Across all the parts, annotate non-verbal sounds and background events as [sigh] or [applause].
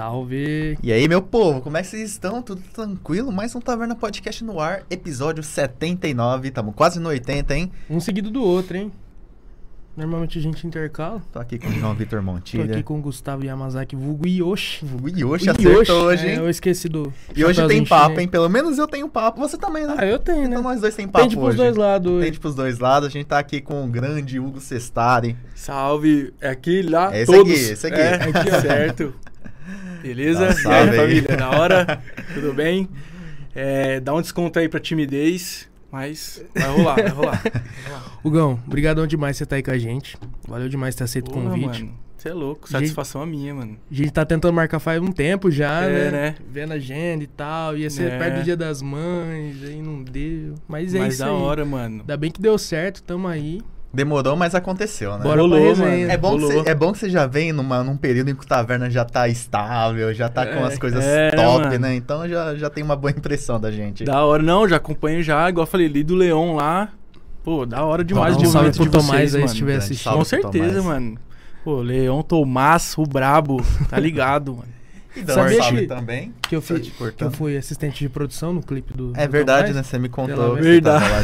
Salve! E aí, meu povo, como é que vocês estão? Tudo tranquilo? Mais um Taverna Podcast no ar, episódio 79. Tamo quase no 80, hein? Um seguido do outro, hein? Normalmente a gente intercala. Tô aqui com o João Vitor Tô Montilha. aqui com o Gustavo Yamazaki, vulgo Yoshi. O Yoshi acertou hoje, É, hein? eu esqueci do. E hoje tem papo, chinês. hein? Pelo menos eu tenho papo. Você também, né? Ah, eu tenho, né? Então nós dois tem papo Tem tipo os hoje. dois lados. Tem hoje. tipo os dois lados. A gente tá aqui com o grande Hugo Sestari. Salve, é aqui, lá, É esse todos. aqui, esse aqui. É, aqui, ó. [laughs] certo. Beleza? Dá um e salve aí, aí. família, da hora? [laughs] Tudo bem? É, dá um desconto aí pra timidez, mas vai rolar, vai rolar. Hugão, brigadão demais você tá aí com a gente. Valeu demais ter aceito o convite. mano, você é louco, satisfação a minha, mano. A gente tá tentando marcar faz um tempo já, É, né? né? Vendo a agenda e tal. Ia ser É. perto do dia das mães, aí não deu. Mas é mas isso da aí. hora, mano. Ainda bem que deu certo, tamo aí. Demorou, mas aconteceu, né? Bora Rolou, mano. É bom, você, é bom que você já vem numa, num período em que o Taverna já tá estável, já tá com É, as coisas é, top, mano. né? Então já, já tem uma boa impressão da gente. Da hora, não, já acompanho já, igual eu falei, li do Leão lá. Pô, da hora demais de um salve pro Tomás aí se estiver assistindo. Com certeza, Tomás. mano. Pô, Leão, Tomás, o brabo, tá ligado, mano. E Sabia que- também. Que eu, Só fui, que eu fui assistente de produção no clipe do. É do verdade, né? Você me contou. que vez. você tava lá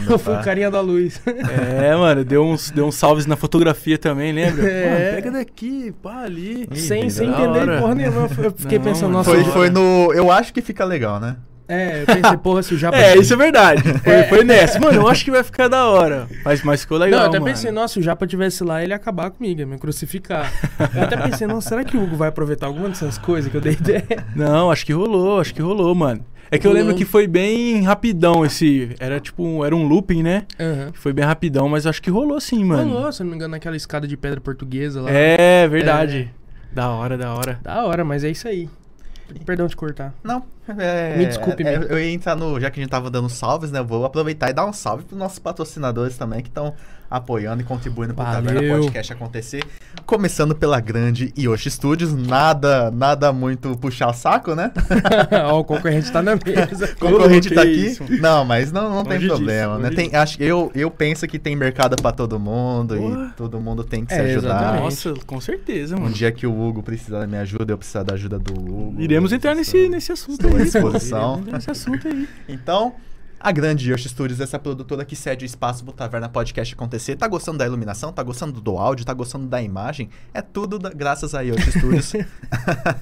jogando, [laughs] Eu fui o carinha da luz. É, mano, deu uns, deu uns salves na fotografia também, lembra? [laughs] É. Mano, pega daqui, pá, ali. Ih, sem sem entender hora. porra nenhuma. Eu fiquei Não, pensando, nossa. Foi, foi no. Eu acho que fica legal, né? É, eu pensei, porra, se o Japa. [laughs] É, isso é verdade. [laughs] Foi, foi nessa. Mano, eu acho que vai ficar da hora. Mas, mas ficou legal, Não, eu até mano. pensei, nossa, se o Japa tivesse lá, ele ia acabar comigo, ia me crucificar. eu até pensei, nossa, será que o Hugo vai aproveitar alguma dessas coisas que eu dei ideia? [laughs] Não, acho que rolou, acho que rolou, mano. É que eu lembro que foi bem rapidão esse... Era tipo, um- era um looping, né? Aham. Foi bem rapidão, mas acho que rolou sim, mano. Rolou, se eu não me engano, naquela escada de pedra portuguesa lá. É, verdade. Da hora, da hora. Da hora, mas é isso aí. Perdão de cortar. Não. É- Me desculpe, é-. Eu ia entrar no. Já que a gente tava dando salves, né? Eu vou aproveitar e dar um salve pros nossos patrocinadores também que estão apoiando e contribuindo Valeu. Taverna Podcast acontecer. Começando pela grande Yoshi Studios. Nada, nada muito puxar o saco, né? [laughs] Ó, o concorrente tá na mesa. O [laughs] concorrente que tá aqui. isso. Não, mas não, não tem disso, problema, né? longe Tem, acho, que eu, eu penso que tem mercado pra todo mundo Porra. e todo mundo tem que É, se ajudar. exatamente. Nossa, com certeza, Um mano. dia que o Hugo precisar da minha ajuda, eu precisar da ajuda do Hugo. Iremos entrar nesse, nesse assunto aí, pô. disposição. Iremos entrar nesse assunto aí. [laughs] Então, a grande Yoshi Studios, essa produtora que cede o espaço pro Taverna Podcast acontecer. Tá gostando da iluminação? Tá gostando do áudio? Tá gostando da imagem? É tudo da- graças a Yoshi Studios.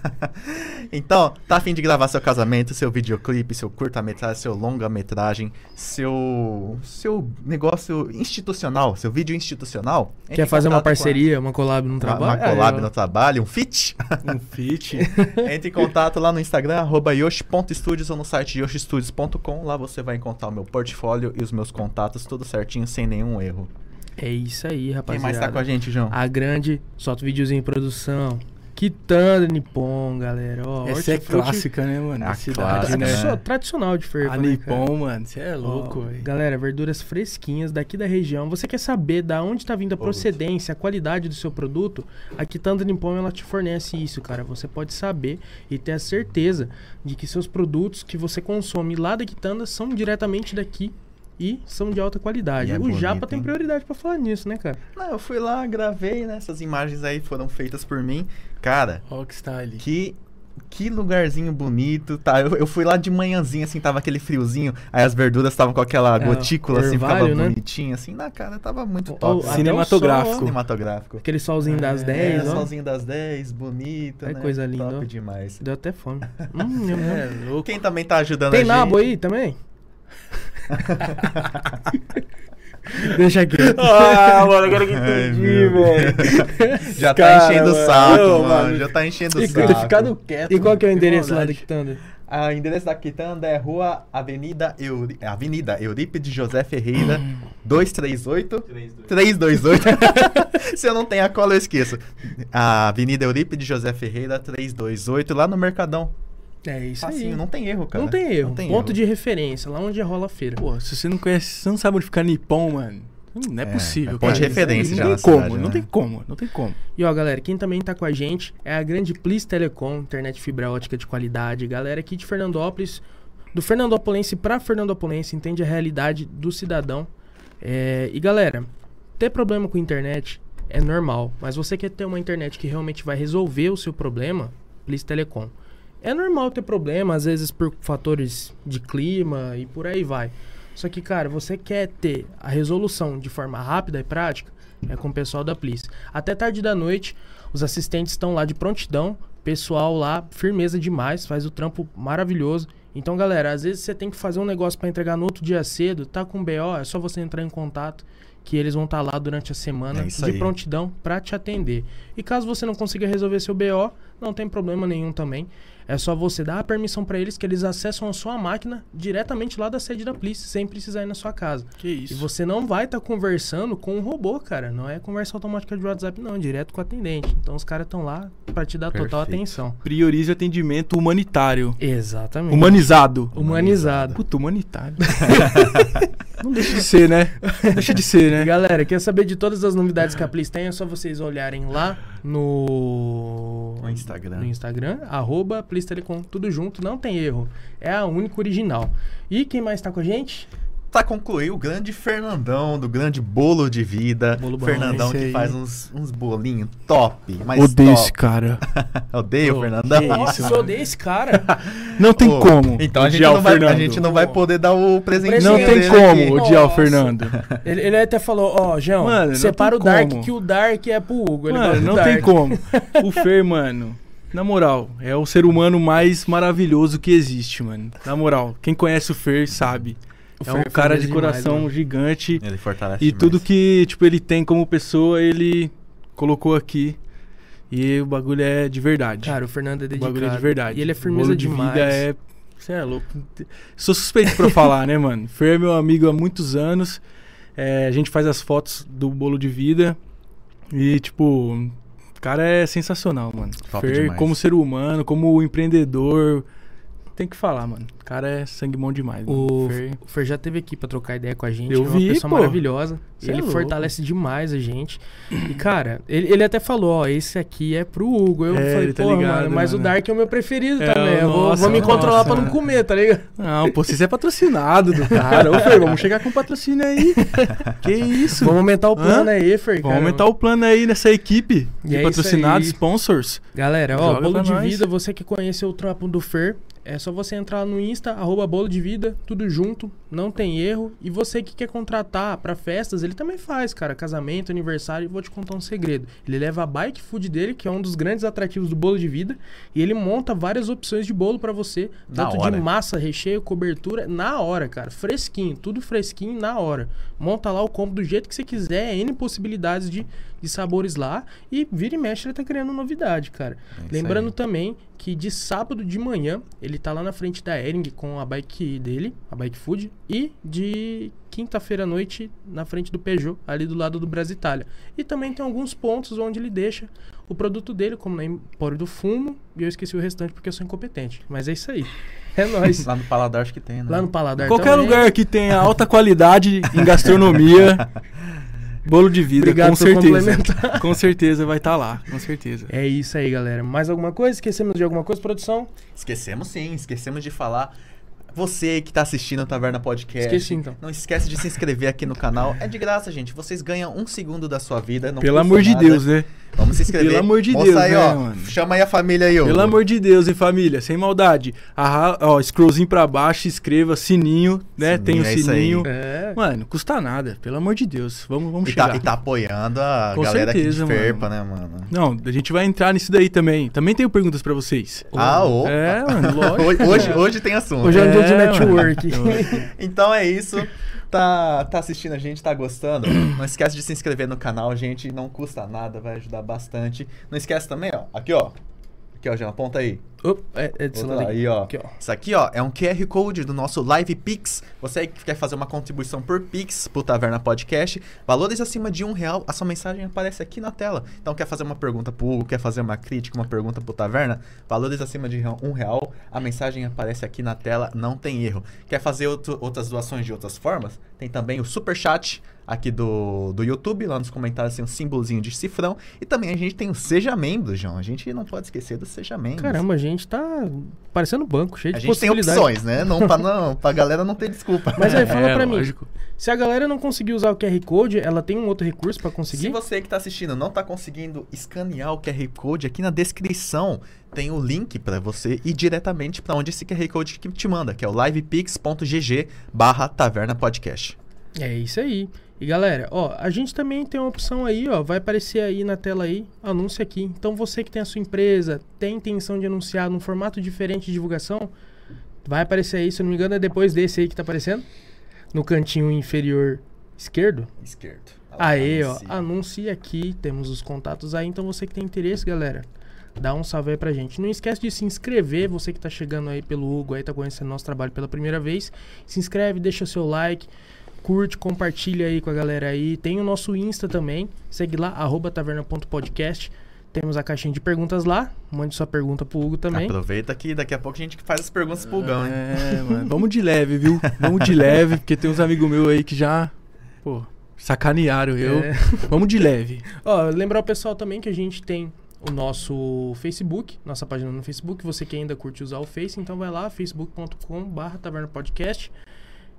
[laughs] então, tá afim de gravar seu casamento, seu videoclipe, seu curta-metragem, seu longa-metragem, seu seu negócio institucional, seu vídeo institucional? Quer fazer uma com a- parceria, uma collab no trabalho? uma collab Aí, ó. no trabalho, um fit? Um fit. [laughs] Entre em contato lá no Instagram, arroba yoshi.studios ou no site yoshistudios.com. Lá você vai encontrar o meu portfólio e os meus contatos, tudo certinho, sem nenhum erro. É isso aí, Quem rapaziada. mais tá com a gente, João? A grande, solta o videozinho em produção. Quitanda Nippon, galera. Ó, Essa é clássica, né, mano? A cidade, clássica, né? né? Tradicio- Tradicional de fervo, A né? Nippon, mano, você é louco, velho. Galera, verduras fresquinhas daqui da região. Você quer saber da onde tá vindo a procedência, a qualidade do seu produto? A Quitanda Nippon ela te fornece isso, cara. Você pode saber e ter a certeza de que seus produtos que você consome lá da Quitanda são diretamente daqui e são de alta qualidade. É o bonito, Japa tem hein? prioridade pra falar nisso, né, cara? Não, eu fui lá, gravei, né? Essas imagens aí foram feitas por mim. Cara, Rockstyle. que. Que lugarzinho bonito, tá? Eu, eu fui lá de manhãzinha, assim, tava aquele friozinho, aí as verduras estavam com aquela É, gotícula, assim, ficava né? bonitinho, assim, na cara, tava muito top. até o Cinematográfico. sol, Cinematográfico. Aquele solzinho das É, 10, É, ó. solzinho das 10, bonito, Ai, né? coisa linda, Top ó. demais. Deu até fome. [laughs] hum. É louco. Quem também tá ajudando Tem a gente... nabo aí também? [laughs] Deixa aqui. Ah, mano, agora que entendi, velho. Já tá Cara, enchendo o saco, mano. mano. Já tá enchendo o saco. ter ficado quieto. E qual que é o endereço lá da. Quitanda? O endereço da Quitanda é Rua Avenida, Euri... Avenida Eurípides José Ferreira, 238... 328. [laughs] Se eu não tenho a cola, eu esqueço. A Avenida Eurípides José Ferreira, 328, lá no Mercadão. É isso Facinho, aí. não tem erro, cara. Não tem erro. Não tem Ponto erro. de referência, lá onde rola a feira. Pô, se você não conhece, você não sabe onde fica Nippon, mano. Não é, É, possível, é ponto de referência Não já tem na como, cidade, não né? tem como, não tem como. E ó, galera, quem também tá com a gente é a grande Plis Telecom, internet fibra ótica de qualidade. Galera aqui de Fernandópolis, do Fernandópolense pra Fernandópolense, entende a realidade do cidadão. É, e galera, ter problema com internet é normal, mas você quer ter uma internet que realmente vai resolver o seu problema, Plis Telecom. É normal ter problema, às vezes por fatores de clima e por aí vai. Só que, cara, você quer ter a resolução de forma rápida e prática, é com o pessoal da Plis. Até tarde da noite, os assistentes estão lá de prontidão, pessoal lá, firmeza demais, faz o trampo maravilhoso. Então, galera, às vezes você tem que fazer um negócio para entregar no outro dia cedo, tá com BO, é só você entrar em contato que eles vão estar lá durante a semana É de aí. prontidão para te atender. E caso você não consiga resolver seu BO, não tem problema nenhum também. É só você dar a permissão para eles que eles acessam a sua máquina diretamente lá da sede da Plis, sem precisar ir na sua casa. Que E isso. você não vai estar conversando com um robô, cara. Não é conversa automática de WhatsApp, não. é Direto com o atendente. Então os caras estão lá para te dar total Perfeito. atenção. Priorize o atendimento humanitário. Exatamente. Humanizado. Humanizado. Puta, humanitário. [laughs] Não deixa de ser, né? [laughs] Deixa de ser, né? Galera, quer saber de todas as novidades que a Plis tem? É só vocês olharem lá no... No Instagram. No Instagram, arroba Plis Telecom. Tudo junto, não tem erro. É a única original. E quem mais tá com a gente? Pra concluir, o grande Fernandão, do grande bolo de vida. Bolo bom, Fernandão que aí. faz uns, uns bolinhos top. Mas Odeio top. esse cara. [laughs] Odeio o Pô, Fernandão. que Nossa, isso, eu odeio esse cara. [laughs] Não tem Pô, como. Então a gente, não o vai, a gente não vai poder dar o presente. Não tem como aqui. odiar o. Fernando. Ele, ele até falou, ó, João, Mano, separa o tem Dark como. que o Dark é pro Hugo. Ele Mano, não tem como. [laughs] O Fer, mano, na moral, é o ser humano mais maravilhoso que existe, mano. Na moral, quem conhece o Fer sabe. O é um é cara de famoso demais, coração mano. gigante. Ele fortalece E demais. tudo que, tipo, ele tem como pessoa, ele colocou aqui. E o bagulho é de verdade. Cara, o Fernando é o dedicado. bagulho é de verdade. E ele é O firmeza bolo de demais. vida é. Você é louco. Sou suspeito pra falar, né, mano? [laughs] Fer é meu amigo há muitos anos. É, a gente faz as fotos do bolo de vida. E, tipo, o cara é sensacional, mano. Top Fer, demais. como ser humano, como empreendedor. Tem que falar, mano. O cara é sangue bom demais. O Fer- o Fer já teve aqui pra trocar ideia com a gente. Eu é uma vi, pessoa pô. maravilhosa. Cê ele é fortalece demais a gente. E, cara, ele, ele até falou, ó, esse aqui é pro Hugo. Eu É, falei, tá pô, ligado, mano, mas mano. o Dark é o meu preferido É, também. Eu vou, nossa, vou me controlar nossa, pra não comer, tá ligado? Não, pô, você é patrocinado do cara. Ô, Fer, vamos chegar com patrocínio aí. [laughs] que isso? Vamos aumentar o plano Hã? aí, Fer. Vamos cara. aumentar o plano aí nessa equipe de é patrocinados, sponsors. Galera, ó, Joga bolo de nós. vida, você que conheceu o trampo do Fer, é só você entrar no Insta, arroba bolo de vida, tudo junto, não tem erro. E você que quer contratar pra festas, ele também faz, cara. Casamento, aniversário, e vou te contar um segredo. Ele leva a bike food dele, que é um dos grandes atrativos do bolo de vida, e ele monta várias opções de bolo pra você, Na tanto hora. de massa, recheio, cobertura, na hora, cara. Fresquinho, tudo fresquinho na hora. Monta lá o combo do jeito que você quiser, N possibilidades de, de sabores lá. E vira e mexe, ele tá criando novidade, cara. É Lembrando aí. também que de sábado de manhã ele tá lá na frente da Ering com a bike dele, a Bike Food, e de quinta-feira à noite na frente do Peugeot, ali do lado do Brasil Itália. E também tem alguns pontos onde ele deixa o produto dele, como na Empório do Fumo, e eu esqueci o restante porque eu sou incompetente. Mas é isso aí. É nóis. [laughs] Lá no Paladar acho que tem, né? Lá no Paladar Qualquer também. lugar que tenha alta qualidade em gastronomia, [laughs] bolo de vida, Obrigado com certeza. Com certeza vai estar lá, com certeza. É isso aí, galera. Mais alguma coisa? Esquecemos de alguma coisa, produção? Esquecemos sim, esquecemos de falar. Você que tá assistindo o Taverna Podcast. Esqueci, então. Não esquece de se inscrever aqui no canal. É de graça, gente. Vocês ganham um segundo da sua vida. Não Pelo amor de nada. Deus, né? Vamos se inscrever. Pelo amor de Moça Deus, aí, né, ó. mano? Chama aí a família aí, ó. Pelo amor de Deus, hein, família? Sem maldade. Arra ó, scrollzinho pra baixo, inscreva, sininho, né? Sininho, Tem o é sininho. É. Mano, custa nada. Pelo amor de Deus. Vamos, vamos E chegar. tá, e tá apoiando a Com galera certeza, aqui de mano. Ferpa, né, mano? Não, a gente vai entrar nisso daí também. Também tenho perguntas pra vocês. Ah, ô. É, mano, lógico. [laughs] Hoje, hoje, tem assunto. Hoje é um de É, network. [laughs] Então é isso. Tá, tá assistindo a gente, tá gostando? Não esquece de se inscrever no canal, gente. Não custa nada, vai ajudar bastante. Não esquece também, ó. Aqui, ó. Aqui, ó, Jean, aponta aí. Opa, é, é desse lado aí, ó. Aqui, ó. Isso aqui, ó, é um QR Code do nosso Live Pix. Você que quer fazer uma contribuição por Pix pro Taverna Podcast, valores acima de um real, a sua mensagem aparece aqui na tela. Então, quer fazer uma pergunta pro Hugo, quer fazer uma crítica, uma pergunta pro Taverna, valores acima de um real, a mensagem aparece aqui na tela, não tem erro. Quer fazer outro- outras doações de outras formas? Tem também o Super Chat aqui do, do YouTube, lá nos comentários tem um símbolozinho de cifrão. E também a gente tem o Seja Membro, João. A gente não pode esquecer do Seja Membro. Caramba, a gente tá parecendo banco, cheio a de gente tem possibilidades. opções, né? Não pra, não, [laughs] pra galera não ter desculpa. Mas aí, fala É, pra mim, lógico. se a galera não conseguir usar o QR Code, ela tem um outro recurso pra conseguir? Se você que está assistindo não está conseguindo escanear o QR Code, aqui na descrição tem o link para você ir diretamente para onde esse QR Code que te manda, que é o livepix.gg barra taverna podcast. É isso aí. E galera, ó, a gente também tem uma opção aí, ó, vai aparecer aí na tela aí, anúncio aqui. Então você que tem a sua empresa, tem intenção de anunciar num formato diferente de divulgação, vai aparecer aí, se eu não me engano, é depois desse aí que tá aparecendo, no cantinho inferior esquerdo. Esquerdo. Aê, ó, Anuncie. anuncie aqui, temos os contatos aí, então você que tem interesse, galera, dá um salve aí pra gente. Não esquece de se inscrever, você que tá chegando aí pelo Hugo, aí tá conhecendo nosso trabalho pela primeira vez, se inscreve, deixa seu like, curte, compartilha aí com a galera aí. Tem o nosso Insta também, segue lá, arroba taverna.podcast. Temos a caixinha de perguntas lá, mande sua pergunta pro Hugo também. Aproveita que daqui a pouco a gente faz as perguntas pro Gão, hein? É, mano. Vamos de leve, viu? Vamos de leve, porque tem uns amigos meus aí que já, pô, sacanearam eu. É. Vamos de leve. Ó, lembrar o pessoal também que a gente tem o nosso Facebook, nossa página no Facebook. Você que ainda curte usar o Face, então vai lá, facebook.com.br Taverna Podcast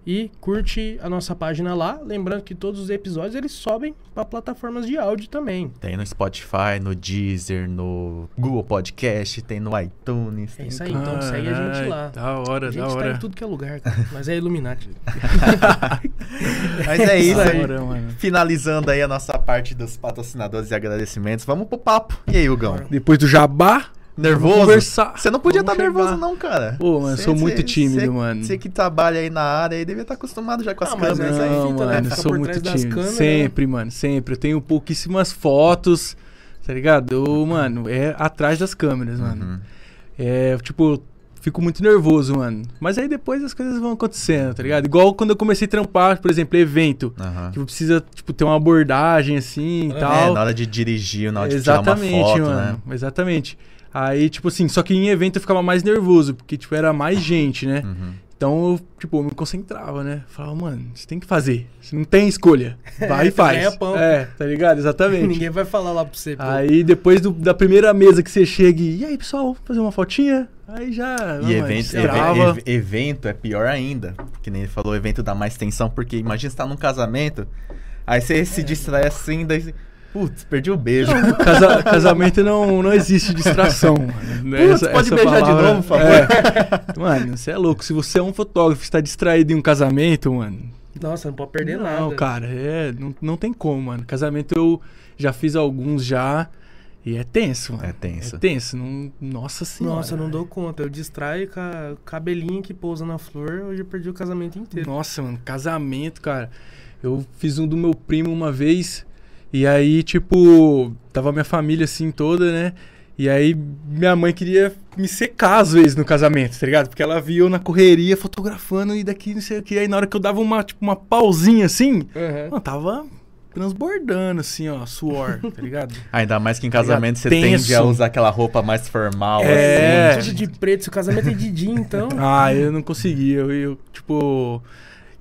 e curte a nossa página lá. Lembrando que todos os episódios eles sobem para plataformas de áudio também. Tem no Spotify, no Deezer, no Google Podcast, tem no iTunes. É isso aí, então segue a gente lá. Da hora, A gente da tá hora. em tudo que é lugar, [laughs] cara. mas é Illuminati. Mas é [laughs] isso aí. hora. Finalizando aí a nossa parte dos patrocinadores e agradecimentos, vamos pro papo. E aí, Hugão? Depois do jabá, Nervoso? conversar. Você não podia estar nervoso, chegar. não, cara. Pô, mano, Cê- sou muito cê- tímido, cê- mano. Você que trabalha aí na área aí devia estar acostumado já com as Ah, câmeras essa aí. aí- Não, fita, né? mano, Fica sou muito tímido. câmeras, sempre, mano, sempre. Eu tenho pouquíssimas fotos, tá ligado? Eu, mano, é atrás das câmeras, mano. Uhum. É, tipo, fico muito nervoso, mano. Mas aí depois as coisas vão acontecendo, tá ligado? Igual quando eu comecei a trampar, por exemplo, evento. Aham. Tipo, precisa, tipo, ter uma abordagem assim e É, É, tal. na hora de dirigir, na hora de Exatamente, tirar uma foto, mano. né? Exatamente. Aí, tipo assim, só que em evento eu ficava mais nervoso, porque, tipo, era mais gente, né? Uhum. Então, eu, tipo, eu me concentrava, né? Falava, mano, você tem que fazer. Você não tem escolha. [laughs] Vai e faz. pão. É, tá ligado? Exatamente. [laughs] Ninguém vai falar lá pra você. pô. Aí, depois do- da primeira mesa que você chega e... E aí, pessoal, fazer uma fotinha? Aí já... E evento, ev- evento é pior ainda. Que nem ele falou, evento dá mais tensão, porque imagina você tá num casamento, aí você É. se distrai assim, daí. Putz, perdi o beijo. Casa- casamento não, não existe distração, mano. [laughs] Putz, pode beijar de novo, por favor? É. Mano, você é louco. Se você é um fotógrafo e está distraído em um casamento, mano... Nossa, não pode perder não, nada. cara, é, não, não tem como, mano. Casamento eu já fiz alguns já e é tenso, mano. É tenso. É tenso. Não, nossa senhora. Nossa, eu não dou conta. Eu distraio com a cabelinho que pousa na flor, hoje eu perdi o casamento inteiro. Nossa, mano, casamento, cara. Eu fiz um do meu primo uma vez e aí, tipo, tava minha família assim toda, né? E aí minha mãe queria me secar às vezes no casamento, tá ligado? Porque ela via eu na correria fotografando e daqui não sei o que. Aí na hora que eu dava uma, tipo, uma pausinha assim, Aham. mano, tava transbordando assim, ó, suor, tá ligado? [laughs] Ainda mais que em casamento você tende a usar aquela roupa mais formal, É. assim. Tudo de preto, seu casamento é de dia, então. Ah, eu não conseguia. Eu, eu, tipo.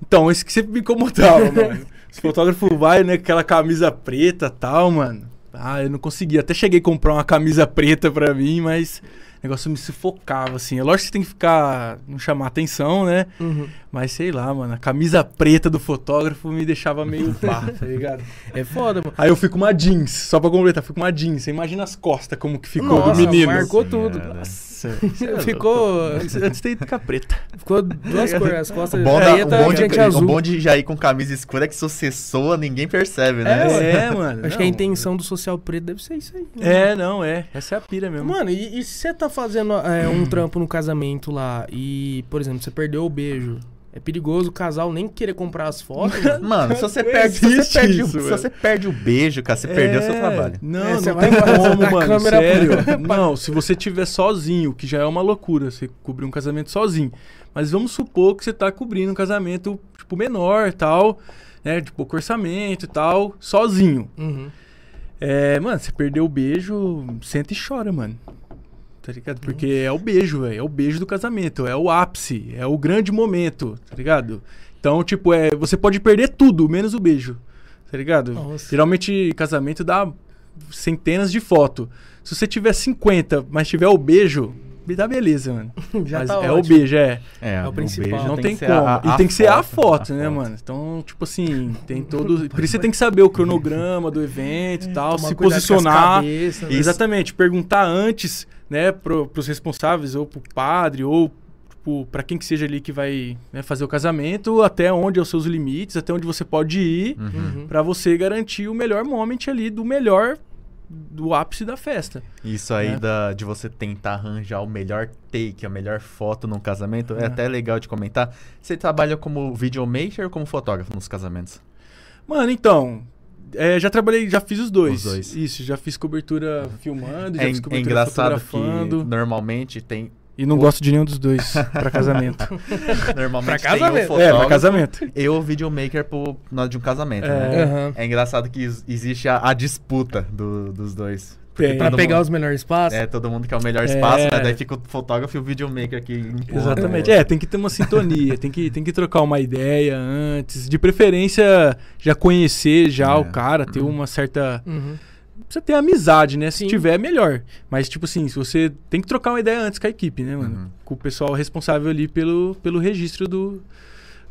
Então, isso que sempre me incomodava, [laughs] mano. Os fotógrafos vai, né, com aquela camisa preta e tal, mano. Ah, eu não conseguia. Até cheguei a comprar uma camisa preta pra mim, mas o negócio me sufocava, assim. É lógico que você tem que ficar. não chamar atenção, né? Uhum. Mas sei lá, mano. A camisa preta do fotógrafo me deixava meio [laughs] pá, tá ligado? É foda, mano. Aí eu fico com uma jeans, só pra completar, fico com uma jeans. Você imagina as costas como que ficou Nossa, do menino. marcou tudo. Nossa, [laughs] isso é Ficou- louco. Antes, [laughs] antes de ficar preta. Ficou duas [laughs] cores, as O costas bom, da, o, preta, bom de, diante o azul. bom de já ir com camisa escura é que se você soa, ninguém percebe, né? É, mano. Acho que a não. intenção do social preto deve ser isso aí. né? É, não, é. Essa é a pira mesmo. Mano, e, e se você tá fazendo é, um [clears throat] trampo no casamento lá e, por exemplo, você perdeu o beijo, é perigoso o casal nem querer comprar as fotos? mano? [laughs] Mano, se você perde, se você perde, o, isso, se você perde o beijo, cara, você perdeu o seu trabalho. Não, É, você não vai tem como, mano. câmera sério. Não, se você tiver sozinho, que já é uma loucura, você cobrir um casamento sozinho. Mas vamos supor que você tá cobrindo um casamento, tipo, menor e tal, né? De pouco orçamento e tal, sozinho. Uhum. É, mano, você perdeu o beijo, senta e chora, mano. Tá ligado? Porque é o beijo, velho. É o beijo do casamento. É o ápice. É o grande momento, tá ligado? Então, tipo, é, você pode perder tudo, menos o beijo. tá ligado? Nossa. Geralmente, casamento dá centenas de fotos. Se você tiver 50, mas tiver o beijo, me dá beleza, mano. [laughs] Já Mas tá é ótimo. o beijo, é. É o principal. beijo Não tem ser como. a- e a tem que ser a foto, a né, foto. mano? Então, tipo assim, tem todo. [laughs] Por isso você tem que saber o cronograma do evento e tal, Tomar se cuidado com as posicionar. cabeças, né? Exatamente, perguntar antes, né, pro, pros responsáveis, ou pro padre, ou tipo, pra quem que seja ali que vai né, fazer o casamento, até onde é os seus limites, até onde você pode ir, Uhum. pra você garantir o melhor moment ali do melhor do ápice da festa. Isso aí É. da, de você tentar arranjar o melhor take, a melhor foto num casamento, é, É. até legal de comentar. Você trabalha como videomaker ou como fotógrafo nos casamentos? Mano, então, é, já trabalhei, já fiz os dois. Os dois. Isso, já fiz cobertura filmando, já É, fiz é cobertura engraçado que fotografando. normalmente tem. E não gosto de nenhum dos dois [laughs] pra casamento. Normalmente Pra tem o casamento. é, fotógrafo pra casamento. e o videomaker pro, de um casamento, É. né? Aham. É engraçado que is- existe a, a disputa do- dos dois. Tem. Pra pegar mundo- os melhores espaços. É, todo mundo quer o melhor É. espaço, né? Daí fica o fotógrafo e o videomaker aqui. Exatamente. É, tem que ter uma sintonia, tem que, tem que trocar uma ideia antes. De preferência, já conhecer já É. o cara, ter uma certa. Uhum. Precisa ter amizade, né? Se Sim. tiver, melhor. Mas, tipo assim, se você tem que trocar uma ideia antes com a equipe, né, mano? Uhum. Com o pessoal responsável ali pelo, pelo registro do,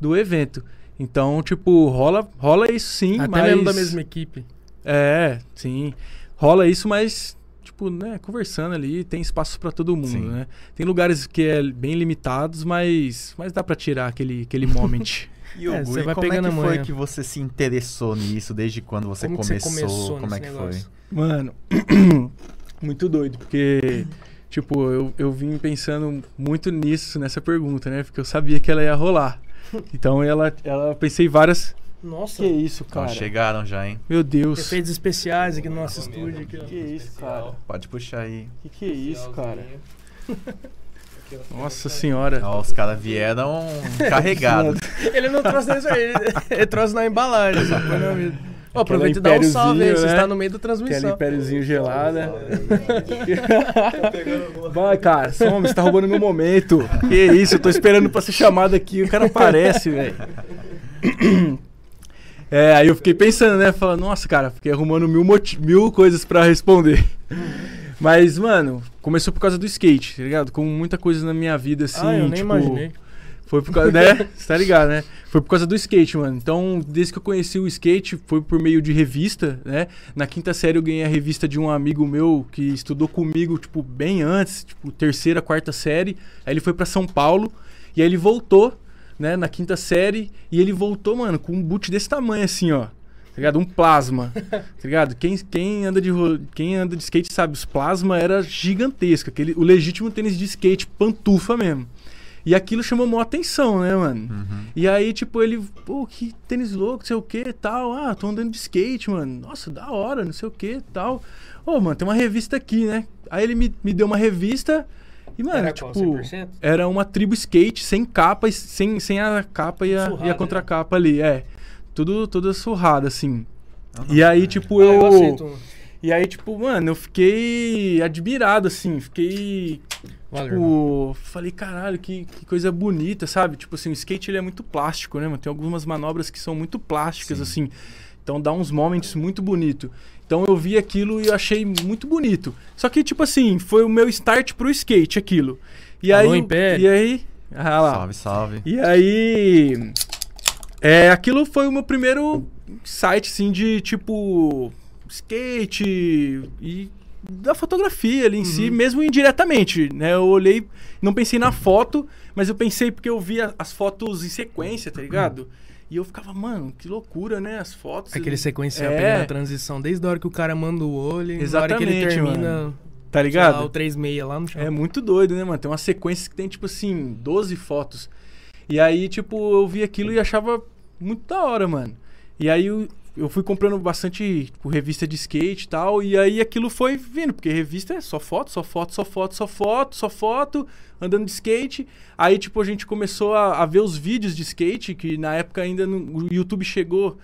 do evento. Então, tipo, rola, rola isso sim, Até mas. mesmo da mesma equipe. É, sim. Rola isso, mas, tipo, né, conversando ali, tem espaço pra todo mundo, Sim. né? Tem lugares que é bem limitados, mas, mas dá pra tirar aquele, aquele [laughs] moment. E É, você vai como é pegando que a foi que você se interessou nisso? Desde quando você Como que você começou? começou Como é que negócio? foi? Mano, [coughs] muito doido, porque, tipo, eu, eu vim pensando muito nisso, nessa pergunta, né? Porque eu sabia que ela ia rolar. [laughs] Então ela, ela pensei várias. Nossa, Que isso, cara? chegaram já, hein? Meu Deus. efeitos especiais aqui no nosso estúdio. Aqui, ó. Que isso, cara? Pode puxar aí. Que que é isso, cara? Nossa senhora. Ó, os caras vieram carregados. [laughs] Ele não trouxe nem isso aí, ele, trouxe na embalagem. Só põe na [laughs] mesa. Ó, aproveita e dá um salve aí, impériozinho, você né? está no meio da Aquele transmissão. impériozinho gelada. Vai, cara, some, você tá roubando meu momento. [laughs] Que isso, eu tô esperando pra ser chamado aqui, o cara aparece, velho. É, aí eu fiquei pensando, né? Falando, nossa, cara, fiquei arrumando mil, mil coisas pra responder. Mas, mano, começou por causa do skate, tá ligado? Com muita coisa na minha vida, assim. ah, eu nem tipo, imaginei. Foi por causa, né? [laughs] Você tá ligado, né? Foi por causa do skate, mano. Então, desde que eu conheci o skate, foi por meio de revista, né? Na quinta série eu ganhei a revista de um amigo meu que estudou comigo, tipo, bem antes, tipo, terceira, quarta série. Aí ele foi pra São Paulo e aí ele voltou, né, na quinta série, e ele voltou, mano, com um boot desse tamanho assim, ó. Tá ligado? Um plasma. tá ligado? Quem, quem, anda de, quem anda de skate sabe, os plasma era gigantesco. Aquele, o legítimo tênis de skate, pantufa mesmo. E aquilo chamou maior atenção, né, mano? Uhum. E aí, tipo, ele, pô, que tênis louco, não sei o que e tal. Ah, tô andando de skate, mano. Nossa, da hora, não sei o que e tal. Ô, mano, tem uma revista aqui, né? Aí ele me, me deu uma revista e, mano, Era tipo, qual, 100%? era uma tribo skate sem capa, e sem, sem a capa e a, Surrada, e a né? contracapa ali, é. Tudo, toda surrada, assim. Ah, E aí, tipo, Ah, eu. eu aceito. E aí, tipo, mano, eu fiquei admirado, assim. Fiquei Valeu. Tipo, falei, caralho, que, que coisa bonita, sabe? Tipo assim, o skate ele é muito plástico, né, mano? Tem algumas manobras que são muito plásticas, Sim. assim. Então dá uns momentos muito bonito. Então eu vi aquilo e achei muito bonito. Só que, tipo assim, foi o meu start pro skate, aquilo. E Alô, aí. Império. E aí. Ah lá. Salve, salve. E aí. É, aquilo foi o meu primeiro site, assim, de tipo. skate e da fotografia ali em si, mesmo indiretamente, né? Eu olhei, não pensei na foto, mas eu pensei porque eu via as fotos em sequência, tá ligado? E eu ficava, mano, que loucura, né? As fotos. Aquele sequencial É. pegando a transição, desde a hora que o cara manda o olho, e na hora que ele Exatamente, termina, mano. Tá ligado? lá, o 3,6 lá no chão. É muito doido, né, mano? Tem umas sequências que tem, tipo assim, 12 fotos. E aí, tipo, eu vi aquilo e achava muito da hora, mano. E aí eu, fui comprando bastante tipo, revista de skate e tal. E aí aquilo foi vindo, porque revista é só foto, só foto, só foto, só foto, só foto, andando de skate. Aí, tipo, a gente começou a, a ver os vídeos de skate, que na época ainda não- o YouTube chegou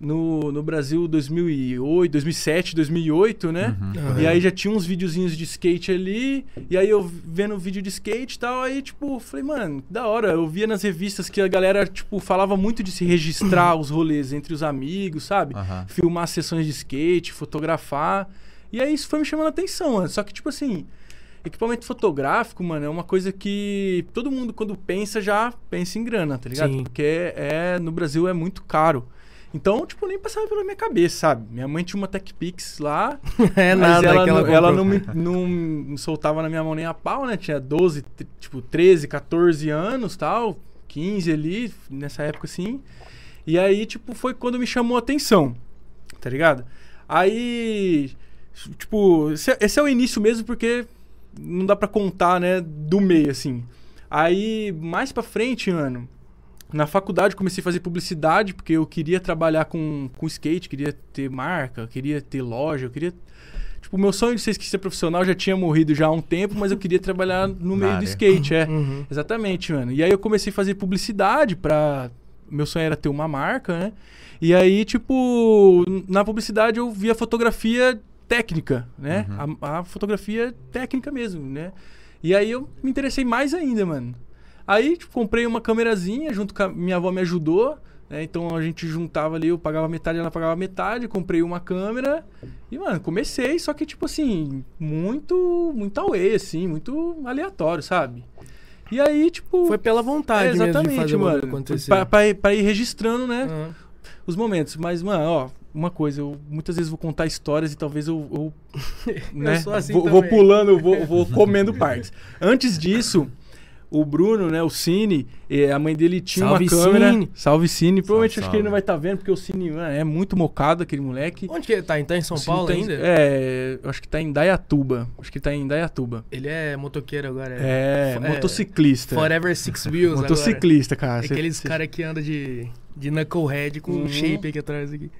no, no Brasil 2008, 2007, 2008, né? Uhum. E aí já tinha uns videozinhos de skate ali, e aí eu vendo vídeo de skate e tal, aí tipo, falei, mano, da hora. Eu via nas revistas que a galera, tipo, falava muito de se registrar os rolês entre os amigos, sabe? Aham. Filmar sessões de skate, fotografar. E aí isso foi me chamando a atenção, mano. Só que, tipo assim, equipamento fotográfico, mano, é uma coisa que todo mundo, quando pensa, já pensa em grana, tá ligado? Sim. Porque é, no Brasil é muito caro. Então, tipo, nem passava pela minha cabeça, sabe? Minha mãe tinha uma TechPix lá, [laughs] É mas nada ela, ela não, ela não, me, não me soltava na minha mão nem a pau, né? Tinha 12, t- tipo, 13, 14 anos tal, 15 ali, nessa época assim. E aí, tipo, foi quando me chamou a atenção, tá ligado? Aí, tipo, esse, esse é o início mesmo porque não dá pra contar, né, do meio, assim. Aí, mais pra frente, mano, na faculdade comecei a fazer publicidade porque eu queria trabalhar com, com skate, queria ter marca, queria ter loja, eu queria... Tipo, o meu sonho de ser skatista profissional já tinha morrido já há um tempo, mas eu queria trabalhar no meio do área. skate, é. Uhum. Exatamente, mano. E aí eu comecei a fazer publicidade pra. Meu sonho era ter uma marca, né? E aí, tipo, na publicidade eu via fotografia técnica, né? A, a fotografia técnica mesmo, né? E aí eu me interessei mais ainda, mano. Aí, tipo, comprei uma câmerazinha, junto com a minha avó me ajudou, né? Então a gente juntava ali, eu pagava metade, ela pagava metade, comprei uma câmera e, mano, comecei, só que, tipo assim, muito, muito away, assim, muito aleatório, sabe? E aí, tipo. Foi pela vontade é, exatamente, mano. Pra, pra ir- pra ir registrando, né? Aham. Os momentos. Mas, mano, ó, uma coisa, eu muitas vezes vou contar histórias e talvez eu. eu, [laughs] né, sou assim vou, vou pulando, eu vou, vou comendo partes. Antes disso. O Bruno, né, o Cine, a mãe dele tinha Salve, uma câmera. Cine. Salve Cine. Provavelmente Salve, acho que ele não vai estar vendo, porque o Cine mano, é muito mocado, aquele moleque. Onde que ele tá? Então em São Paulo tá em- ainda? É, eu acho que tá em Dayatuba. Acho que tá em Dayatuba. Ele é motoqueiro agora. É, Fo- motociclista. Forever Six Wheels agora. Motociclista, cara. É aqueles cê- caras que andam de, de knucklehead com Uhum. um shape aqui atrás. Aqui.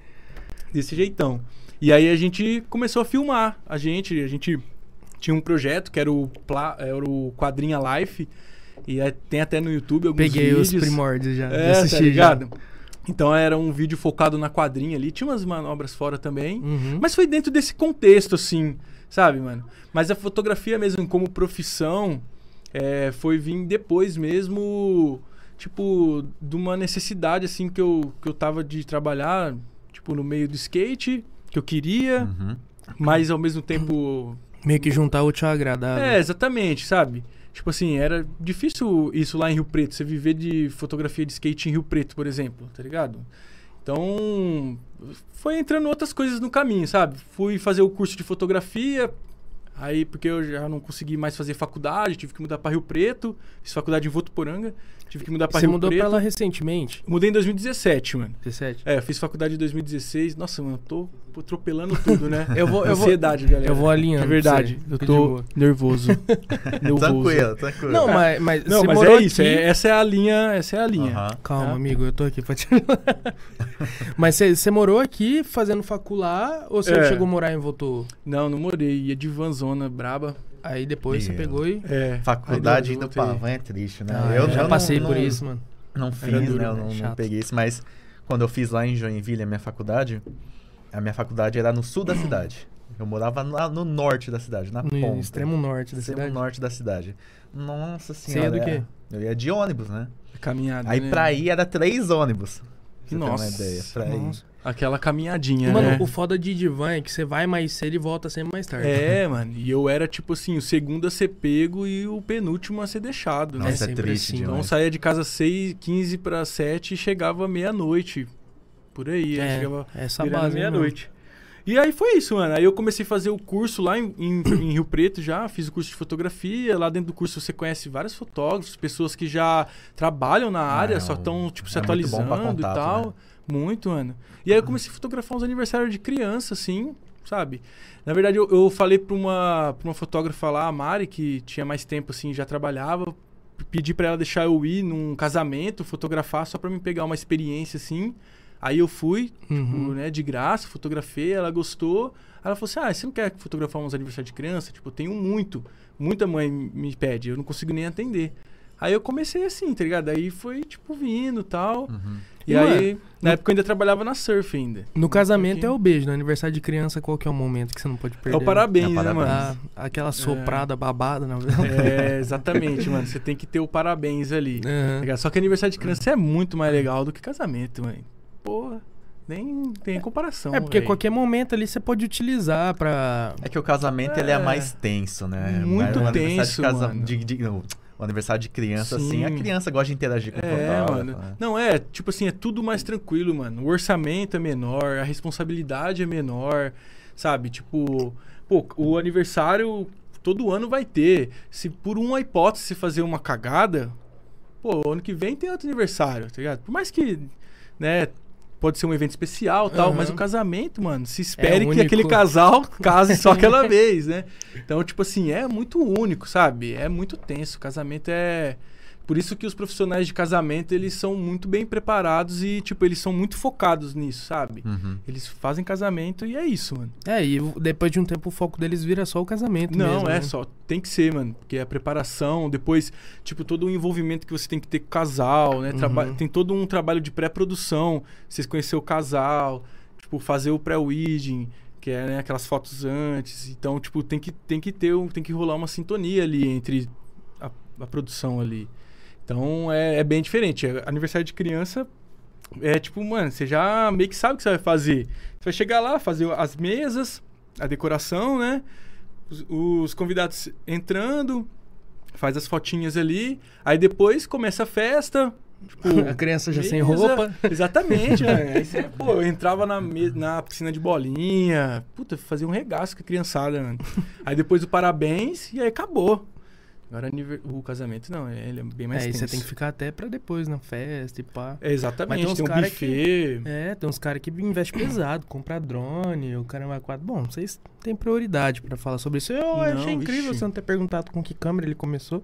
desse jeitão. E aí a gente começou a filmar. A gente, a gente tinha um projeto que era o, Pla- era o Quadrinha Life. E aí tem até no YouTube alguns Peguei vídeos. os primórdios já. É, tá já. ligado? Então era um vídeo focado na quadrinha ali. Tinha umas manobras fora também. Uhum. Mas foi dentro desse contexto, assim, sabe, mano? Mas a fotografia mesmo como profissão é, foi vir depois mesmo, tipo, de uma necessidade, assim, que eu, que eu tava de trabalhar, tipo, no meio do skate, que eu queria, Uhum. mas ao mesmo tempo... Meio que juntar o útil ao agradável. É, exatamente, sabe? Tipo assim, era difícil isso lá em Rio Preto, você viver de fotografia de skate em Rio Preto, por exemplo, tá ligado? Então, foi entrando outras coisas no caminho, sabe? Fui fazer o curso de fotografia, aí porque eu já não consegui mais fazer faculdade, tive que mudar para Rio Preto, fiz faculdade em Votuporanga, tive que mudar para Você Rio mudou Preto. pra lá recentemente? Mudei em 2017, mano. 17? É, eu fiz faculdade em 2016. Nossa, mano, eu tô atropelando tudo, né? [laughs] Eu vou- eu vou- Ansiedade, galera. eu vou alinhando É verdade. você. Eu tô nervoso. [laughs] nervoso. Tranquilo, tranquilo. Não, mas, mas Não, você mas é isso. aqui- é- essa é a linha. Essa é a linha. Aham. Calma, Tá? amigo, eu tô aqui pra te ajudar. [laughs] Mas você você morou aqui fazendo facular ou você É. chegou a morar e voltou? Não, não morei. Ia de vanzona braba. Aí depois você Meu. pegou e. É. Faculdade indo pra van é triste, né? Ah, eu já não- passei não, por isso, mano. Não fiz, duro, né? Eu né? não, não peguei isso, mas quando eu fiz lá em Joinville a minha faculdade, a minha faculdade era no sul da cidade. Eu morava lá no norte da cidade, na No ponta. extremo norte da extremo cidade. norte da cidade. Nossa Você senhora. ia do quê? é. Eu ia de ônibus, né? Caminhada. Aí né? pra ir era três ônibus. pra Você Nossa, ter uma ideia. Pra ir. Aquela caminhadinha, Mano, né? o foda de divã é que você vai mais cedo e volta sempre mais tarde. É, mano. E eu era, tipo assim, o segundo a ser pego e o penúltimo a ser deixado, né? Nossa, é, sempre triste assim. Então saía de casa 6, 15 para 7 e chegava meia-noite. Por aí. É, chegava essa virando base. mesmo. meia-noite. E aí foi isso, mano. Aí eu comecei a fazer o curso lá em, em- em Rio Preto já, fiz o curso de fotografia. Lá dentro do curso você conhece vários fotógrafos, pessoas que já trabalham na área, é só estão, tipo, se é muito bom pra atualizando contato, e tal. né? Muito, mano. E aí eu comecei a fotografar uns aniversários de criança, assim, sabe? Na verdade, eu, eu falei pra uma, pra uma fotógrafa lá, a Mari, que tinha mais tempo, assim, já trabalhava. Pedi pra ela deixar eu ir num casamento, fotografar, só pra me pegar uma experiência, assim. Aí eu fui, tipo, Uhum. né, de graça, fotografei, ela gostou. Ela falou assim: Ah, você não quer fotografar uns aniversários de criança? Tipo, eu tenho muito. Muita mãe me pede, eu não consigo nem atender. Aí eu comecei assim, tá ligado? Aí foi, tipo, vindo e tal. Uhum. E, aí, na época eu ainda trabalhava na surf ainda. No casamento Aqui. é o beijo, no aniversário de criança, qual que é o momento que você não pode É perder? o parabéns, É o né, parabéns. mano? Ah, aquela soprada babada, não. É, exatamente, mano. Você tem que ter o parabéns ali. tá ligado? Só que aniversário de criança é muito mais legal do que casamento, mano. Porra, nem tem comparação. É porque véi. qualquer momento ali você pode utilizar pra. É que o casamento ele é É. mais tenso, né? Muito Mas tenso, de casa- mano. de- de- não, o aniversário de criança, assim, a Sim. criança gosta de interagir com o É, fotógrafo, mano. né? Não, é, tipo assim, é tudo mais tranquilo, mano. O orçamento é menor, a responsabilidade é menor, sabe? Tipo, pô, o aniversário todo ano vai ter. Se por uma hipótese fazer uma cagada, pô, ano que vem tem outro aniversário, tá ligado? Por mais que, né, pode ser um evento especial e tal, Aham. mas o casamento, mano, se espere que único. aquele casal [laughs] case só aquela [laughs] vez, né? Então, tipo assim, é muito único, sabe? É muito tenso. O casamento é. Por isso que os profissionais de casamento, eles são muito bem preparados e, tipo, eles são muito focados nisso, sabe? Uhum. Eles fazem casamento e é isso, mano. É, e depois de um tempo o foco deles vira só o casamento. Não, mesmo, é né? só. Tem que ser, mano. Porque a preparação, depois, tipo, todo o envolvimento que você tem que ter com o casal, né? Traba- Uhum. Tem todo um trabalho de pré-produção. Vocês conhecer o casal, tipo, fazer o pré-wedding, que é né, aquelas fotos antes. Então, tipo, tem que, tem que ter, um- tem que rolar uma sintonia ali entre a, a produção ali. Então, é, é bem diferente. É, Aniversário de criança é tipo, mano, você já meio que sabe o que você vai fazer. Você vai chegar lá, fazer as mesas, a decoração, né? Os, os convidados entrando, faz as fotinhas ali, aí depois começa a festa. Tipo, [laughs] A criança já sem mesa. roupa. Exatamente, mano. [laughs] Aí você, pô, eu entrava na, na piscina de bolinha. Puta, fazia um regaço com a criançada, mano. Aí depois o parabéns e aí acabou. Agora o casamento não, ele é bem mais É, e você tenso. tem que ficar até pra depois na festa e pá. É, exatamente, Mas tem uns tem um cara buffet. É, tem uns caras que investem pesado, compra drone, o cara vai quatro. Bom, vocês têm prioridade pra falar sobre isso. Eu Não, achei incrível vixe. você não ter perguntado com que câmera ele começou.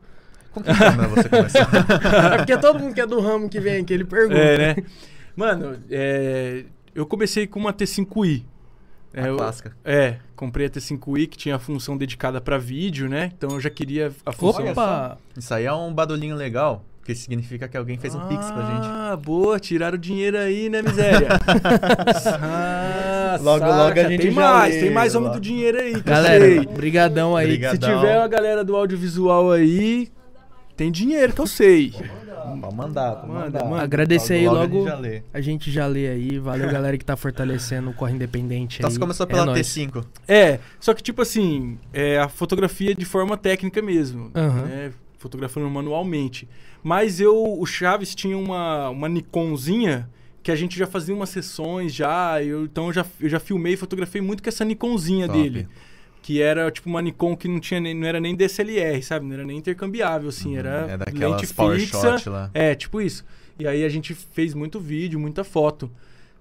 Com que câmera você começou? [laughs] é porque todo mundo que é do ramo que vem aqui, ele pergunta. É, né? Mano, é, eu comecei com uma T5i. A É, eu- clássica. é, comprei a T5i que tinha a função dedicada pra vídeo, né? Então eu já queria a função. Opa! Isso aí é um barulhinho legal, que significa que alguém fez um pix pra gente. Ah, boa, tiraram o dinheiro aí, né, miséria? [laughs] ah, Logo, logo a saca, gente tem mais, lê, tem mais homem logo. do dinheiro aí, Galera, sei. brigadão aí. Obrigado. Se Brigadão. tiver a galera do audiovisual aí, tem dinheiro que eu sei. Pode mandar, Manda, mandar. manda. Agradecer aí Logo a gente já lê. A gente já lê aí. Valeu, galera que tá fortalecendo o Corre Independente Então aí. você começou É pela nóis. T5. É, só que tipo assim, é a fotografia de forma técnica mesmo, Aham. né? Fotografando manualmente. Mas eu, o Chaves tinha uma, uma Nikonzinha que a gente já fazia umas sessões já, eu, então eu já, eu já filmei e fotografei muito com essa Nikonzinha Top. dele. Que era tipo uma Nikon que não tinha nem, não era nem DSLR, sabe? Não era nem intercambiável, assim, era É daquelas lente power fixa. shot lá. É, tipo isso. E aí a gente fez muito vídeo, muita foto.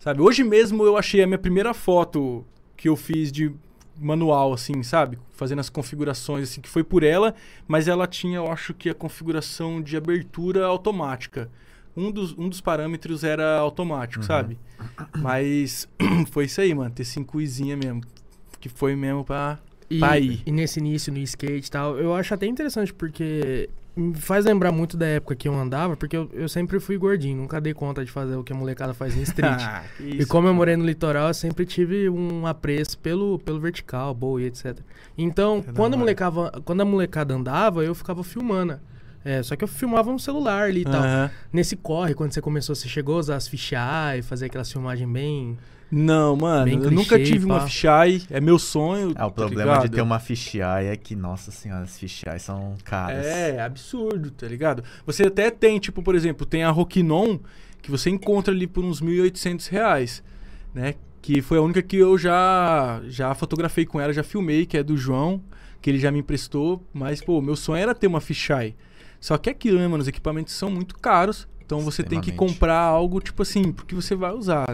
Sabe? Hoje mesmo eu achei a minha primeira foto que eu fiz de manual, assim, sabe? Fazendo as configurações, assim, que foi por ela, mas ela tinha, eu acho que a configuração de abertura automática. Um dos, um dos parâmetros era automático, Uhum. sabe? Mas [clears throat] foi isso aí, mano. T5izinha mesmo. Que foi mesmo pra. E, Tá aí. e nesse início no skate e tal, eu acho até interessante porque me faz lembrar muito da época que eu andava, porque eu, eu sempre fui gordinho, nunca dei conta de fazer o que a molecada faz no [laughs] street. Ah, que E isso. como eu morei no litoral, eu sempre tive um apreço pelo, pelo vertical, boa e etc. Então, É quando a, molecava, quando a molecada andava, eu ficava filmando. É, só que eu filmava no celular ali e tal. Aham. Nesse corre, quando você começou, você chegou a usar as fisheye, fazer aquelas filmagens bem... Não, mano, Bem eu nunca clichê, tive uma pá. fisheye, é meu sonho. Ah, o tá problema de ligado? ter uma fisheye é que, nossa senhora, as fisheye são caras. É, absurdo, tá ligado? Você até tem, tipo, por exemplo, tem a Rokinon, que você encontra ali por uns 1.800 reais, né? Que foi a única que eu já, já fotografei com ela, já filmei, que é do João, que ele já me emprestou. Mas, pô, meu sonho era ter uma fisheye. Só que é aquilo, né, mano? Os equipamentos são muito caros. Então você tem que comprar algo, tipo assim, porque você vai usar.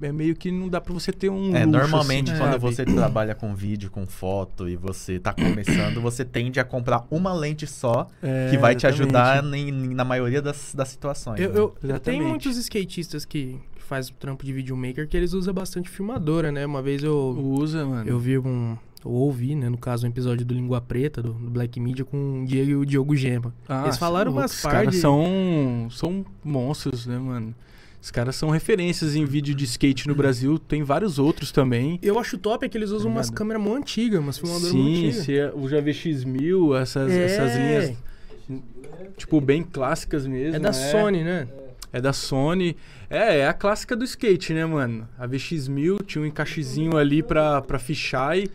É, é meio que não dá pra você ter um. É, luxo, normalmente assim, quando sabe? você trabalha com vídeo, com foto e você tá começando, você tende a comprar uma lente só É, que vai te exatamente. ajudar em- em- na maioria das, das situações. Eu, né? eu, eu tenho muitos skatistas que, que faz o trampo de videomaker que eles usam bastante filmadora, né? Uma vez eu, Usa, mano. eu vi um, ou ouvi, né, no caso, um episódio do Língua Preta, do, do Black Media, com o Diego e o Diogo Gema. Ah, Eles falaram é umas louco, Os caras de- são, são monstros, né, mano? Os caras são referências em vídeo de skate no Brasil. Tem vários outros também. Eu acho top é que eles usam umas Obrigado. câmeras muito antigas, umas filmadoras muito Sim, antigas. se é, o JVX1000, essas, É. essas linhas, tipo, bem clássicas mesmo. É da Sony, né? É da Sony. É, é a clássica do skate, né, mano? A VX1000 tinha um encaixezinho ali pra, pra fichar e,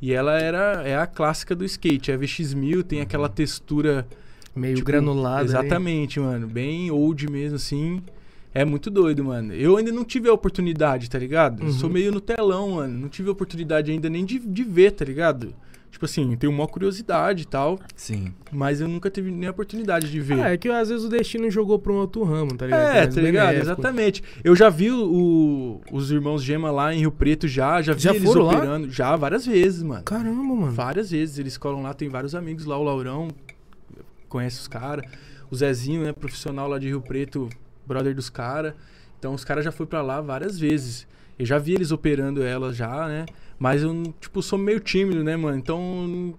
e ela era é a clássica do skate. A VX1000 tem aquela textura Meio tipo, granulada. ali. Exatamente, mano. Bem old mesmo, assim. É muito doido, mano. Eu ainda não tive a oportunidade, tá ligado? Uhum. Sou meio no telão, mano. Não tive a oportunidade ainda nem de, de ver, tá ligado? Tipo assim, tenho uma curiosidade e tal, Sim. mas eu nunca tive nem a oportunidade de ver. Ah, é que às vezes o destino jogou pra um outro ramo, tá ligado? É, tá ligado? benéfico. Exatamente. Eu já vi o- os irmãos Gema lá em Rio Preto já, já vi Já eles foram lá? operando. Já, várias vezes, mano. Caramba, mano. Várias vezes. Eles colam lá, tem vários amigos lá, o Laurão, conhece os caras. O Zezinho, né, profissional lá de Rio Preto, brother dos caras. Então os caras já foram pra lá várias vezes. Eu já vi eles operando elas já, né? Mas eu, tipo, sou meio tímido, né, mano? Então,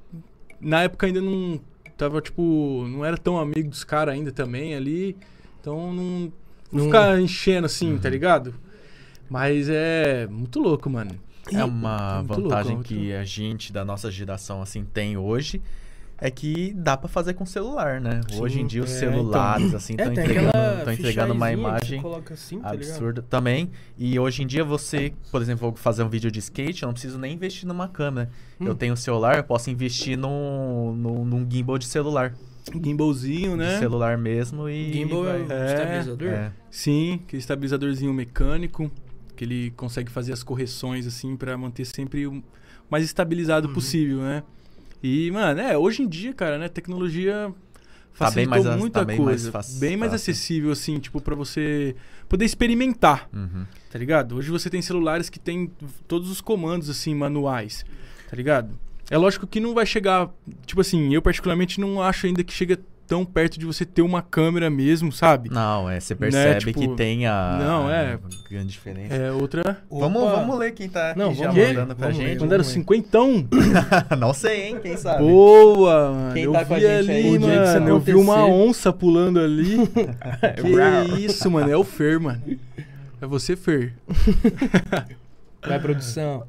na época ainda não tava, tipo, não era tão amigo dos caras ainda também ali. Então, não, não Não- ficar enchendo assim, tá ligado? Mas é muito louco, mano. É uma muito vantagem louco, que a gente da nossa geração assim tem hoje é que dá pra fazer com celular, né? Sim, hoje em dia os é, celulares assim É, estão tem entregando, tão entregando uma que imagem assim, tá ligado? absurda também. E hoje em dia você, por exemplo, vou fazer um vídeo de skate, eu não preciso nem investir numa câmera. Eu Hum. tenho um celular, eu posso investir num, num, num gimbal de celular. Gimbalzinho, né? De celular mesmo e Gimbal é vai. É, estabilizador? É. Sim, aquele estabilizadorzinho mecânico, que ele consegue fazer as correções assim pra manter sempre o mais estabilizado Uhum. possível, né? E, mano, é, hoje em dia, cara, né, tecnologia Tá bem facilitou mais a- muita tá bem mais coisa, fácil- bem mais fácil. acessível assim, tipo pra você poder experimentar, Uhum. tá ligado? Hoje você tem celulares que tem todos os comandos assim manuais, tá ligado? É lógico que não vai chegar, tipo assim, eu particularmente não acho ainda que chega tão perto de você ter uma câmera mesmo, sabe? Não, é, você percebe tipo, que tem a, não, é. a grande diferença. É outra. Vamos, Opa. vamos ler quem tá aqui Não, já vamos ler. mandando pra Vamos ler, gente. Mandaram cinquentão. [laughs] não sei, hein? Quem sabe? Boa, mano. Quem eu tá com a vi gente ali, aí? Mano. Eu vi uma onça pulando ali. [laughs] que isso, mano. É o Fer, mano. É você, Fer. [laughs] Vai, produção.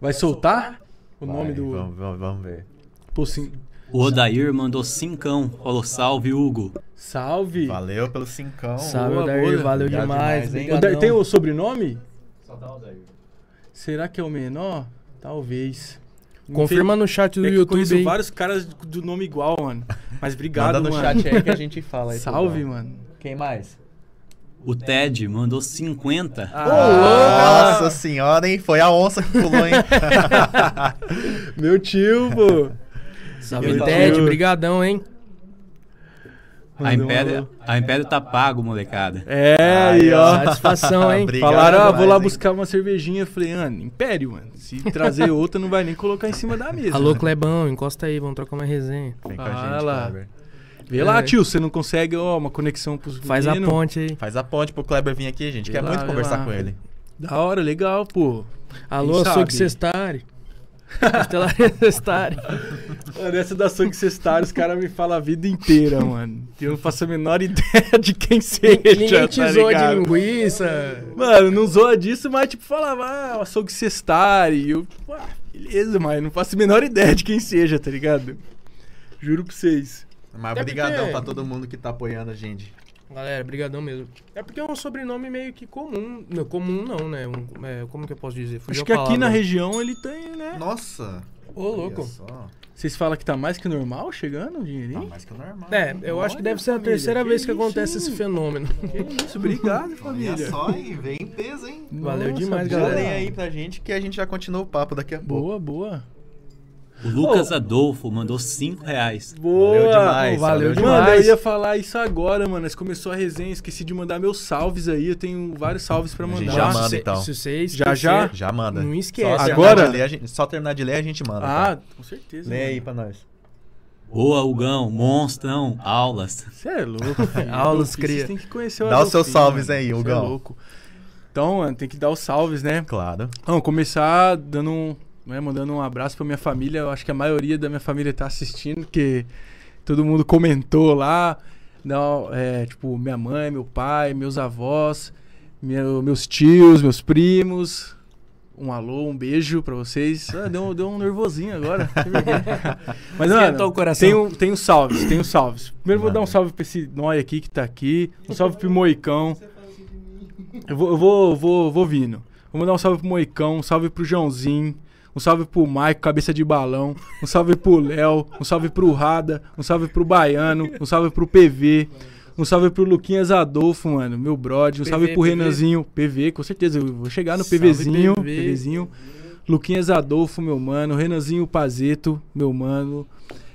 Vai soltar o Vai, nome do. Vamos, vamos, vamos ver. Pô, sim. O Odair mandou cincão. Falou salve, Hugo. Salve. Valeu pelo cincão. Salve, boa, Odair, boa. valeu Obrigado demais. demais, hein? O brigadão. Da- Tem o sobrenome? Só dá Odair. Será que é o menor? Talvez. Confirma no chat do É eu YouTube aí. vários caras do nome igual, mano. Mas obrigado, Manda no mano. chat aí que a [laughs] gente fala. aí, Salve, tudo. mano. Quem mais? O Ted mandou 50. Ah, Nossa senhora, hein? Foi a onça que pulou, hein? [laughs] Meu tio, pô. Salve, Ted. Deus. Brigadão, hein? A Império, a Império tá pago, molecada. É, aí, ó. Satisfação, hein? [laughs] Obrigado Falaram, ah, vou lá hein? buscar uma cervejinha. Eu falei, ah, Império, mano. Se trazer outra, não vai nem colocar em cima da mesa. Alô, mano. Clebão, encosta aí, vamos trocar uma resenha. Vem com a gente, Kleber. Vê lá, É. tio, você não consegue, ó, uma conexão pros Faz a ponte aí. Faz a ponte pro Kleber vir aqui, gente Vê quer lá, muito conversar lá. com ele. Da hora, legal, pô. Alô, Quem açougue sabe? Cestari. Estelaria cestari. [laughs] Mano, essa da Sangue Cestário, os caras me falam a vida inteira, mano. Eu não faço a menor [laughs] ideia de quem seja, Ninguém te tá zoa de linguiça. Mano, não zoa disso, mas tipo, falava, ah, açougue cestari. E eu, tipo, ah, beleza, mas não faço a menor ideia de quem seja, tá ligado? Juro pra vocês. Mas obrigadão pra todo mundo que tá apoiando a gente. Galera, brigadão mesmo. É porque é um sobrenome meio que comum. Não, comum não, né? Um- é, como que eu posso dizer? Fugiu Acho a que aqui na região ele tem, né? Nossa! Ô, louco. Olha só. Vocês falam que tá mais que normal chegando o Tá dinheirinho? mais que normal. É, eu acho que Olha, deve ser a família, terceira que vez que isso, acontece hein? esse fenômeno. Que isso, obrigado, Olha família. só, hein? Vem em peso, hein? Valeu Nossa, demais, Já galera. lê aí pra gente que a gente já continua o papo daqui a pouco. Boa, boa. O Lucas Adolfo mandou 5 reais. Boa! Valeu demais, valeu valeu Mano, eu demais. ia falar isso agora, mano. Mas começou a resenha, esqueci de mandar meus salves aí. Eu tenho vários salves pra A gente mandar. já manda, então. Se vocês Já, já? Já manda. Não esquece. Só terminar Agora? de ler, a gente- só terminar de ler a gente manda. Ah, tá? com certeza. Lê mano. aí pra nós. Boa, Hugão. Monstrão. Aulas. Você é louco, [laughs] filho. Aulas, Vocês cria. têm que conhecer o Dá os seus salves aí, Cê Hugão. É louco. Então, mano, tem que dar os salves, né? Claro. Vamos começar dando um, né, mandando um abraço pra minha família. Eu acho que a maioria da minha família tá assistindo, porque todo mundo comentou lá. Não, é, tipo, minha mãe, meu pai, meus avós, meu- meus tios, meus primos. Um alô, um beijo pra vocês. Ah, deu, deu um nervosinho agora. [laughs] Mas, mano, o coração. tem, um, tem os salves, tem os salves. Primeiro vou dar um salve pra esse nóia aqui que tá aqui. Um salve pro Moicão. Eu vou, eu vou, vou, vou vindo. Vou mandar um salve pro Moicão, um salve pro Joãozinho, um salve pro Maico, cabeça de balão, um salve pro Léo, um salve pro Rada, um salve pro Baiano, um salve pro PV, um salve pro Luquinhas Adolfo, mano, meu brother, um PV, salve pro PV. Renanzinho, PV, com certeza, eu vou chegar no Salve, PVzinho, PV. PVzinho, Luquinhas Adolfo, meu mano, Renanzinho Pazeto, meu mano,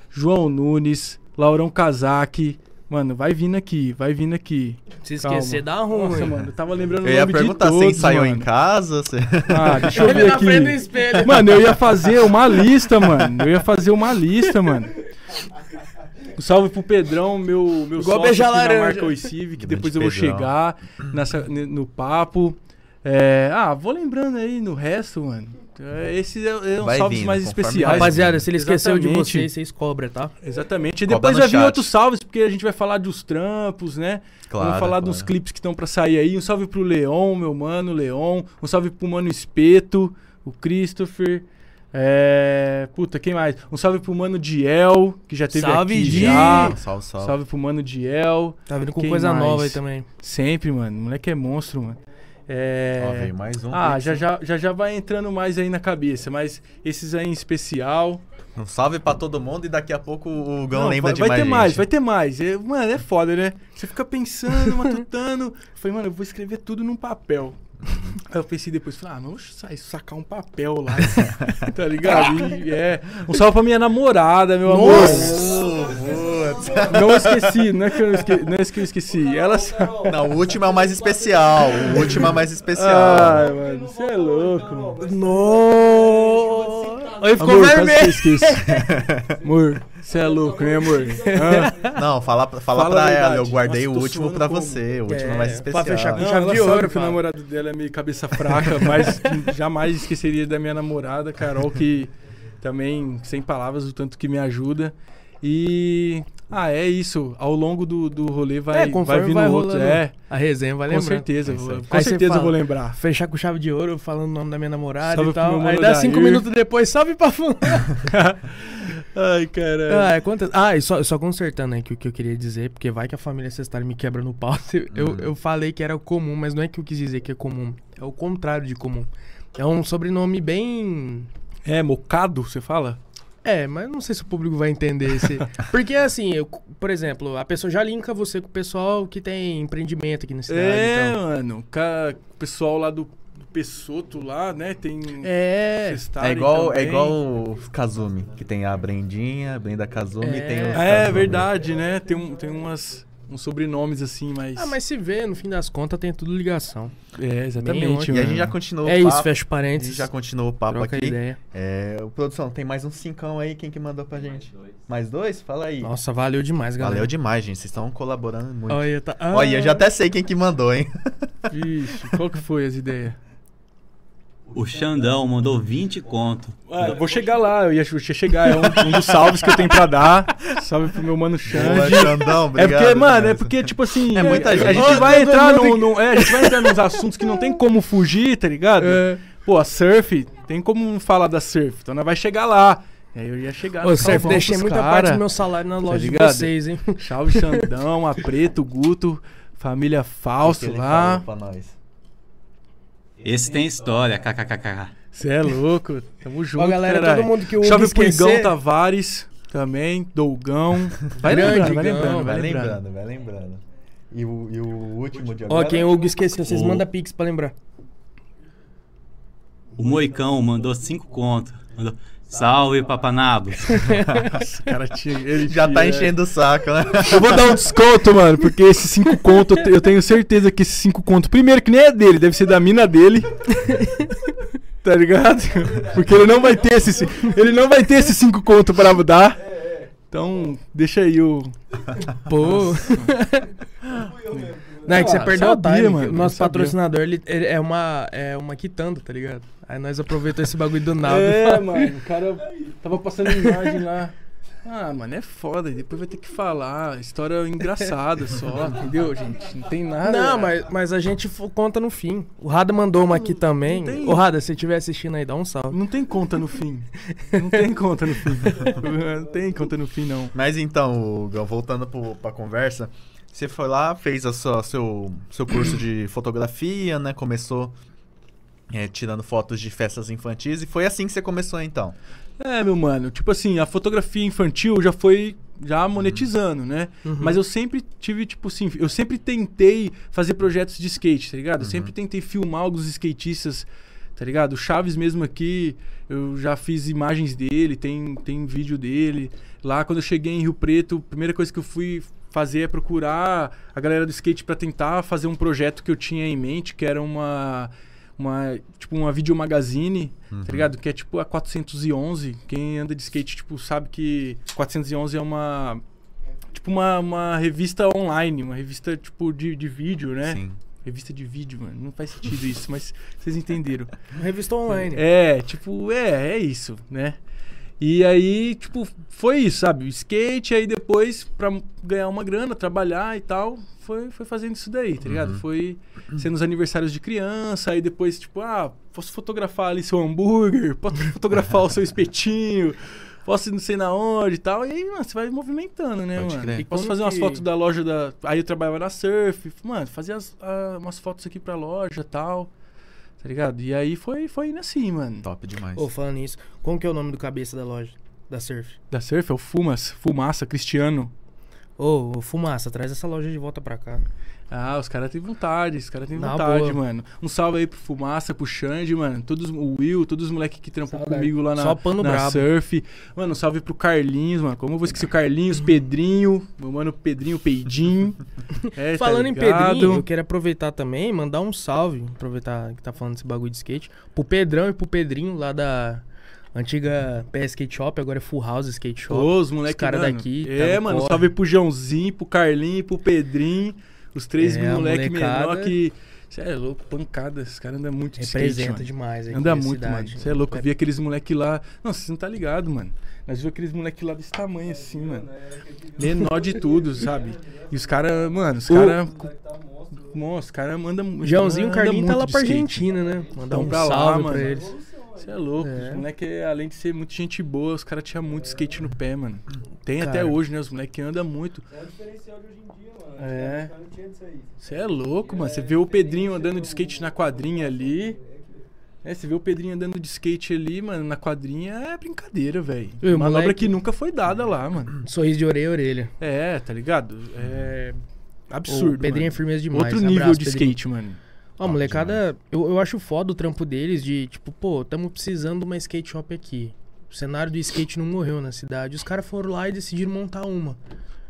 João Nunes, Laurão Kazak, mano, vai vindo aqui, vai vindo aqui. Se Calma. esquecer, dá ruim. Nossa, mano, eu tava lembrando Eu o ia nome de perguntar se todos, ensaiou em mano. casa. se- Ah, deixa eu ver do aqui. espelho. Mano, eu ia fazer uma lista, mano. Eu ia fazer uma lista, mano. Um salve pro Pedrão, meu, meu Igual sócio beijar aqui na marca Oicive, que depois eu vou Pedrão. chegar nessa, no papo. É, ah, vou lembrando aí no resto, mano. É, Esses é, é os Vai salves vindo, mais especiais. Rapaziada, se ele esqueceu de vocês, vocês cobram, tá? Exatamente. E depois vai vir outros salves, porque a gente vai falar dos trampos, né? Claro, Vamos falar claro. dos clipes que estão pra sair aí. Um salve pro Leon, meu mano, Leon. Um salve pro Mano Espeto, o Christopher. É... Puta, quem mais? Um salve pro Mano Diel, que já teve Salve, aqui Di! já. Salve, salve. Salve pro Mano Diel. Tá vindo com Quem coisa mais? nova aí também. Sempre, mano. O moleque é monstro, mano. É... Ó, veio mais um. Ah, já, já, já já vai entrando mais aí na cabeça, mas esses aí em especial. Um salve pra todo mundo e daqui a pouco o Gão Não, lembra vai, de vai mais ter gente. mais, vai ter mais. É, mano, é foda, né? Você fica pensando, matutando. Falei, mano, eu vou escrever tudo num papel. Aí eu pensei depois, falei, ah, não, vou sa- sacar um papel lá. [laughs] tá ligado? [laughs] E, é. Um salve pra minha namorada, meu amor. Putz. Não esqueci, não é que eu esqueci, não é que eu esqueci. Ela. Não, o último é o mais especial. O último é o mais especial. Ai, mano, você é louco, mano. No! Aí ficou Amor, vermelho. [laughs] amor, você é louco, né, amor? Não, fala, fala, Fala pra ela. Eu guardei Nossa, o último pra como. você. O último é É, mais pra especial. fechar com Não, chave de ouro, que o namorado dela é meio cabeça fraca, mas jamais esqueceria da minha namorada, Carol, que também, sem palavras, o tanto que me ajuda. E. Ah, é isso. Ao longo do, do rolê vai, É, vai vindo vai outro. É, A resenha vai com lembrar. certeza. É com certeza eu fala, vou lembrar. Fechar com chave de ouro, falando o nome da minha namorada Salve e tal. Aí dá cinco minutos depois, salve pra fulano. [laughs] Ai, caralho. Ah, é quantas... ah e só, só consertando aí que o que eu queria dizer, porque vai que a família ancestral me quebra no pau. [laughs] Eu, Uhum. eu falei que era comum, mas não é que eu quis dizer que é comum. É o contrário de comum. É um sobrenome bem. É, mocado, você fala? É, mas não sei se o público vai entender esse. [laughs] Porque assim, eu, por exemplo, a pessoa já linka você com o pessoal que tem empreendimento aqui na cidade. É, então. mano. O pessoal lá do, Pessoto lá, né? Tem. É. Cestari É igual, é igual o Kazumi, que tem a Brendinha, a Brenda Kazumi É. tem os É, Kazumi. verdade, né? Tem, um, tem umas, uns sobrenomes assim, mas. Ah, mas se vê, no fim das contas, tem tudo ligação. É, Nenhum exatamente. E a gente já continuou é o isso, papo. fecha A parênteses. gente já continuou o papo troca aqui. ideia. É, produção, tem mais um cincão aí, quem que mandou pra gente? Mais dois? Fala aí. Nossa, valeu demais, galera. Valeu demais, gente. Vocês estão colaborando muito. Olha, tá... Olha, eu já até sei quem que mandou, hein? Vixe, qual que foi as ideias? O Xandão mandou 20 conto. Eu vou chegar lá, eu ia, eu ia chegar. É um, um dos salves que eu tenho pra dar. Salve pro meu mano Xande. Xandão, É obrigado. porque, mano, é porque, tipo assim. É muita a- gente. A vai entrar É, a gente vai entrar nos assuntos que não tem como fugir, tá ligado? É. Pô, a surf, tem como falar da surf. Então nós vai chegar lá. E aí eu ia chegar Ô, no Surf, deixei muita cara. parte do meu salário na loja de ligado? vocês, hein? Salve Xandão, a Preto, Guto, família O que que Fausto ele lá. pra nós? Esse tem história, kkkk. Você é louco, tamo junto, galera, caralho. todo mundo que o Salve Hugo pro Igão esquecer- Tavares também, Dougão. Vai lembrando, vai lembrando, Vai lembrando. vai lembrando. E o, e o último de Ó, agora? quem o Hugo esqueceu, vocês O- mandam pix pra lembrar. O Moicão mandou 5 conto. Mandou, Salve, Papanabos. [laughs] Esse cara tinha, ele Já tá enchendo o saco, né? Eu vou dar um desconto, mano, porque esses cinco conto, eu te- eu tenho certeza que esses cinco conto, primeiro que nem é dele, deve ser da mina dele. [laughs] tá ligado? Porque ele não vai ter esses, ele não vai ter esses cinco conto pra dar. Então, deixa aí o Pô. Não, é que você Ah, perdeu sabia, o time. mano, o nosso patrocinador, ele, ele é uma é uma quitanda, tá ligado? Aí nós aproveitamos esse bagulho do nada. É, [laughs] mano, o cara tava passando imagem lá. Ah, mano, é foda. Depois vai ter que falar. História engraçada só, entendeu, gente? Não tem nada. Não, mas, mas a gente conta no fim. O Rada mandou uma aqui também. tem- Ô, Rada, se você estiver assistindo aí, dá um salve. Não tem conta no fim. Não tem conta no fim. [laughs] Não tem conta no fim, não. Mas então, Gão, voltando pro, pra conversa, você foi lá, fez a sua, seu, seu curso de fotografia, né? Começou é, tirando fotos de festas infantis e foi assim que você começou então. É, meu mano, tipo assim, a fotografia infantil já foi já monetizando, né? Uhum. Mas eu sempre tive, tipo assim, eu sempre tentei fazer projetos de skate, tá ligado? Eu sempre tentei filmar alguns skatistas, tá ligado? O Chaves mesmo aqui, eu já fiz imagens dele, tem, tem vídeo dele. Lá quando eu cheguei em Rio Preto, a primeira coisa que eu fui fazer é procurar a galera do skate pra tentar fazer um projeto que eu tinha em mente, que era uma uma tipo uma videomagazine, tá ligado? Que é tipo a 411. Quem anda de skate tipo sabe que 411 é uma tipo uma, uma revista online, uma revista tipo de, de vídeo, né? Sim. Revista de vídeo, mano. Não faz sentido isso, mas vocês entenderam. [laughs] Revista online. É, tipo, é, é isso, né? E aí, tipo, foi isso, sabe? Skate, aí depois, pra ganhar uma grana, trabalhar e tal, foi, foi fazendo isso daí, tá ligado? Foi sendo os aniversários de criança, aí depois, tipo, ah, posso fotografar ali seu hambúrguer, posso [laughs] fotografar o seu espetinho, posso ir não sei na onde e tal. E aí, mano, você vai movimentando, né, Pode mano? crer. E posso Como fazer umas que- fotos da loja da. Aí eu trabalhava na surf, mano, fazia as- umas fotos aqui pra loja e tal. Tá ligado? E aí foi, foi indo assim, mano. Top demais. Ô, falando nisso, como que é o nome do cabeça da loja? Da Surf? Da Surf é o Fumas, Fumaça, Cristiano. Ô, ô, Fumaça, traz essa loja de volta pra cá. Ah, os caras têm vontade, os caras têm Na vontade, boa. mano. Um salve aí pro Fumaça, pro Xande, mano. Todos, o Will, todos os moleques que trampam Saudade. comigo lá na, Só pano na brabo. Surf. Mano, um salve pro Carlinhos, mano. Como eu vou esquecer o Carlinhos, Pedrinho, meu mano Pedrinho, Peidinho. [laughs] É, tá Falando em ligado? Pedrinho, eu quero aproveitar também, mandar um salve, aproveitar que tá falando desse bagulho de skate, pro Pedrão e pro Pedrinho lá da antiga PS Skate Shop, agora é Full House Skate Shop. Ô, os moleques cara mano. daqui, tá É, no mano, corre. salve pro Joãozinho, pro Carlinho, pro Pedrinho. Os três É, moleque menor que. Você é louco, pancada. Esse cara anda muito de skate, Representa mano. demais aí. Anda muito, cidade. mano. Você é louco, eu vi aqueles moleque lá. Não, você não tá ligado, mano. Nós vimos aqueles moleque lá desse tamanho assim, mano. Menor de tudo, sabe? E os caras, mano, os caras. Nossa, os caras mandam. Joãozinho e o anda Carlinho tá lá pra skate. Argentina, né? Mandar Tão um pra lá, salve mano. pra eles. Você é louco. É. Os moleque, além de ser muito gente boa, os caras tinham muito skate no pé, mano. Tem até Cara. hoje, né? Os moleque andam muito. É o diferencial de hoje em dia, mano. É. Antigamente Não tinha disso aí. Você é louco, mano. Você vê o Pedrinho andando de skate na quadrinha ali. É, você vê o Pedrinho andando de skate ali, mano, na quadrinha é brincadeira, velho. Manobra moleque- que nunca foi dada lá, mano. [clears throat] Sorriso de orelha a orelha. É, tá ligado? É absurdo. o Pedrinho é mano. firmeza demais. Outro nível Abraço, de Pedrinho. skate, mano. Ó, molecada, eu, eu acho foda o trampo deles de, tipo, pô, tamo precisando de uma skate shop aqui. O cenário do skate não morreu na cidade. Os caras foram lá e decidiram montar uma.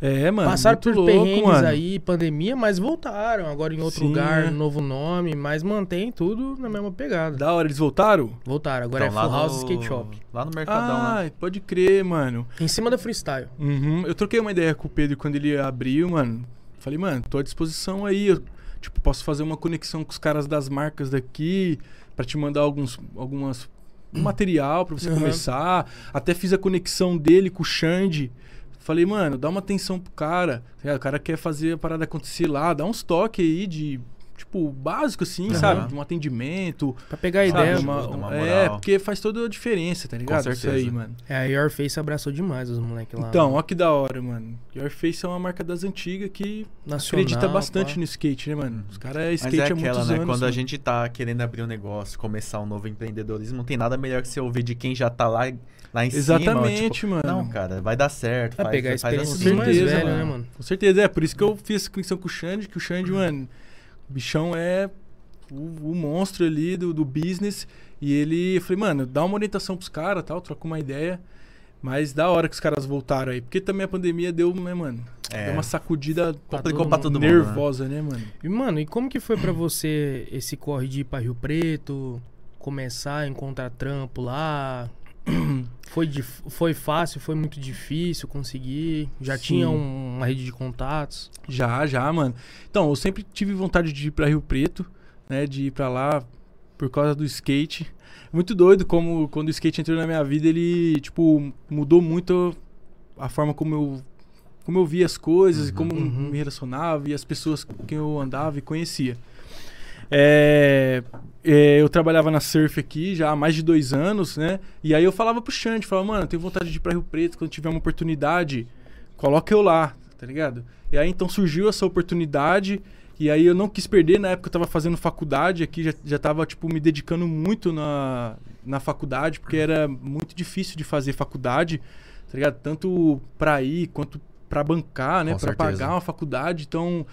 É, mano. Passaram muito por louco, perrengues mano. aí, pandemia, mas voltaram. Agora em outro Sim, lugar, é. novo nome, mas mantém tudo na mesma pegada. Da hora, eles voltaram? Voltaram, agora Então, é Full House no- Skate Shop. Lá no Mercadão, Ah, né? pode crer, mano. Em cima da freestyle. Uhum. Eu troquei uma ideia com o Pedro quando ele abriu, mano. Falei, mano, tô à disposição aí. Eu, tipo, posso fazer uma conexão com os caras das marcas daqui pra te mandar alguns algumas um material pra você Uhum. começar. Até fiz a conexão dele com o Xande. Falei, mano, dá uma atenção pro cara. tá? O cara quer fazer a parada acontecer lá, dá uns toques aí de tipo básico assim, Aham. sabe? De um atendimento, Pra pegar a ideia. Uma- uma é, porque faz toda a diferença, tá ligado? Isso certeza. aí, mano. É, a Your Face abraçou demais os moleques lá. Então, ó que da hora, mano. Your Face é uma marca das antigas que Nacional, acredita bastante pá. no skate, né, mano? Os caras é Mas skate é há aquela, muitos né? anos. Quando a mano. gente tá querendo abrir um negócio, começar um novo empreendedorismo, não tem nada melhor que você ouvir de quem já tá lá, lá em cima. Exatamente, tipo, mano. Não, cara, vai dar certo. Vai faz, pegar a faz experiência assim. dos mais certeza, velhos, mano. né, mano? Com certeza, é. Por isso que eu fiz essa conexão com o Xande, que o Xande, mano, o bichão é o, o monstro ali do, do business. E ele, eu falei, mano, dá uma orientação pros caras tal, troca uma ideia. Mas da hora que os caras voltaram aí. Porque também a pandemia deu, né, mano? É. Deu uma sacudida todo pra todo mundo. né? nervosa, né, mano? E, mano, e como que foi pra você esse corre de ir pra Rio Preto, começar a encontrar trampo lá? [clears throat] Foi, foi fácil, foi muito difícil conseguir? Já Sim. tinha um- uma rede de contatos? Já, já, mano. Então, eu sempre tive vontade de ir pra Rio Preto, né? De ir pra lá por causa do skate. Muito doido como quando o skate entrou na minha vida, ele, tipo, mudou muito a forma como eu, como eu via as coisas, e Uhum. como Uhum. me relacionava e as pessoas com quem eu andava e conhecia. É, é, eu trabalhava na Surf aqui já há mais de dois anos, né? E aí eu falava pro Xande, falava, mano, eu tenho vontade de ir pra Rio Preto, quando tiver uma oportunidade, coloca eu lá, tá ligado? E aí então surgiu essa oportunidade, e aí eu não quis perder, na época eu tava fazendo faculdade aqui, já, já tava, tipo, me dedicando muito na, na faculdade, porque era muito difícil de fazer faculdade, tá ligado? Tanto pra ir quanto pra bancar, né? Com Pra certeza. pagar uma faculdade, então...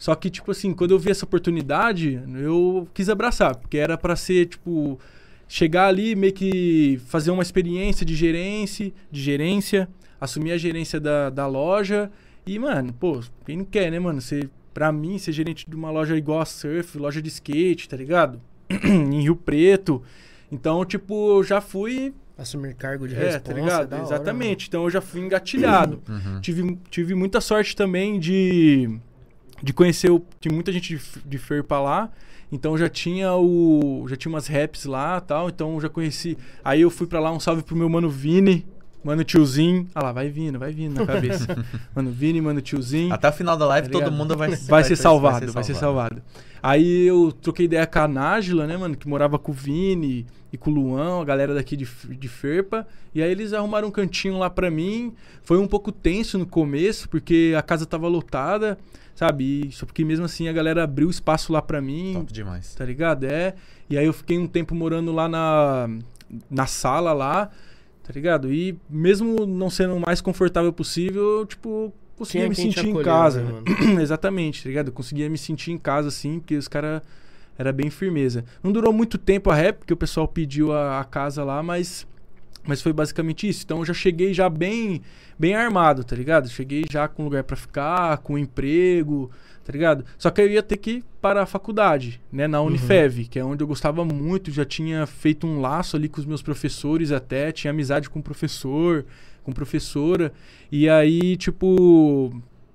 Só que, tipo assim, quando eu vi essa oportunidade, eu quis abraçar, porque era pra ser, tipo, chegar ali, meio que fazer uma experiência de gerência, de gerência, assumir a gerência da, da loja. E, mano, pô, quem não quer, né, mano? Ser, pra mim, ser gerente de uma loja igual a Surf, loja de skate, tá ligado? [clears throat] em Rio Preto. Então, tipo, eu já fui. Assumir cargo de É, responsa? tá ligado? da hora, Exatamente. Então eu já fui engatilhado. Uhum. Tive, tive muita sorte também de, de conhecer o, tinha muita gente de, de Ferpa lá. Então já tinha o já tinha umas raps lá, tal, então já conheci. Aí eu fui pra lá, um salve pro meu mano Vini, mano tiozinho. Ah lá, vai vindo, vai vindo na cabeça. [laughs] mano Vini, mano tiozinho. Até o final da live Tá todo mundo vai, Vai, ser salvado, vai ser salvado. Aí eu troquei ideia com a Nájila, né, mano, que morava com o Vini e com o Luan, a galera daqui de, de Ferpa. E aí eles arrumaram um cantinho lá pra mim. Foi um pouco tenso no começo, porque a casa tava lotada, sabe? E só porque mesmo assim a galera abriu espaço lá pra mim, Top demais. tá ligado? É. E aí eu fiquei um tempo morando lá na, na sala lá, tá ligado? E mesmo não sendo o mais confortável possível, eu, tipo, conseguia Tinha me sentir em acolheu, casa. né? [clears throat] Exatamente, tá ligado? Eu conseguia me sentir em casa, assim, porque os caras era bem firmeza. Não durou muito tempo a rap, porque o pessoal pediu a, a casa lá, mas, mas foi basicamente isso. Então eu já cheguei já bem, bem armado, tá ligado? Cheguei já com lugar pra ficar, com emprego, tá ligado? Só que eu ia ter que ir para a faculdade, né? Na Unifev, que é onde eu gostava muito, já tinha feito um laço ali com os meus professores até, tinha amizade com o professor, com professora. E aí, tipo,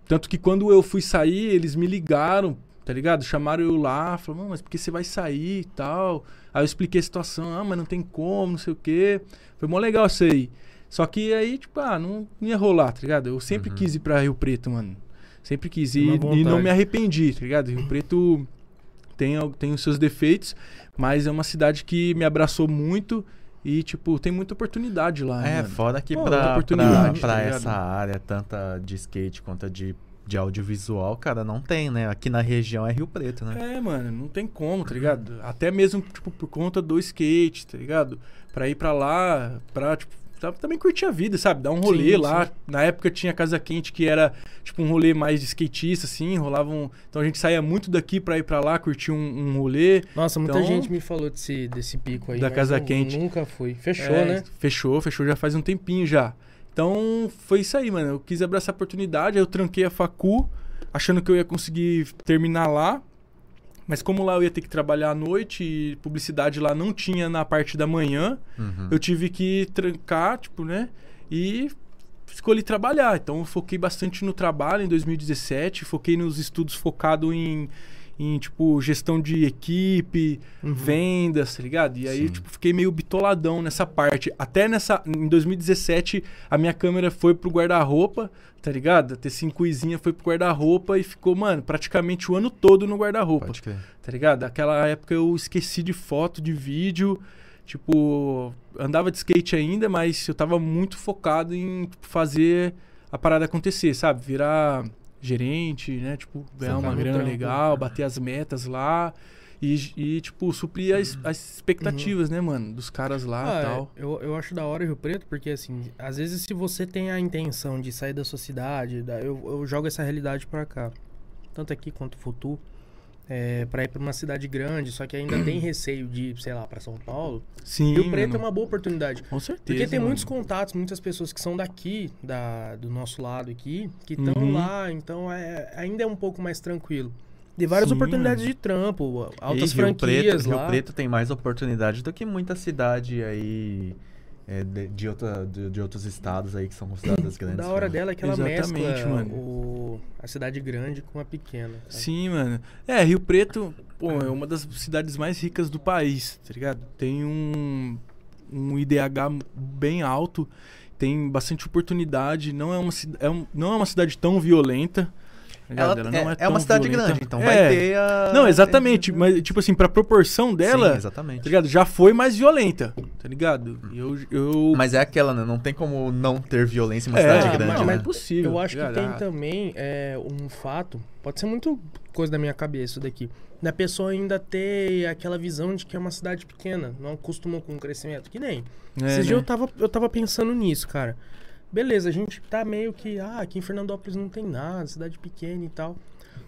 tanto que quando eu fui sair, eles me ligaram, tá ligado? Chamaram eu lá, falaram, "Não, mas por que você vai sair e tal? Aí eu expliquei a situação, ah, mas não tem como, não sei o quê. Foi mó legal isso aí. Só que aí, tipo, ah, não, não ia rolar, tá ligado? Eu sempre Uhum. quis ir pra Rio Preto, mano. Sempre quis ir e não me arrependi, tá ligado? Rio Preto tem, tem os seus defeitos, mas é uma cidade que me abraçou muito e, tipo, tem muita oportunidade lá. É, mano. fora que Pô, pra, pra, pra tá essa área, tanto de skate quanto de, de audiovisual, cara, não tem, né? Aqui na região é Rio Preto, né? É, mano, não tem como, tá ligado? Até mesmo, tipo, por conta do skate, tá ligado? Pra ir pra lá, pra, tipo, tá- também curtir a vida, sabe? Dar um rolê Sim, lá. sim. Na época tinha Casa Quente, que era, tipo, um rolê mais de skatista, assim, rolavam... Então a gente saía muito daqui pra ir pra lá, curtir um, um rolê. Nossa, muita Então- gente me falou desse, desse pico aí. Da mas Casa eu Quente. Nunca fui. Fechou, É, né? Fechou, fechou já faz um tempinho já. Então foi isso aí, mano. Eu quis abraçar a oportunidade, aí eu tranquei a facu, achando que eu ia conseguir terminar lá. Mas como lá eu ia ter que trabalhar à noite e publicidade lá não tinha na parte da manhã, Uhum. eu tive que trancar, tipo, né? E escolhi trabalhar. Então eu foquei bastante no trabalho em 2017, foquei nos estudos focado em, em tipo, gestão de equipe, Uhum. vendas, tá ligado? E aí, Sim. tipo, fiquei meio bitoladão nessa parte. Até nessa. Em 2017, a minha câmera foi pro guarda-roupa, tá ligado? A T5izinha foi pro guarda-roupa e ficou, mano, praticamente o ano todo no guarda-roupa tá ligado? Aquela época eu esqueci de foto, de vídeo. Tipo, andava de skate ainda, mas eu tava muito focado em tipo, fazer a parada acontecer, sabe? Virar gerente, né? Tipo, ganhar uma grana trampo. legal, bater as metas lá. E, e, tipo, suprir as, as expectativas, né, mano? Dos caras lá e Ah, tal. eu, eu acho da hora o Rio Preto, porque assim, às vezes se você tem a intenção de sair da sua cidade, da- eu, eu jogo essa realidade pra cá. Tanto aqui quanto Futu. É, pra ir pra uma cidade grande, só que ainda [clears throat] tem receio de ir, sei lá, pra São Paulo. Sim, Rio Preto mano. é uma boa oportunidade. Com certeza. Porque tem mano. muitos contatos, muitas pessoas que são daqui, da, do nosso lado aqui, que estão Uhum. lá, então é, ainda é um pouco mais tranquilo. De várias Sim, oportunidades mano. de trampo, altas e Rio franquias Preto, lá. Rio Preto tem mais oportunidade do que muita cidade aí é, de, de, outra, de, de outros estados aí que são consideradas [coughs] grandes. da hora né? dela é que ela Exatamente, mescla mano. o- a cidade grande com a pequena. sabe? Sim, mano. É, Rio Preto, pô, é uma das cidades mais ricas do país, tá ligado? Tem um, um IDH bem alto, tem bastante oportunidade, não é uma, é um- não é uma cidade tão violenta. Tá? Ela, não é, é tão uma cidade violenta. grande, então É. vai ter a. Não, exatamente, mas tipo assim, pra proporção dela, Sim, tá exatamente. ligado? Já foi mais violenta, tá ligado? Eu, eu Mas é aquela, né? Não tem como não ter violência em uma É, cidade ah, grande, não, né? mas é possível. Eu acho que tá tem ligado? também é, um fato, pode ser muito coisa da minha cabeça isso daqui, da pessoa ainda ter aquela visão de que é uma cidade pequena, não acostumou com o crescimento, que nem. É, Esses né? dias eu tava, eu tava pensando nisso, cara. Beleza, a gente tá meio que, ah, aqui em Fernandópolis não tem nada, cidade pequena e tal.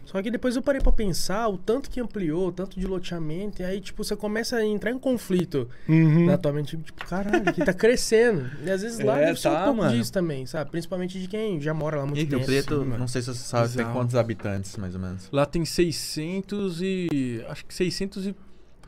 Só que depois eu parei pra pensar o tanto que ampliou, o tanto de loteamento, e aí, tipo, você começa a entrar em conflito Uhum. na tua mente, tipo, caralho, aqui tá crescendo. E às vezes lá [laughs] É, deve ser um tá, pouco mano. disso também, sabe? Principalmente de quem já mora lá há muito E Rio tempo. Preto, sim, não sei se você sabe, tem Bizarro. quantos habitantes, mais ou menos. Lá tem 600 e. Acho que 600 e.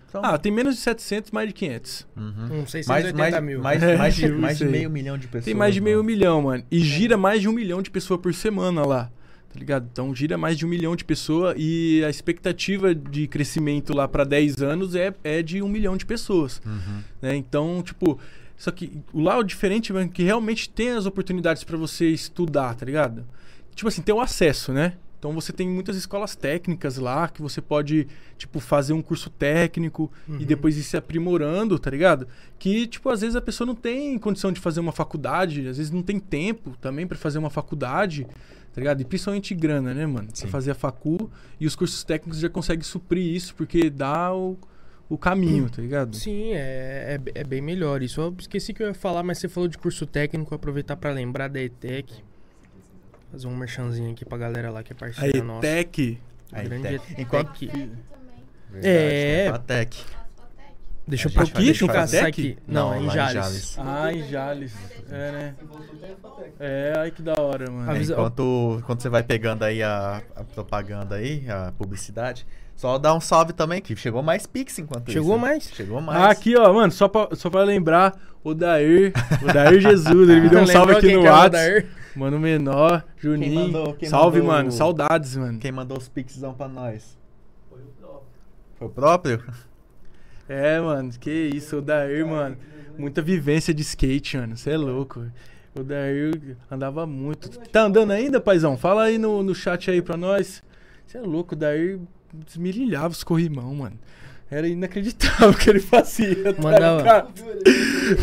Então, Ah, tem menos de 700, mais de 500. uhum. Uns 680 mais, mais, mil. mais, É, [laughs] mais, de, mais de sei. meio milhão de pessoas. Tem mais de meio né? milhão, mano. E gira mais de um milhão de pessoas por semana lá. Tá ligado? Então gira mais de um milhão de pessoas e a expectativa de crescimento lá pra 10 anos é, é de um milhão de pessoas. Uhum. né? Então, tipo, só que o lá o diferente é que realmente tem as oportunidades pra você estudar, tá ligado? Tipo assim, tem o acesso, né? Então você tem muitas escolas técnicas lá que você pode, tipo, fazer um curso técnico e depois ir se aprimorando, tá ligado? Que, tipo, às vezes a pessoa não tem condição de fazer uma faculdade, às vezes não tem tempo também pra fazer uma faculdade, tá ligado? E principalmente grana, né, mano? Sim. fazer a facu e os cursos técnicos já conseguem suprir isso porque dá o, o caminho, tá ligado? Sim, é, é, é bem melhor isso. Eu esqueci que eu ia falar, mas você falou de curso técnico, aproveitar pra lembrar da ETEC. Fazer um merchanzinho aqui pra galera lá que é A parceira nossa. ETEC, Aí, Grande Tec. ETEC. Enquanto-. Verdade, É. a Tec. Deixa eu, A gente pro- deixa eu caçar aqui. Não, é em Jales. Ah, em Jales. É, né? É, ai que da hora, mano. É, enquanto, enquanto você vai pegando aí a, a propaganda aí, a publicidade, só dá um salve também, que chegou mais Pix enquanto Chegou isso. né? mais? Chegou mais. Ah, aqui, ó, mano, só pra, só pra lembrar, o Dair, o Dair [laughs] Jesus, ele me deu um salve aqui quem no é o WhatsApp. Dair? Mano menor, Juninho. mandou- quem salve, mandou- mano, saudades, mano. Quem mandou os Pixzão pra nós? Foi o próprio? É, mano, que isso, o Dair, mano. Muita vivência de skate, mano. Você é louco. O Dair andava muito. Tá andando ainda, paizão? Fala aí no, no chat aí pra nós. Você é louco, o Dair desmirilhava os corrimão, mano. Era inacreditável [laughs] o que ele fazia. tá Mandava-?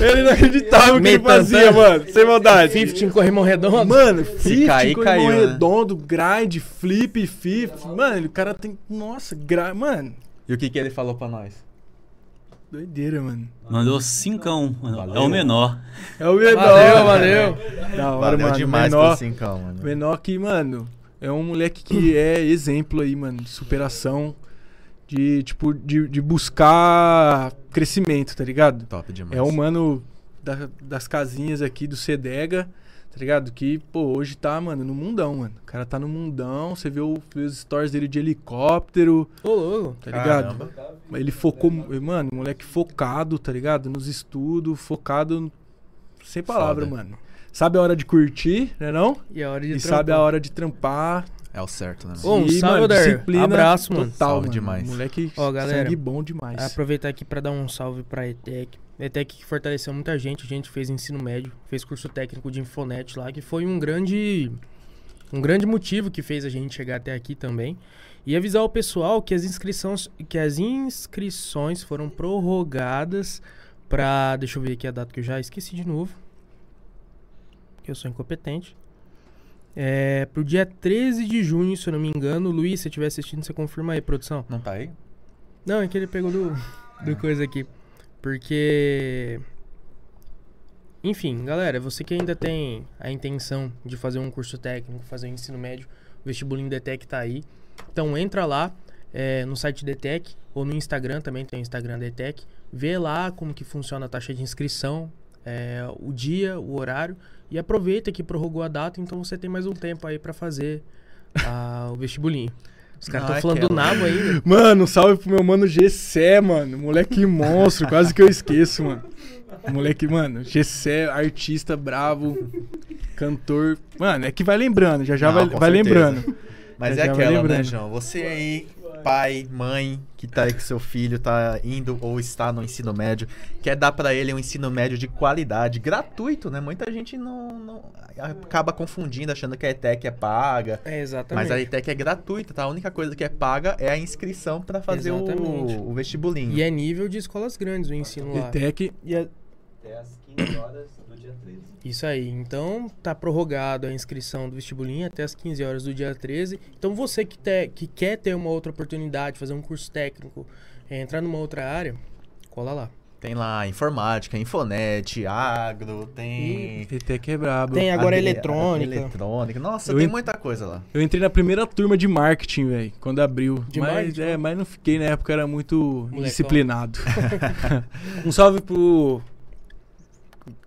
Era inacreditável o que ele fazia, mano. Sem maldade. 50 em corrimão redondo. Mano, 50, cair, corrimão caiu, né? redondo, grind, flip, fifth. Mano, o cara tem. Nossa, gra... mano. E o que, que ele falou pra nós? Doideira, mano. Mandou 5 mano. É o menor. É o menor. Valeu, [laughs] valeu. Da hora, Valeu mano. demais menor, pro cincão, mano. menor que, mano, é um moleque que [clears throat] é exemplo aí, mano, de superação, de, tipo, de, de buscar crescimento, tá ligado? Top demais. É um mano da- das casinhas aqui do Cedega, tá ligado? Que, pô, hoje tá, mano, no mundão, mano. O cara tá no mundão, você vê, o, vê os stories dele de helicóptero, Ô, louco. tá ligado? Caramba. Ele focou, mano, moleque focado, tá ligado? Nos estudos, focado, sem palavra, Foda. mano. Sabe a hora de curtir, né não? E a hora de E trampar. sabe a hora de trampar. É o certo, né? um E, salve, mano, disciplina Abraço, mano. Total, Salve mano. demais. Moleque, Ó, galera, sangue bom demais. Aproveitar aqui pra dar um salve pra ETEC. ETEC que fortaleceu muita gente. A gente fez ensino médio, fez curso técnico de Infonet lá, que foi um grande um grande motivo que fez a gente chegar até aqui também. E avisar o pessoal que as inscrições que as inscrições foram prorrogadas pra, deixa eu ver aqui a data que eu já esqueci de novo. Eu sou incompetente. É, pro dia 13 de junho, se eu não me engano. Luiz, se você estiver assistindo, você confirma aí, produção. Não tá aí? Não, é que ele pegou do, [laughs] do coisa aqui. Porque. Enfim, galera, você que ainda tem a intenção de fazer um curso técnico, fazer um ensino médio, o vestibulinho DTEC tá aí. Então entra lá é, no site DTEC ou no Instagram também, tem o Instagram DTEC. Vê lá como que funciona a taxa de inscrição, é, o dia, o horário. E aproveita que prorrogou a data, então você tem mais um tempo aí pra fazer ah, o vestibulinho. Os caras estão é falando do aquela. nabo ainda. Mano, um salve pro meu mano Gessé, mano. Moleque monstro, quase que eu esqueço, mano. Moleque, mano, Gessé, artista bravo, cantor. Mano, é que vai lembrando, já já Não, vai, vai lembrando. Mas Já é aquela, né. João? Você aí, pai, mãe, que tá aí com seu filho, tá indo ou está no ensino médio, quer dar pra ele um ensino médio de qualidade, gratuito, né? Muita gente não, não- acaba confundindo, achando que a ETEC é paga. É, exatamente. Mas a ETEC é gratuita, tá? A única coisa que é paga é a inscrição pra fazer Exatamente. o, o vestibulinho. E é nível de escolas grandes o ensino lá. ETEC. E é- Até às 15 horas do dia 13. Isso aí. Então, tá prorrogado a inscrição do vestibulinho até as 15 horas do dia 13. Então, você que, te- que quer ter uma outra oportunidade, fazer um curso técnico, é, entrar numa outra área, cola lá. Tem lá informática, infonet, agro, tem. ETEC é brabo. Tem agora eletrônica. Eletrônica. Nossa, Eu tem en- muita coisa lá. Eu entrei na primeira turma de marketing, velho, quando abriu. De mas, marketing? é, mas não fiquei na época, era muito Molecão. disciplinado. [laughs] um salve pro.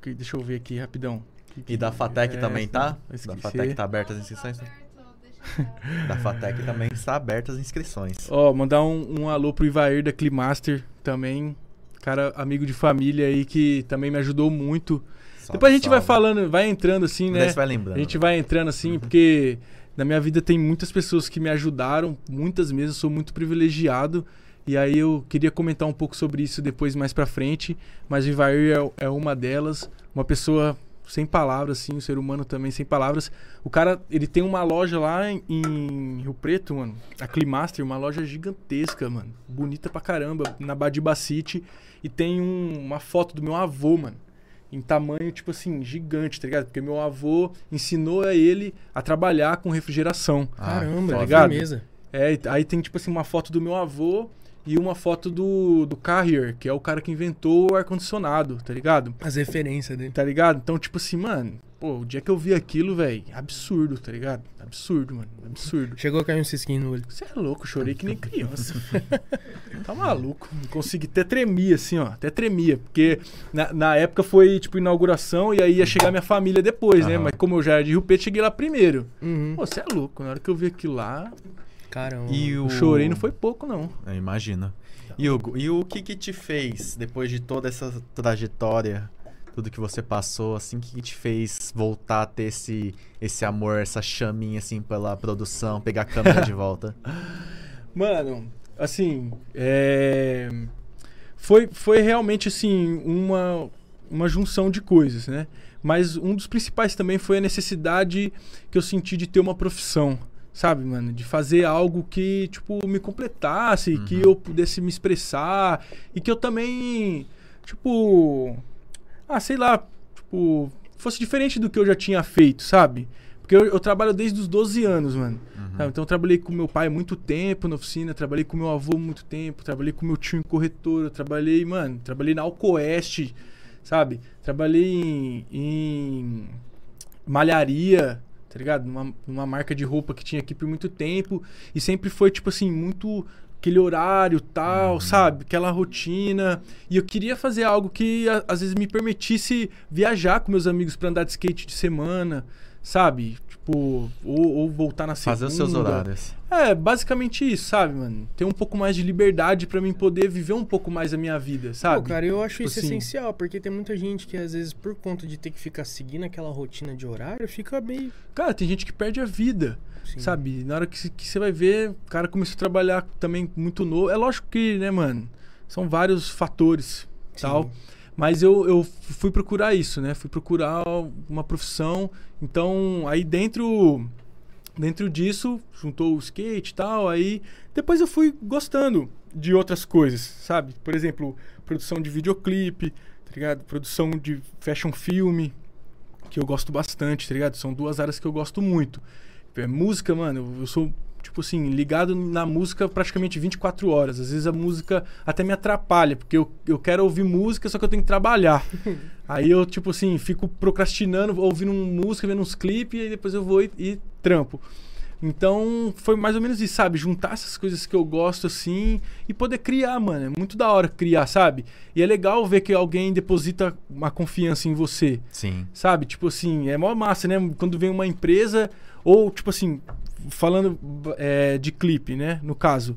Que- Deixa eu ver aqui rapidão. E da FATEC É, também tá? Da FATEC tá aberta as inscrições? [laughs] Da FATEC também está abertas as inscrições. Ó, mandar um, um alô pro Ivair da Climaster também. Cara, amigo de família aí que também me ajudou muito. Salve, Depois a gente vai salve. falando, vai entrando assim, né? você vai lembrando. A gente vai entrando assim, porque na minha vida tem muitas pessoas que me ajudaram, muitas mesmo, sou muito privilegiado. E aí eu queria comentar um pouco sobre isso depois mais pra frente, mas o Ivair é, é uma delas, uma pessoa sem palavras, assim, um ser humano também sem palavras. O cara, ele tem uma loja lá em, em Rio Preto, mano, a Climaster, uma loja gigantesca, mano, bonita pra caramba, na Badiba City, e tem um- uma foto do meu avô, mano em tamanho, tipo assim, gigante, tá ligado? Porque meu avô ensinou a ele a trabalhar com refrigeração. Ah, Caramba, tá ligado? firmeza. É, aí tem, tipo assim, uma foto do meu avô e uma foto do, do Carrier, que é o cara que inventou o ar-condicionado, tá ligado? As referências dele. Tá ligado? Então, tipo assim, mano, pô, o dia que eu vi aquilo, velho, absurdo, tá ligado? Absurdo, mano, absurdo. Chegou a cair um cisquinho no olho. Você é louco, chorei que nem criança. [laughs] tá maluco. Não consegui, até tremia, assim, ó. Até tremia. Porque na, na época foi, tipo, inauguração e aí ia chegar minha família depois, né? Aham. Mas como eu já era de Rio Preto, cheguei lá primeiro. Uhum. Pô, você é louco. Na hora que eu vi aquilo lá, Caramba. E o... eu chorei, não foi pouco, não. Eu imagino. E, Hugo, e o que que te fez, depois de toda essa trajetória, tudo que você passou, assim, o que que te fez voltar a ter esse, esse amor, essa chaminha, assim, pela produção, pegar a câmera de volta? [laughs] Mano, assim, é... foi, foi realmente, assim, uma, uma junção de coisas, né? Mas um dos principais também foi a necessidade que eu senti de ter uma profissão, sabe, mano? De fazer algo que, tipo, me completasse, que Uhum. eu pudesse me expressar e que eu também, tipo, ah, sei lá, tipo, fosse diferente do que eu já tinha feito, sabe? Porque eu, eu trabalho desde os 12 anos, mano. Sabe? Então eu trabalhei com meu pai muito tempo na oficina, trabalhei com meu avô muito tempo, trabalhei com meu tio em corretora, trabalhei, mano, trabalhei na Alcoeste, sabe? Trabalhei em, em malharia, tá ligado? Numa, numa marca de roupa que tinha aqui por muito tempo e sempre foi, tipo assim, muito aquele horário tal, sabe? Aquela rotina. E eu queria fazer algo que a- às vezes me permitisse viajar com meus amigos pra andar de skate de semana, sabe? Tipo, ou, ou voltar na segunda. Fazer os seus horários. É, basicamente isso, sabe, mano? Ter um pouco mais de liberdade pra mim poder viver um pouco mais a minha vida, sabe? Pô, cara, eu acho Tipo isso assim. essencial, porque tem muita gente que, às vezes, por conta de ter que ficar seguindo aquela rotina de horário, fica meio. Cara, tem gente que perde a vida, assim, sabe? Na hora que, que você vai ver, o cara começou a trabalhar também muito novo. É lógico que, né, mano? São vários fatores, sim. tal. Mas eu, eu fui procurar isso, né? Fui procurar uma profissão. Então, aí dentro dentro disso, juntou o skate e tal, aí depois eu fui gostando de outras coisas, sabe? Por exemplo, produção de videoclipe, tá ligado? Produção de fashion filme, que eu gosto bastante, tá ligado? São duas áreas que eu gosto muito. É, música, mano, eu sou, tipo assim, ligado na música praticamente 24 horas. Às vezes a música até me atrapalha, porque eu, eu quero ouvir música, só que eu tenho que trabalhar. [laughs] aí eu, tipo assim, fico procrastinando, ouvindo música, vendo uns clipes, e aí depois eu vou e, e trampo. Então, foi mais ou menos isso, sabe? Juntar essas coisas que eu gosto assim e poder criar, mano. É muito da hora criar, sabe? E é legal ver que alguém deposita uma confiança em você. Sim. Sabe? Tipo assim, é mó massa, né? Quando vem uma empresa, ou tipo assim, falando é, de clipe, né? No caso.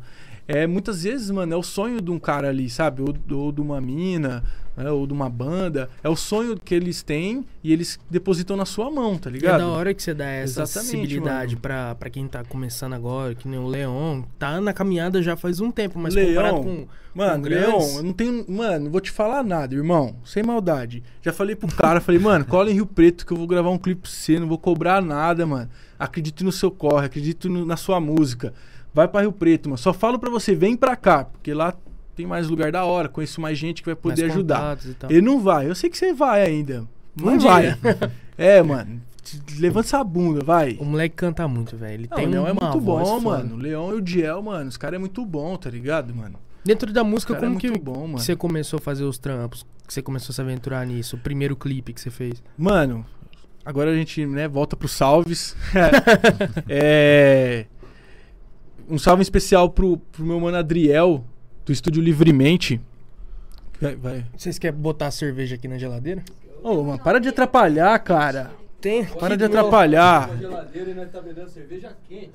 É, muitas vezes, mano, é o sonho de um cara ali, sabe? Ou, ou de uma mina, né? ou de uma banda. É o sonho que eles têm e eles depositam na sua mão, tá É ligado? da hora que você dá essa Exatamente, acessibilidade pra, pra quem tá começando agora, que nem o Leon. Tá na caminhada já faz um tempo, mas Leon, comparado com. Mano, com Leon, grandes- eu não tenho. Mano, não vou te falar nada, irmão. Sem maldade. Já falei pro cara, falei, mano, cola em Rio Preto que eu vou gravar um clipe pra você, não vou cobrar nada, mano. Acredito no seu corre, acredito no- na sua música. Vai pra Rio Preto, mano. Só falo pra você, vem pra cá, porque lá tem mais lugar da hora, conheço mais gente que vai mais poder ajudar. e tal. Ele não vai, eu sei que você vai ainda. Não Um vai. [laughs] É, mano. Levanta essa bunda, vai. O moleque canta muito, velho. Ele Não, tem o Leão uma é muito bom, mano. O Leão e o Diel, mano. Os caras é muito bom, tá ligado, mano? Dentro da música, é como que, muito bom, mano. que você começou a fazer os trampos? Que você começou a se aventurar nisso? O primeiro clipe que você fez? Mano, agora a gente, né, volta pros salves. [laughs] é. Um salve especial pro, pro meu mano Adriel, do estúdio Livremente. Vai, vai. Vocês querem botar a cerveja aqui na geladeira? Ô, mano, para de atrapalhar, cara. Tem. Para de atrapalhar. tá.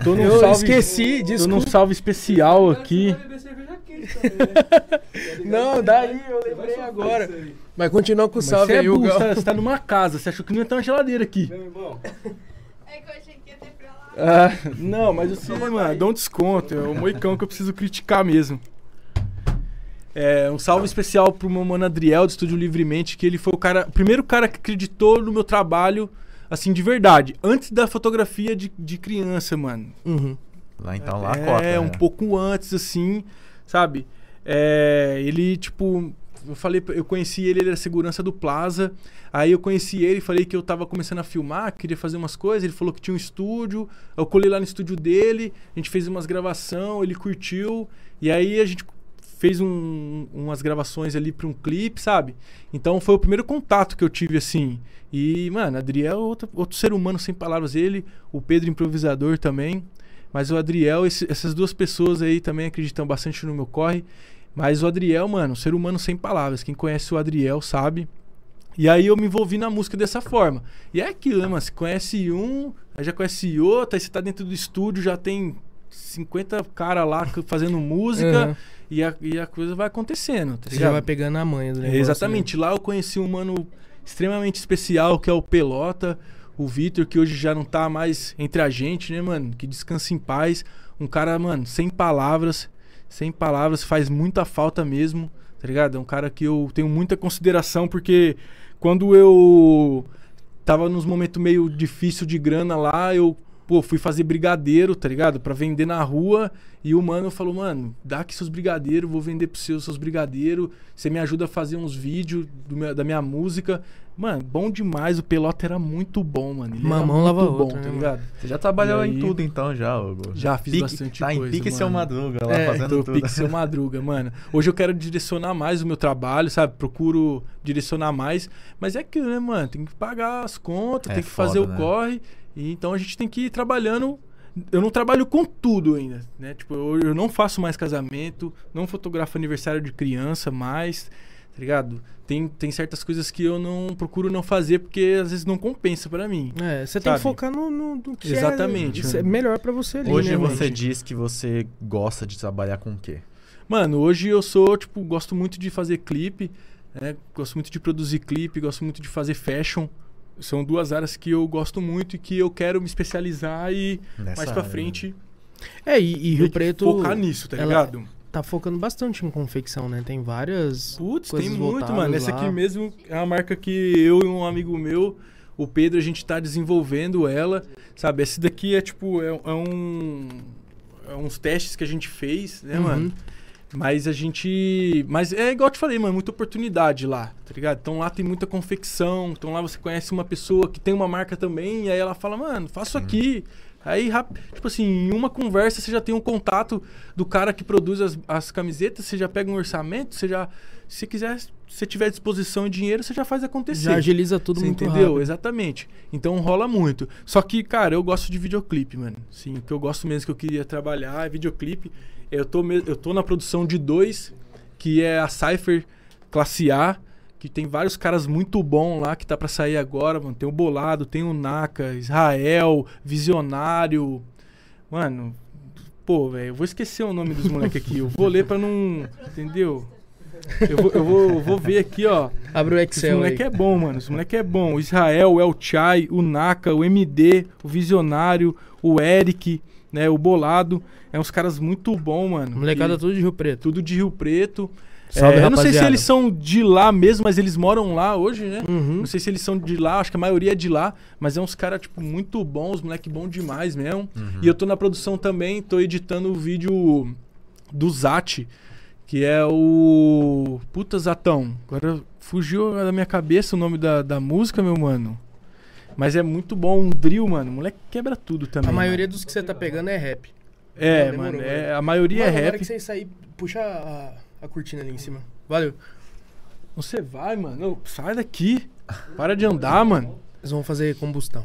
Tô num Eu salve, esqueci, Tô num desculpa. salve especial aqui. beber cerveja quente também, né? [laughs] Não, daí eu lembrei agora. Mas continua com o salve você é aí, burro, Hugo. você tá, você tá numa casa, você achou que não ia ter uma geladeira aqui. Meu irmão, É que eu achei que ia ter pra lá. Ah, não, mas assim, mano, dá um desconto. É o moicão que eu preciso criticar mesmo. É, um salve especial pro meu mano Adriel, do Estúdio Livremente, que ele foi o cara, o primeiro cara que acreditou no meu trabalho, assim, de verdade. Antes da fotografia de, de criança, mano. Uhum. Lá então, lá a é, cota. um né? pouco antes, assim, sabe? É, ele, tipo, eu falei, eu conheci ele, ele era segurança do Plaza. Aí eu conheci ele, falei que eu tava começando a filmar, queria fazer umas coisas. Ele falou que tinha um estúdio. Eu colei lá no estúdio dele, a gente fez umas gravação, ele curtiu. E aí a gente fez um- umas gravações ali pra um clipe, sabe? Então foi o primeiro contato que eu tive, assim. E, mano, Adriel é outro, outro ser humano sem palavras. Ele, o Pedro improvisador também. Mas o Adriel, esse- essas duas pessoas aí também acreditam bastante no meu corre. Mas o Adriel, mano, ser humano sem palavras. Quem conhece o Adriel sabe. E aí eu me envolvi na música dessa forma. E é aquilo, né, mano? Você conhece um, aí já conhece outro, aí você tá dentro do estúdio, já tem 50 cara lá fazendo música Uhum. e, a, e a coisa vai acontecendo, tá Você já vai pegando a manha do negócio. Exatamente. Lá eu conheci um mano extremamente especial, que é o Pelota, o Vitor, que hoje já não tá mais entre a gente, né, mano? Que descansa em paz. Um cara, mano, sem palavras, sem palavras, faz muita falta mesmo, tá ligado? É um cara que eu tenho muita consideração, porque quando eu tava nos momentos meio difícil de grana lá, eu pô, fui fazer brigadeiro, tá ligado? Pra vender na rua. E o mano falou, mano, dá aqui seus brigadeiros, vou vender pros seus, seus brigadeiros. Você me ajuda a fazer uns vídeos do meu- da minha música. Mano, bom demais. O Pelota era muito bom, mano. Ele Mamão lava muito bom, outra, tá né, ligado? Você já trabalhou E em aí- tudo então já, Hugo? Já fiz Pique- bastante tá coisa, em pique seu mano. madruga lá É, fazendo Tô tudo. pique seu madruga, mano. Hoje eu quero direcionar mais o meu trabalho, sabe? Procuro direcionar mais. Mas é aquilo, né, mano? Tem que pagar as contas, É tem que foda, fazer o né? corre. E então a gente tem que ir trabalhando. Eu não trabalho com tudo ainda, né? Tipo, eu, eu não faço mais casamento, não fotografo aniversário de criança mais, tá ligado? Tem, tem certas coisas que eu não procuro não fazer porque às vezes não compensa pra mim. É, você tem que focar no, no, no que Exatamente, é, isso é mano. melhor pra você ali, Hoje né, você mano? diz que você gosta de trabalhar com o quê? Mano, hoje eu sou, tipo, gosto muito de fazer clipe, né? Gosto muito de produzir clipe, gosto muito de fazer fashion. São duas áreas que eu gosto muito e que eu quero me especializar e Nessa mais pra área, frente É, e, e Rio Preto focar nisso, tá ligado? tá focando bastante em confecção, né? Tem várias Putz, coisas tem muito, mano. Essa lá. aqui mesmo é uma marca que eu e um amigo meu, o Pedro, a gente tá desenvolvendo ela, sabe? Esse daqui é tipo, é, é um. É uns testes que a gente fez, né, Uhum. mano? Mas a gente. Mas é igual eu te falei, mano, muita oportunidade lá, tá ligado? Então lá tem muita confecção. Então lá você conhece uma pessoa que tem uma marca também, e aí ela fala, mano, faço aqui. Aí, tipo assim, em uma conversa você já tem um contato do cara que produz as, as camisetas, você já pega um orçamento, você já. Se quiser, se tiver disposição e dinheiro, você já faz acontecer. Já agiliza tudo Você muito entendeu? rápido. Exatamente. Então rola muito. Só que, cara, eu gosto de videoclipe, mano. Sim, o que eu gosto mesmo que eu queria trabalhar é videoclipe. Eu tô, eu tô na produção de dois, que é a Cypher Classe A, que tem vários caras muito bons lá que tá pra sair agora, mano. Tem o Bolado, tem o Naka, Israel, Visionário. Mano, pô, velho, eu vou esquecer o nome dos moleques aqui. Eu vou ler pra não. Entendeu? Eu vou, eu vou, eu vou ver aqui, ó. Abre o Esse Excel moleque aí. é bom, mano. Esse moleque é bom. O Israel, o El Chai, o Naka, o MD, o Visionário, o Eric, né? O Bolado. É uns caras muito bons, mano. Molecada E tudo de Rio Preto. tudo de Rio Preto. Salve, É, eu não sei se eles são de lá mesmo, mas eles moram lá hoje, né? Uhum. Não sei se eles são de lá, acho que a maioria é de lá, mas é uns caras, tipo, muito bons, moleque bom demais mesmo. E eu tô na produção também, tô editando o vídeo do Zat, que é o. Puta Zatão. Agora fugiu da minha cabeça o nome da, da música, meu mano. Mas é muito bom, um drill, mano. Moleque quebra tudo também. A maioria mano. dos que você tá pegando é rap. É, demorou, mano. É, mano. a maioria Mano, é agora rap. que você sair, puxa a, a cortina ali em cima. Valeu. Você vai, mano. Sai daqui. Para de andar, mano. Eles vão fazer combustão.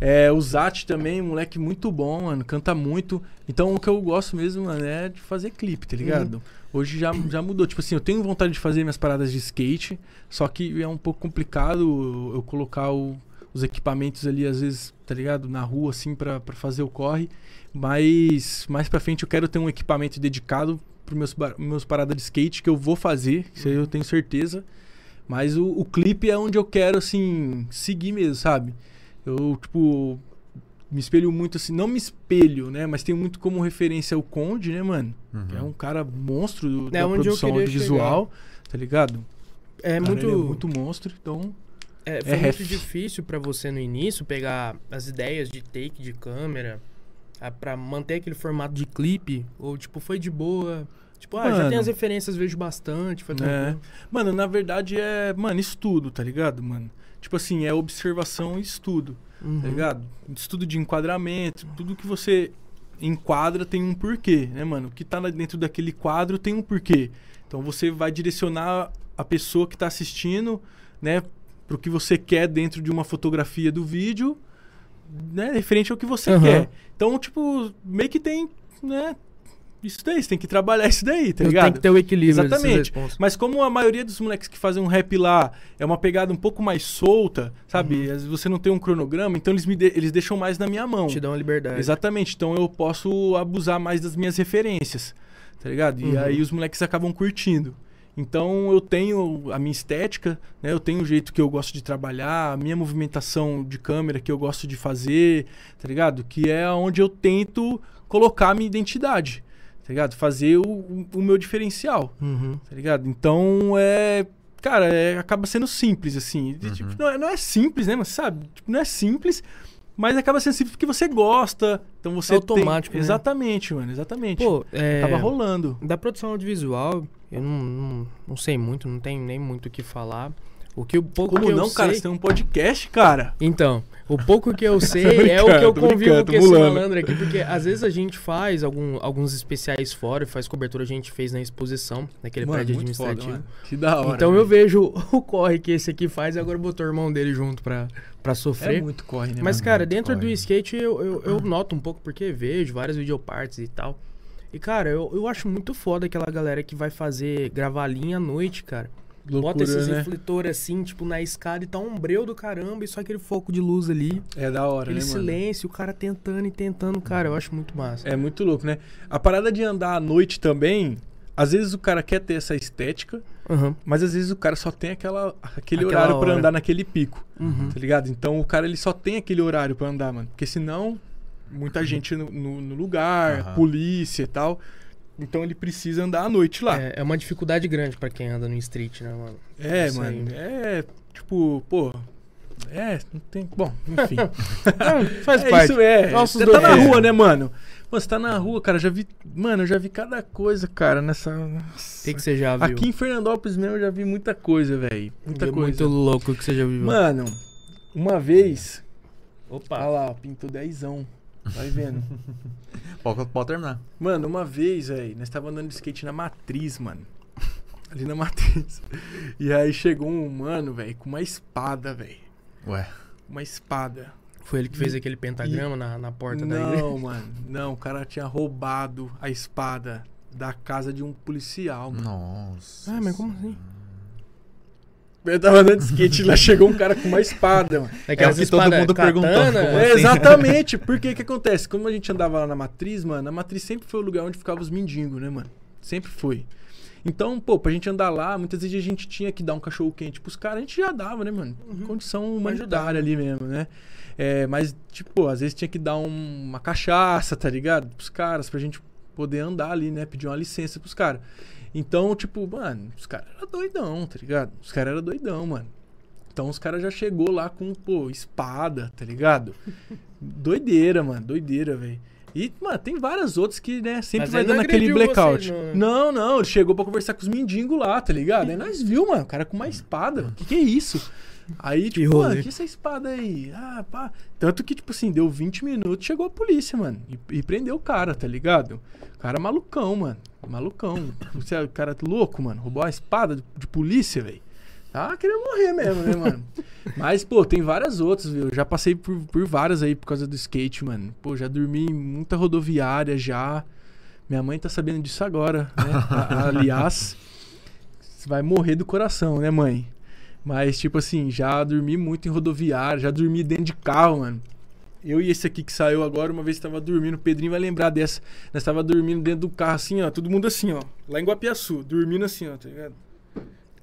É, o Zat também, moleque muito bom, mano. Canta muito. Então o que eu gosto mesmo, mano, é de fazer clipe, tá ligado? Hoje já, já mudou. Tipo assim, eu tenho vontade de fazer minhas paradas de skate, só que é um pouco complicado eu colocar o- os equipamentos ali, às vezes, tá ligado? Na rua, assim, pra, pra fazer o corre. Mas mais pra frente eu quero ter um equipamento dedicado pros meus, meus paradas de skate, que eu vou fazer, isso aí eu tenho certeza. Mas o, o clipe é onde eu quero, assim, seguir mesmo, sabe? Eu, tipo, me espelho muito assim, não me espelho, né? Mas tenho muito como referência o Conde, né, mano? Que é um cara monstro do, É da onde eu produção audiovisual, tá ligado? É Cara, muito, ele é muito monstro, então. É, foi é muito ref. difícil pra você no início pegar as ideias de take de câmera a, pra manter aquele formato de clipe ou tipo foi de boa. Tipo, ah, já Mano. tem as referências, vejo bastante, foi É. Mano, na verdade é, mano, estudo, tá ligado, mano? Tipo assim, é observação e estudo, Uhum. tá ligado? Estudo de enquadramento, tudo que você enquadra tem um porquê, né, mano? O que tá dentro daquele quadro tem um porquê. Então você vai direcionar a pessoa que tá assistindo, né, pro que você quer dentro de uma fotografia do vídeo, né, referente ao que você Aham. quer. Então, tipo, meio que tem, né, isso daí, você tem que trabalhar isso daí, tá ligado? Tem que ter o equilíbrio desses Exatamente. Mas como a maioria dos moleques que fazem um rap lá é uma pegada um pouco mais solta, sabe? Uhum. Às vezes você não tem um cronograma, então eles, me de- eles deixam mais na minha mão. Te dá uma liberdade. Exatamente. Então eu posso abusar mais das minhas referências, tá ligado? E Uhum. aí os moleques acabam curtindo. Então eu tenho a minha estética, né? Eu tenho o jeito que eu gosto de trabalhar, a minha movimentação de câmera que eu gosto de fazer, tá ligado? Que é onde eu tento colocar a minha identidade, tá ligado? Fazer o, o- meu diferencial Uhum. tá ligado? Então é. Cara, é, acaba sendo simples, assim. E, tipo, não, é, não é simples, né? Mas sabe? Tipo, não é simples, mas acaba sendo simples porque você gosta. Então você. É automático, tem... né? Exatamente, mano, exatamente. Pô, é... Acaba rolando. Da produção audiovisual, eu não, não, não sei muito, não tenho nem muito o que falar. O que o pouco Como que eu não, cara? sei... Você tem um podcast, cara. Então, o pouco que eu [laughs] sei é o que eu convivo com esse malandro aqui, porque às vezes a gente faz algum, alguns especiais fora, faz cobertura, a gente fez na exposição, naquele Mano, prédio foda, administrativo. mano. Que da hora. então eu velho. vejo o corre que esse aqui faz e agora botou o irmão dele junto pra, pra sofrer. É muito corre, né? Mas, mano? cara, muito dentro do corre. skate eu, eu, eu [clears throat] noto um pouco, porque vejo várias videopartes e tal. E, cara, eu, eu acho muito foda aquela galera que vai fazer gravar linha à noite, cara. Bota Loucura, esses né? refletores assim, tipo, na escada e tá um breu do caramba e só aquele foco de luz ali. É da hora, Aquele né, mano? silêncio, o cara tentando e tentando, cara, eu acho muito massa. É muito louco, né? A parada de andar à noite também, às vezes o cara quer ter essa estética, Aham. mas às vezes o cara só tem aquela, aquele Aquela horário pra hora. andar naquele pico. Uhum. Tá ligado? Então o cara ele só tem aquele horário pra andar, mano. Porque senão, muita gente no, no- no lugar, polícia e tal. Então ele precisa andar à noite lá. É, é uma dificuldade grande pra quem anda no street, né, mano? É, Isso mano. aí. É, tipo, pô. É, não tem. Bom, enfim. [laughs] Faz [laughs] é parte. isso, é. Nossos Você tá na rua, né, mano? Mano, você tá na rua, cara. Já vi. Mano, eu já vi cada coisa, cara, nessa. Tem que você já viu. Aqui em Fernandópolis mesmo eu já vi muita coisa, velho. Muita É coisa. Muito louco que você já viu. Mano, uma vez. Opa. Olha lá, pintou dezão. Vai vendo. [laughs] Pode, pode terminar. Mano, uma vez, velho, nós tava andando de skate na matriz, mano. Ali na matriz. E aí chegou um mano, velho, com uma espada, velho. Ué. Uma espada. Foi ele que fez aquele pentagrama na, na porta da igreja? Não, [laughs] mano. Não, o cara tinha roubado a espada da casa de um policial, mano. Nossa. Ah, mas como assim? Eu tava andando de skate, lá chegou um cara com uma espada, mano. É o que todo mundo perguntou. É, assim? exatamente. Porque o que acontece? Como a gente andava lá na matriz, mano, a matriz sempre foi o lugar onde ficavam os mendigos, né, mano? Sempre foi. Então, pô, pra gente andar lá, muitas vezes a gente tinha que dar um cachorro quente pros caras, a gente já dava, né, mano? Condição humanitária ali mesmo, né? É, mas, tipo, às vezes tinha que dar um- uma cachaça, tá ligado? Pros caras, pra gente poder andar ali, né? Pedir uma licença pros caras. Então, tipo, mano, os caras eram doidão, tá ligado? Os caras eram doidão, mano. Então os caras já chegou lá com, pô, espada, tá ligado? [laughs] doideira, mano, doideira, velho. E, mano, tem várias outras que, né, sempre Mas vai dando aquele blackout. vocês, não, não, ele chegou pra conversar com os mendigos lá, tá ligado? Aí nós viu, mano, o cara com uma espada. Que que é isso? Aí, tipo, mano, que essa espada aí? Ah, pá. Tanto que, tipo assim, deu 20 minutos, chegou a polícia, mano. E, e prendeu o cara, tá ligado? O cara malucão, mano. Malucão. Você é o cara louco, mano. Roubou a espada de, de polícia, velho. Tá querendo morrer mesmo, né, mano? [laughs] Mas, pô, tem várias outras, viu? Eu já passei por, por várias aí por causa do skate, mano. Pô, já dormi em muita rodoviária já. Minha mãe tá sabendo disso agora, né? [laughs] Aliás, você vai morrer do coração, né, mãe? Mas, tipo assim, já dormi muito em rodoviária, já dormi dentro de carro, mano. Eu e esse aqui que saiu agora, uma vez tava dormindo, o Pedrinho vai lembrar dessa. Nós tava dormindo dentro do carro assim, ó, todo mundo assim, ó. Lá em Guapiaçu, dormindo assim, ó, tá ligado?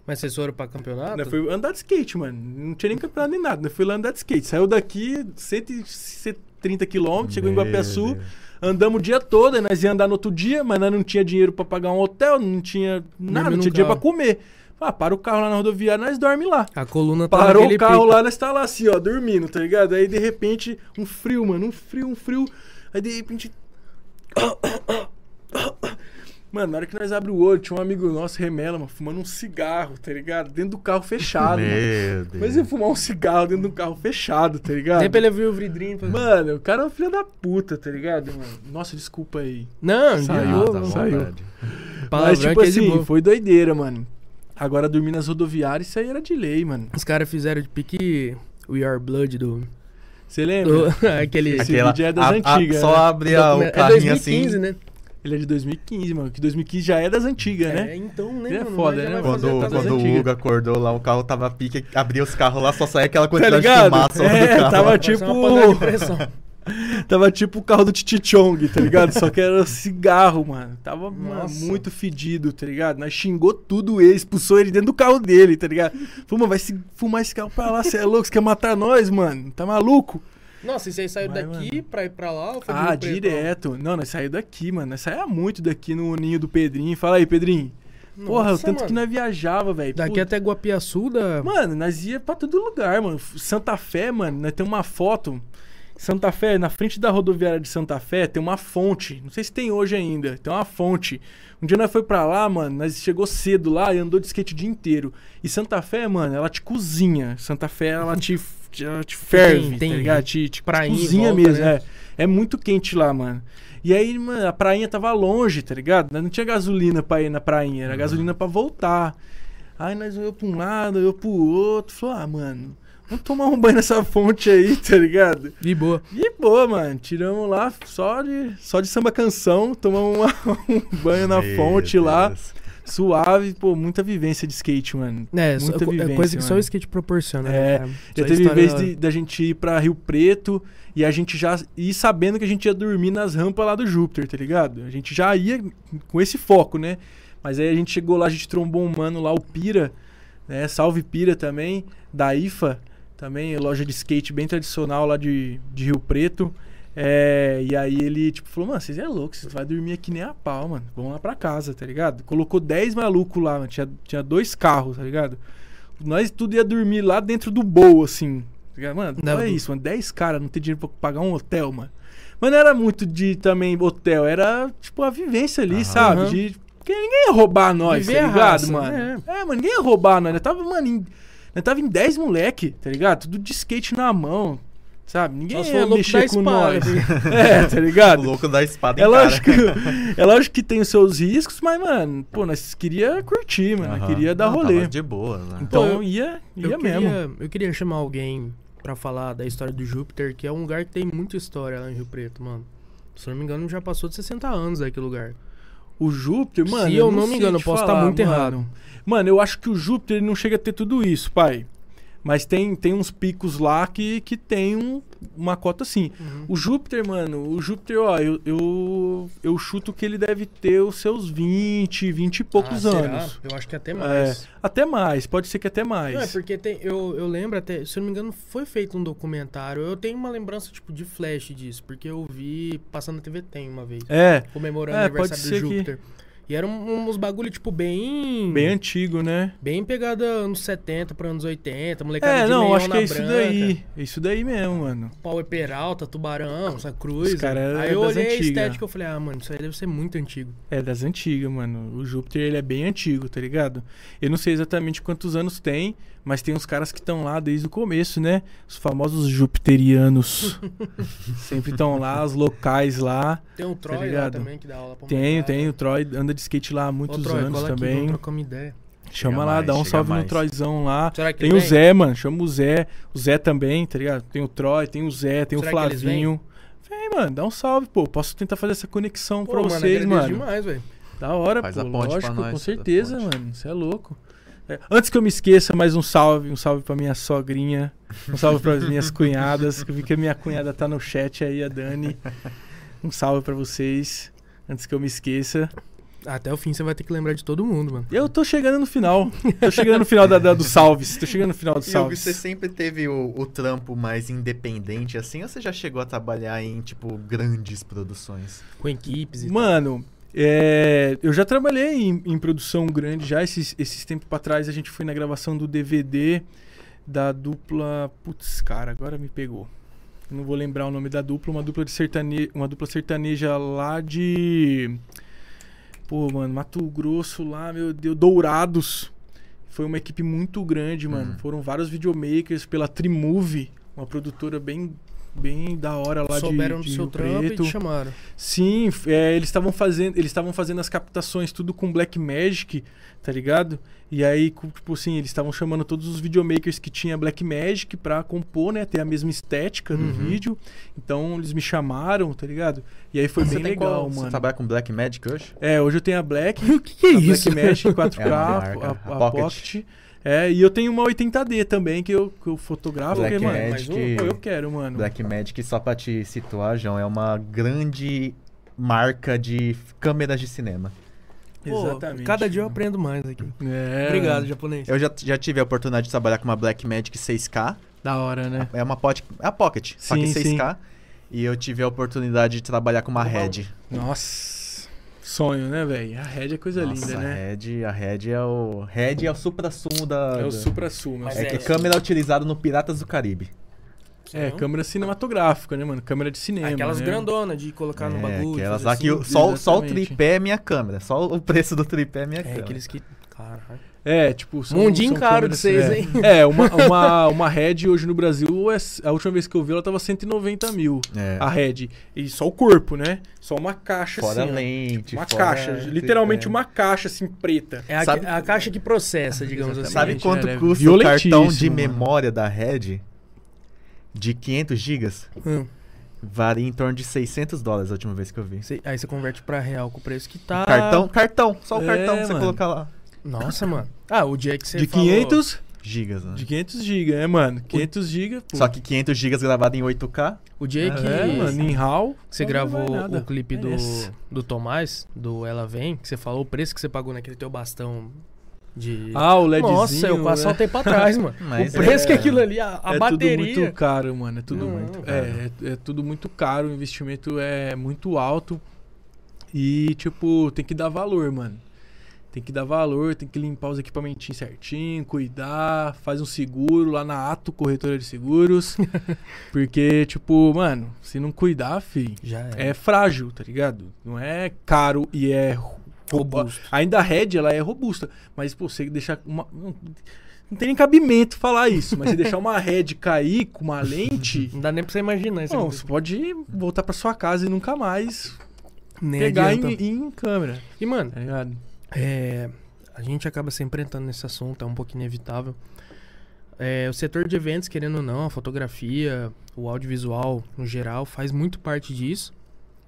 Mas vocês foram pra campeonato? Nós foi andar de skate, mano. Não tinha nem campeonato nem nada. Nós foi lá andar de skate. Saiu daqui 130 quilômetros, chegou em Guapiaçu. Deus. Andamos o dia todo, aí nós ia andar no outro dia, mas nós não tinha dinheiro pra pagar um hotel, não tinha nada, não tinha dinheiro pra carro. comer. Ah, para o carro lá na rodoviária, nós dorme lá. A coluna tá Parou o carro pique. lá, nós tá lá assim, ó, dormindo, tá ligado? Aí de repente, um frio, mano, um frio, um frio. Aí de repente. [coughs] Mano, na hora que nós abre o olho, tinha um amigo nosso, Remela, mano, fumando um cigarro, tá ligado? Dentro do carro fechado, mano. Meu Deus. Mas ia fumar um cigarro dentro de um carro fechado, tá ligado? Nem pra ele ver o vidrinho. pra- Mano, o cara é um filho da puta, tá ligado, mano? Nossa, desculpa aí. Não, Saiu, boa, tá mano. saiu. Palavrão Mas, tipo é assim, foi doideira, mano. Agora dormir nas rodoviárias, isso aí era de lei, mano. Os caras fizeram de pique We Are Blood do. Você lembra? do [laughs] aquele. Esse Aquela, vídeo é das a- a- antigas, Só né? abre a- o é carrinho 2015, assim. né? Ele é de 2015, mano. Que 2015 já é das antigas, É, né? então, né? Ele é mano, foda, né, fazer Quando, quando o. Hugo acordou lá, o carro tava pique, abria os carros lá, só saía aquela Tá quantidade de ligado? fumaça lá do É, carro. tava tipo. Tava tipo o carro do Titi Chong, tá ligado? Só que era cigarro, mano. Tava mano, Nossa. muito fedido, tá ligado? Nós xingou tudo ele, expulsou ele dentro do carro dele, tá ligado? Falou, mano, vai se fumar esse carro pra lá, você é louco, você quer matar nós, mano? Tá maluco? Nossa, e vocês saíram Vai, daqui pra ir pra lá? Ou foi Ah, direto. Não, nós saímos daqui, mano. Nós saímos muito daqui no ninho do Pedrinho. Fala aí, Pedrinho. Porra, o Nossa, tanto que mano. nós viajava, velho. Daqui Puta. até Guapiaçu da. Mano, nós ia pra todo lugar, mano. Santa Fé, mano, nós temos uma foto. Santa Fé, na frente da rodoviária de Santa Fé, tem uma fonte. Não sei se tem hoje ainda. Tem uma fonte. Um dia nós foi pra lá, mano, nós chegou cedo lá e andou de skate o dia inteiro. E Santa Fé, mano, ela te cozinha. Santa Fé, ela te, ela te ferve, Tem- tem tá ligado? Te, te cozinha volta, mesmo, né? é. É muito quente lá, mano. E aí, mano, a prainha tava longe, tá ligado? Não tinha gasolina pra ir na prainha, era gasolina pra voltar. Aí nós eu pra um lado, eu pro outro. Falou, ah, mano, vamos tomar um banho nessa fonte aí, tá ligado? De boa. E boa, mano. Tiramos lá só de, só de samba canção, tomamos uma- [laughs] um banho na Meu fonte lá, Deus. suave. Pô, muita vivência de skate, mano. É, só- muita é vivência, coisa que só o mano. skate proporciona. É, né? Já teve história vez de- da gente ir pra Rio Preto e a gente já ir sabendo que a gente ia dormir nas rampas lá do Júpiter, tá ligado? A gente já ia com esse foco, né? Mas aí a gente chegou lá, a gente trombou um mano lá, o Pira, né? Salve Pira também, da IFA, também, loja de skate bem tradicional lá de, de Rio Preto. É, e aí ele, tipo, falou, mano, vocês é louco, vocês vão dormir aqui nem a pau, mano. Vamos lá pra casa, tá ligado? Colocou 10 malucos lá, mano. Tinha, tinha dois carros, tá ligado? Nós tudo ia dormir lá dentro do bowl, assim. tá? Mano, não Não, é isso, mano. 10 caras não ter dinheiro pra pagar um hotel, mano. Mas não era muito de também hotel, era tipo a vivência ali, Aham. sabe? De. Porque ninguém ia roubar nós, Viver tá ligado, raça, mano? é. É. mano, ninguém ia roubar nós. Nós tava, mano, em, nós tava em 10 moleque, tá ligado? Tudo de skate na mão, sabe? Ninguém for ia louco da mexer com espada, nós. tá [laughs] É, tá O ligado? louco da espada É lógico, é lógico que tem os seus riscos, mas, mano, pô, nós queria curtir, mano. Aham. queria dar Não, rolê. de boa, né? Então Pô, eu- ia, ia eu mesmo. Queria, eu queria chamar alguém pra falar da história do Júpiter, que é um lugar que tem muita história lá em Rio Preto, mano. Se eu não me engano, já passou de 60 anos aquele lugar. O Júpiter, mano. Se eu não sei me engano, eu posso estar falar, muito mano. errado. Mano, eu acho que o Júpiter não chega a ter tudo isso, pai. Mas tem, tem uns picos lá que, que tem um- uma cota assim. Uhum. O Júpiter, mano, o Júpiter, ó, eu, eu, eu chuto que ele deve ter os seus 20, 20 e poucos Ah, anos. Eu acho que até É, mais. até mais, pode ser que até mais. Não, é porque tem, eu, eu lembro até, se eu não me engano, foi feito um documentário. Eu tenho uma lembrança, tipo, de flash disso, porque eu vi passando na TV Tem uma vez, É, comemorando o É, aniversário pode ser do que- Júpiter. E eram um- uns bagulho, tipo, bem. bem antigo, né? Bem pegada anos 70 pra anos 80, molecada É, de não, acho que é isso branca, daí. É isso daí mesmo, mano. Power Peralta, Tubarão, essa cruz. Os cara é Aí eu olhei a estética e falei, ah, mano, isso aí deve ser muito antigo. É das antigas, mano. O Júpiter ele é bem antigo, tá ligado? Eu não sei exatamente quantos anos tem, mas tem uns caras que estão lá desde o começo, né? Os famosos jupiterianos. [laughs] Sempre estão lá, os locais lá. Tem um Troy lá ligado? também que dá aula pra Tenho, tenho. O Troy anda de skate lá há Ô, muitos Troy, anos cola aqui, também. trocar uma ideia. Chama Chega lá, mais, dá um salve mais. no Troyzão lá. Será que Tem o? Zé, mano. Chama o Zé. O Zé também, tá ligado? Tem o Troy, tem o Zé, tem Será o Flavinho. Vem, mano, dá um salve, pô. Posso tentar fazer essa conexão Pô, pra mano, vocês, mano. demais, velho. Da hora, Faz pô. a ponte pra lógico, nós, com certeza, mano. Você é louco. É, Antes que eu me esqueça, mais um salve. Um salve pra minha sogrinha. Um salve pras minhas cunhadas. Que eu vi que a minha cunhada tá no chat aí, a Dani. Um salve pra vocês. Antes que eu me esqueça. Até o fim você vai ter que lembrar de todo mundo, mano. Eu tô chegando no final. Tô chegando no final da, da- do salves. Tô chegando no final do E salves. você sempre teve o, o trampo mais independente assim, ou você já chegou a trabalhar em, tipo, grandes produções? Com equipes e Mano, é, eu já trabalhei em, em produção grande já. Esses, esses tempos pra trás a gente foi na gravação do DVD da dupla. Putz, cara, agora me pegou. Eu não vou lembrar o nome da dupla, uma dupla de sertane... uma dupla sertaneja lá de. Pô, mano, Mato Grosso lá, meu Deus, Dourados. Foi uma equipe muito grande, mano. Uhum. Foram vários videomakers pela Trimove, uma produtora bem, bem da hora lá de, Souberam de do seu trampo Preto. e te chamaram. Sim, é, eles estavam fazendo, eles estavam fazendo as captações tudo com Black Magic, tá ligado? E aí, tipo assim, eles estavam chamando todos os videomakers que tinha Black Magic pra compor, né, ter a mesma estética no Uhum. vídeo. Então eles me chamaram, tá ligado? E aí foi Você bem legal, qual- Você mano. trabalha com Black Magic hoje? É, hoje eu tenho a Black, [laughs] O que, que é a isso? Black Magic 4K, É a- a a Pocket. Pocket. É, e eu tenho uma 80D também que eu, que eu fotografo, Black porque, mano, Magic- mas, eu quero, mano. Black Magic, só pra te situar, João, é uma grande marca de câmeras de cinema. Pô, Exatamente. Cada dia eu aprendo mais aqui. É, Obrigado, japonês. Eu já, já tive a oportunidade de trabalhar com uma Black Magic 6K. Da hora, né? É uma pot, é a Pocket, só que Sim, 6K. E eu tive a oportunidade de trabalhar com uma Red. Nossa, sonho, né, velho? A Red é coisa Nossa, linda, a né? Red, a Red é o Red é o supra-sumo da É o supra-sumo. Mas É, É, que é- câmera utilizada no Piratas do Caribe. é, câmera cinematográfica, né, mano? Câmera de cinema. Aquelas né? grandonas de colocar no É, bagulho. aquelas lá assim. que o- só, só o tripé é minha câmera. Só o preço do tripé é minha É, câmera. aqueles que. Caralho. É, tipo... São, Mundinho são caro de vocês, é. hein? [laughs] É, uma, uma, uma Red hoje no Brasil, é- a última vez que eu vi ela tava 190 mil. É. A Red. E só o corpo, né? Só uma caixa Fora assim, lente, Uma fora caixa, literalmente tripé. uma caixa assim preta. É a, Sabe- a caixa que processa, [laughs] digamos assim. Sabe Exatamente, quanto ela é custa o cartão de memória da Red? De 500 gigas? Hum. Varia em torno de 600 dólares a última vez que eu vi. Cê- aí você converte pra real com o preço que tá. Cartão, cartão, só o É, cartão pra você mano. colocar lá. Nossa, mano. Ah, o dia que você De falou- 500, Gigas, né? de 500 GB, é, mano. 500 GB, pô. Só que 500 gigas gravado em 8K. O dia que É, mano, em RAW. você gravou o clipe do, Merece. do Tomás, do Ela Vem, que você falou o preço que você pagou naquele teu bastão de. Ah, o LEDzinho. Nossa, eu quase né? saltei pra trás, mano. [laughs] Mas o preço é- que aquilo ali, a, a é bateria. tudo muito caro, mano. É tudo Não, muito. É, é, é tudo muito caro. O investimento é muito alto. E, tipo, tem que dar valor, mano. Tem que dar valor, tem que limpar os equipamentinhos certinho, cuidar, faz um seguro lá na Ato Corretora de Seguros. [laughs] porque, tipo, mano, se não cuidar, fi, é. é frágil, tá ligado? Não é caro e é ro- Robusto. Ainda a Red, ela é robusta. Mas, pô, você deixar uma. Não, tem nem cabimento falar isso, mas você deixar uma [laughs] Red cair com uma lente. Não dá nem pra você imaginar isso. Não, você pode voltar pra sua casa e nunca mais Nem pegar em, em câmera, E, mano, tá ligado? É, a gente acaba sempre entrando nesse assunto, é um pouco inevitável. É, o setor de eventos, querendo ou não, a fotografia, o audiovisual no geral, faz muito parte disso.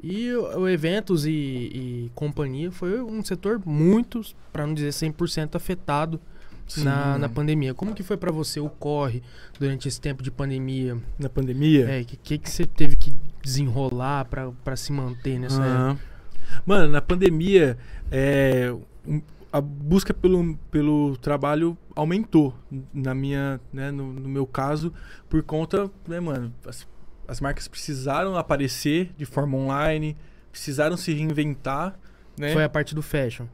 E o, o eventos e, e companhia foi um setor muito, pra não dizer 100% afetado Sim, na, na pandemia. Como que foi pra você o corre durante esse tempo de pandemia? Na pandemia. É, que que, que você teve que desenrolar pra, pra se manter nessa época? Aham. Mano, na pandemia, é, a busca pelo, pelo trabalho aumentou na minha, né, no, no meu caso, por conta, né, mano, as, as marcas precisaram aparecer de forma online, precisaram se reinventar, né? Foi a parte do fashion.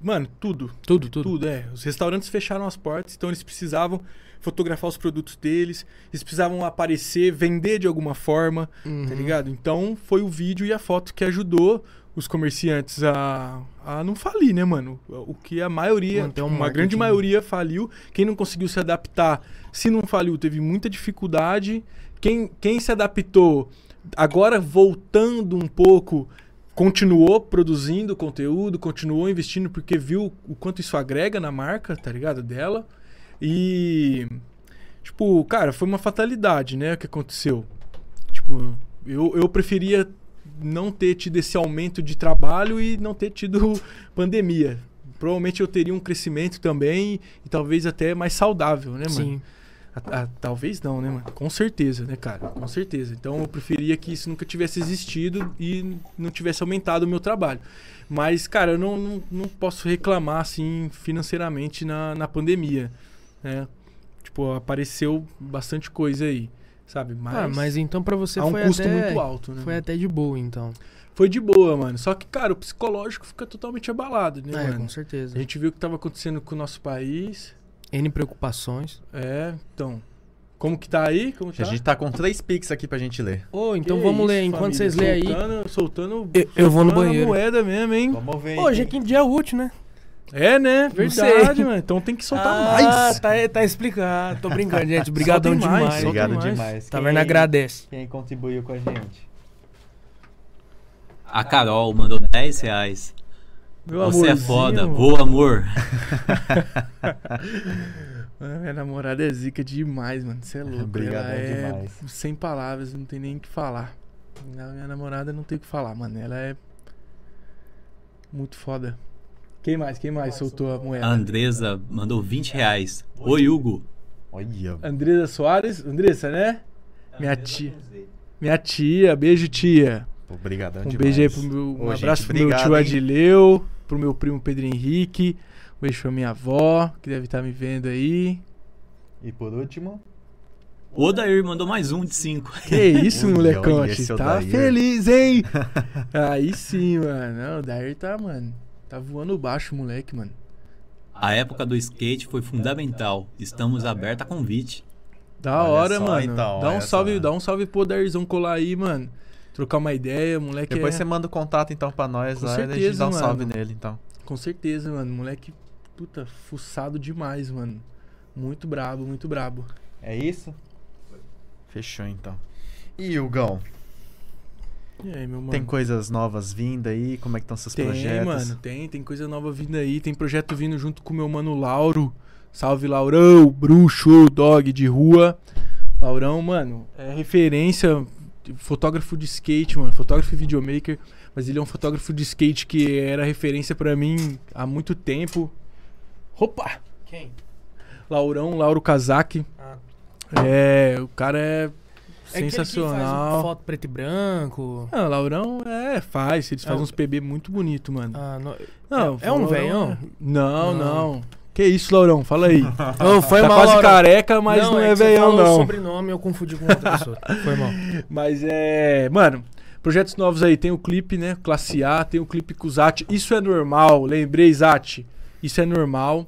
Mano, tudo, Tudo, tudo. tudo, é. Os restaurantes fecharam as portas, então eles precisavam fotografar os produtos deles, eles precisavam aparecer, vender de alguma forma, Uhum. tá ligado? Então foi o vídeo e a foto que ajudou os comerciantes a, a não falir, né, mano? O que a maioria, Manter um tipo, uma grande maioria faliu. Quem não conseguiu se adaptar, se não faliu, teve muita dificuldade. Quem, quem se adaptou, agora voltando um pouco, continuou produzindo conteúdo, continuou investindo porque viu o quanto isso agrega na marca, tá ligado? Dela. E. Tipo, cara, foi uma fatalidade, né? O que aconteceu. Tipo, eu, eu preferia não ter tido esse aumento de trabalho e não ter tido [laughs] pandemia. Provavelmente eu teria um crescimento também e talvez até mais saudável, né, mano? Sim. A- a- talvez não, né, mano? Com certeza, né, cara? Com certeza. Então eu preferia que isso nunca tivesse existido e não tivesse aumentado o meu trabalho. Mas, cara, eu não, não, não posso reclamar, assim, financeiramente na, na pandemia, né? Tipo, apareceu bastante coisa aí, sabe? Mas, Ah, mas então pra você a um foi custo até, muito alto, né? Foi até de boa, então. Foi de boa, mano. Só que, cara, o psicológico fica totalmente abalado, né, É, mano? com certeza. A gente viu o que tava acontecendo com o nosso país. N preocupações. É, então... Como que tá aí? Como A tá? gente tá com três pics aqui pra gente ler. Ô, então Que vamos isso, ler. Enquanto família, vocês lêem aí. Soltando, soltando Eu, eu vou no soltando a banheiro. moeda mesmo, hein? Vamos ver. Hoje é que dia útil, né? É, né? Verdade, mano. Então tem que soltar ah, mais. tá, tá explicado. Tô brincando, gente. Obrigadão demais. soltem Obrigado mais. demais. Taverna agradece. Quem contribuiu com a gente? A Carol mandou 10 reais. Meu Você é amorzinho. foda. Voa, amor. [laughs] Minha namorada é zica demais, mano. Você é louco. Obrigadão Ela é demais. sem palavras, não tem nem o que falar. Minha namorada não tem o que falar, mano. Ela é muito foda. Quem mais? Quem mais soltou a moeda? A Andresa mandou 20 reais. Oi, Hugo. Olha. Andresa Soares? Andressa, né? Minha tia. Minha tia, beijo, tia. Obrigadão Um demais. beijo aí pro meu. Um Ô, gente, abraço pro meu obrigado, tio hein? Adileu, pro meu primo Pedro Henrique. Um beijo pra minha avó, que deve estar me vendo aí. E por último, O Odair mandou mais um de 5. Que isso, molecote. Tá Odair. feliz, hein? [laughs] aí sim, mano. O Dair tá, mano. Tá voando baixo, moleque, mano. A época do skate foi fundamental. Estamos abertos a convite. Da Olha hora, só, mano. então, dá um salve, só. dá um salve pro Dairzão colar aí, mano. Trocar uma ideia, moleque. depois é... você manda o contato então pra nós Com lá e a gente certeza, dá um mano. salve nele então. Com certeza, mano. Moleque, puta, fuçado demais, mano. Muito brabo, muito brabo. É isso? Fechou então. E Hugão, E aí, meu mano? tem coisas novas vindo aí? Como é que estão seus Tem, projetos? mano, tem, tem coisa nova vindo aí. Tem projeto vindo junto com o meu mano Lauro. Salve, Laurão, bruxo, dog de rua. Laurão, mano, é referência, fotógrafo de skate, mano, fotógrafo e videomaker. Mas ele é um fotógrafo de skate que era referência pra mim há muito tempo. Opa! Quem? Laurão, Lauro Kazaki. Ah. É, o cara é É sensacional. faz foto preto e branco. Ah, Laurão é, faz. Eles É fazem o- uns PB muito bonito, mano. Ah, não. Não, é um Laurão velhão? é- Não, Não. não, Que isso, Laurão? Fala aí. [laughs] Ô, foi tá mal, quase Laurão. careca, mas não, é que você velhão, falou o não. sobrenome eu confundi com outra pessoa. Foi mal. [laughs] Mas é. Mano, projetos novos aí. Tem o clipe, né? Classe A, tem o clipe com o Zat. Isso é normal. Lembrei, Zat. Isso é normal.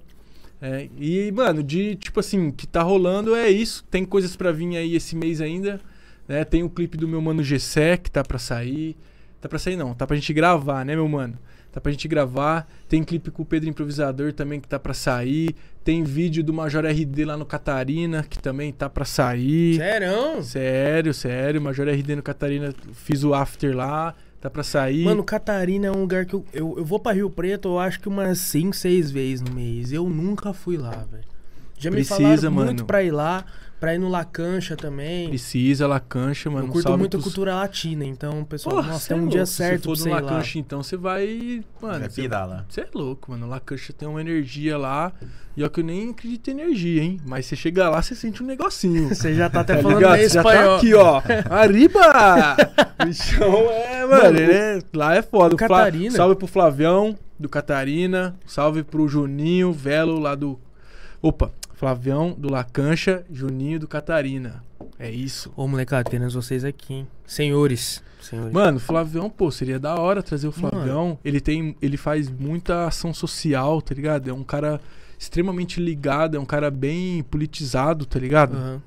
É, e, mano, de tipo assim, que tá rolando é isso. Tem coisas pra vir aí esse mês ainda. Né? Tem o clipe do meu mano Gessé que tá pra sair. Tá pra sair não, tá pra gente gravar, né, meu mano? Tá pra gente gravar. Tem clipe com o Pedro Improvisador também que tá pra sair. Tem vídeo do Major RD lá no Catarina que também tá pra sair. Sério? Sério, sério. Major RD no Catarina, fiz o after lá, tá pra sair. Mano, Catarina é um lugar que eu, eu, eu vou pra Rio Preto, eu acho que umas 5, 6 vezes no mês. Eu nunca fui lá, velho. Já me Precisa, falaram mano. muito pra ir lá, pra ir no La Cancha também. Precisa, Lacancha, mano. eu um curto muito pros- cultura latina, então, pessoal, Porra, nossa, tem um é dia louco. certo Se pra for você no ir lá. Lacancha, então, você vai. Mano, Vai você pirar lá. Você é louco, mano. Lacancha tem uma energia lá. E ó que eu nem acredito em energia, hein? Mas você chega lá, você sente um negocinho. Você já tá até Tá falando ligado? meio Você já espanhol. tá aqui, ó. Arriba! [laughs] O bichão é, mano. ele é- lá é foda. O Fla- Catarina. Salve pro Flavião, do Catarina. Salve pro Juninho, Velo, lá do. Opa, Flavião, do Lacancha. Juninho, do Catarina. É isso. Ô, molecada, queremos vocês aqui, hein? Senhores. Senhores. Mano, o Flavião, pô, seria da hora trazer o Flavião. Ele tem. Ele faz muita ação social, tá ligado? É um cara extremamente ligado, é um cara bem politizado, tá ligado? Aham.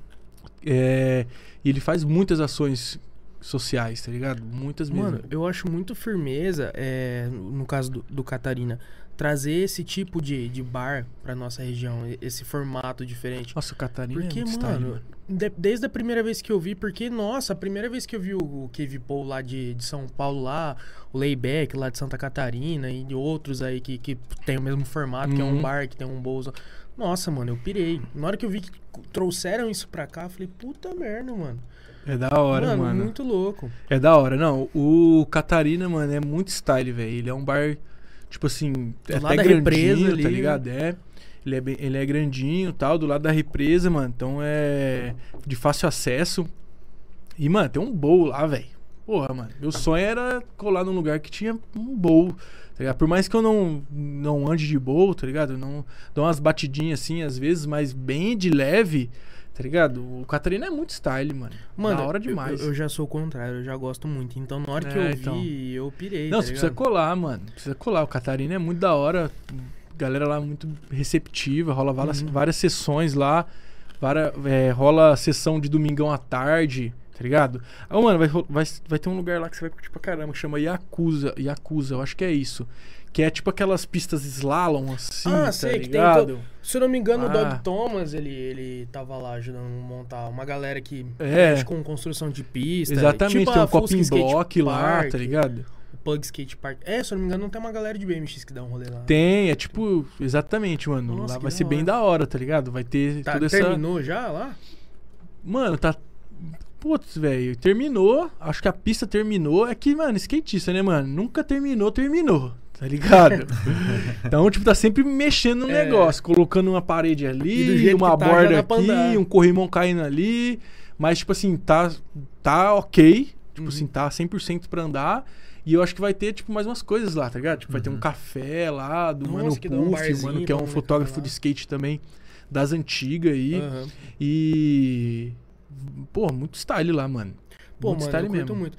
É, e ele faz muitas ações sociais, tá ligado? Muitas mesmo. Mano, eu acho muito firmeza, é, no caso do, do Catarina, trazer esse tipo de, de bar pra nossa região, esse formato diferente. Nossa, o Catarina Porque, é muito mano, de- desde a primeira vez que eu vi, porque, nossa, a primeira vez que eu vi o, o Cave Paul lá de, de São Paulo, lá, o Layback lá de Santa Catarina e de outros aí que, que tem o mesmo formato, que é um Uhum. bar, que tem um bolso. Nossa, mano, eu pirei. Na hora que eu vi que trouxeram isso pra cá, eu falei, puta merda, mano. É da hora, mano, mano. muito louco. É da hora. Não, o Catarina, mano, é muito style, velho. Ele é um bar, tipo assim, é lado até da represa grandinho, ali. tá ligado? É. Ele é, bem- ele é grandinho e tal, do lado da represa, mano. Então é de fácil acesso. E, mano, tem um bowl lá, velho. Porra, mano. Meu sonho era colar num lugar que tinha um bowl. Tá ligado? Por mais que eu não, não ande de bowl, tá ligado? Eu não dou umas batidinhas assim, às vezes, mas bem de leve, tá ligado? O Catarina é muito style, mano. Mano, da hora eu- demais. Eu, eu já sou o contrário, eu já gosto muito. Então, na hora que É, eu vi, então. eu pirei. Não, tá você precisa ligado? colar, mano. Precisa colar. O Catarina é muito da hora. Galera lá muito receptiva. Rola várias, Uhum. várias sessões lá. Várias, é, rola sessão de domingão à tarde, tá ligado? Ah, mano, vai, vai, vai ter um lugar lá que você vai curtir pra caramba, que chama Yakuza. Yakuza, eu acho que é isso. Que é tipo aquelas pistas slalom, assim, Ah, tá sei, que tem ligado? Se eu não me engano, o Ah. Doug Thomas, ele, ele tava lá ajudando a montar uma galera que É. mexe com construção de pista. Exatamente, tipo tem a um coping block lá, tá ligado? O Pug Skate Park. É, se eu não me engano, tem uma galera de BMX que dá um rolê lá. Tem, é tipo, exatamente, mano. Nossa, lá vai ser bem da hora, tá ligado? Vai ter Tá, toda essa. terminou já lá? Mano, tá. Putz, velho, terminou. Acho que a pista terminou. É que, mano, skatista, né, mano? Nunca terminou, terminou. Tá ligado? então, tipo, tá sempre mexendo no É. negócio. Colocando uma parede ali, uma tá, borda aqui, um corrimão caindo ali. Mas, tipo assim, tá, tá ok. Tipo Uhum. assim, tá 100% pra andar. E eu acho que vai ter, tipo, mais umas coisas lá, tá ligado? Tipo, vai ter um café lá do Uhum. Nossa, Mano que um Puff, barzinho mano, que é um fotógrafo de skate também, das antigas aí. Aham. E. Pô, muito style lá, mano. Pô, muito mano, style eu mesmo. muito.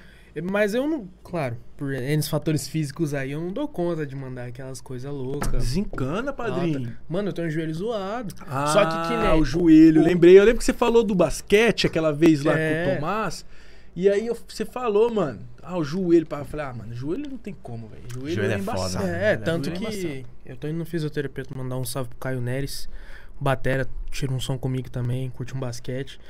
Mas eu não, claro, por N fatores físicos aí, eu não dou conta de mandar aquelas coisas loucas. Desencana, padrinho. Alta. Mano, eu tenho um joelho zoado. Ah, Só que que nem o joelho. o- Lembrei, eu lembro que você falou do basquete aquela vez lá É. com o Tomás. E aí eu- você falou, mano, ah, o joelho. Eu falei, ah, mano, joelho não tem como, velho. Joelho, Joelho é é embaçado. foda. É, né? tanto Joelho é que embaçado. eu tô indo no fisioterapeuta mandar um salve pro Caio Neres. Batera, tira um som comigo também, curte um basquete.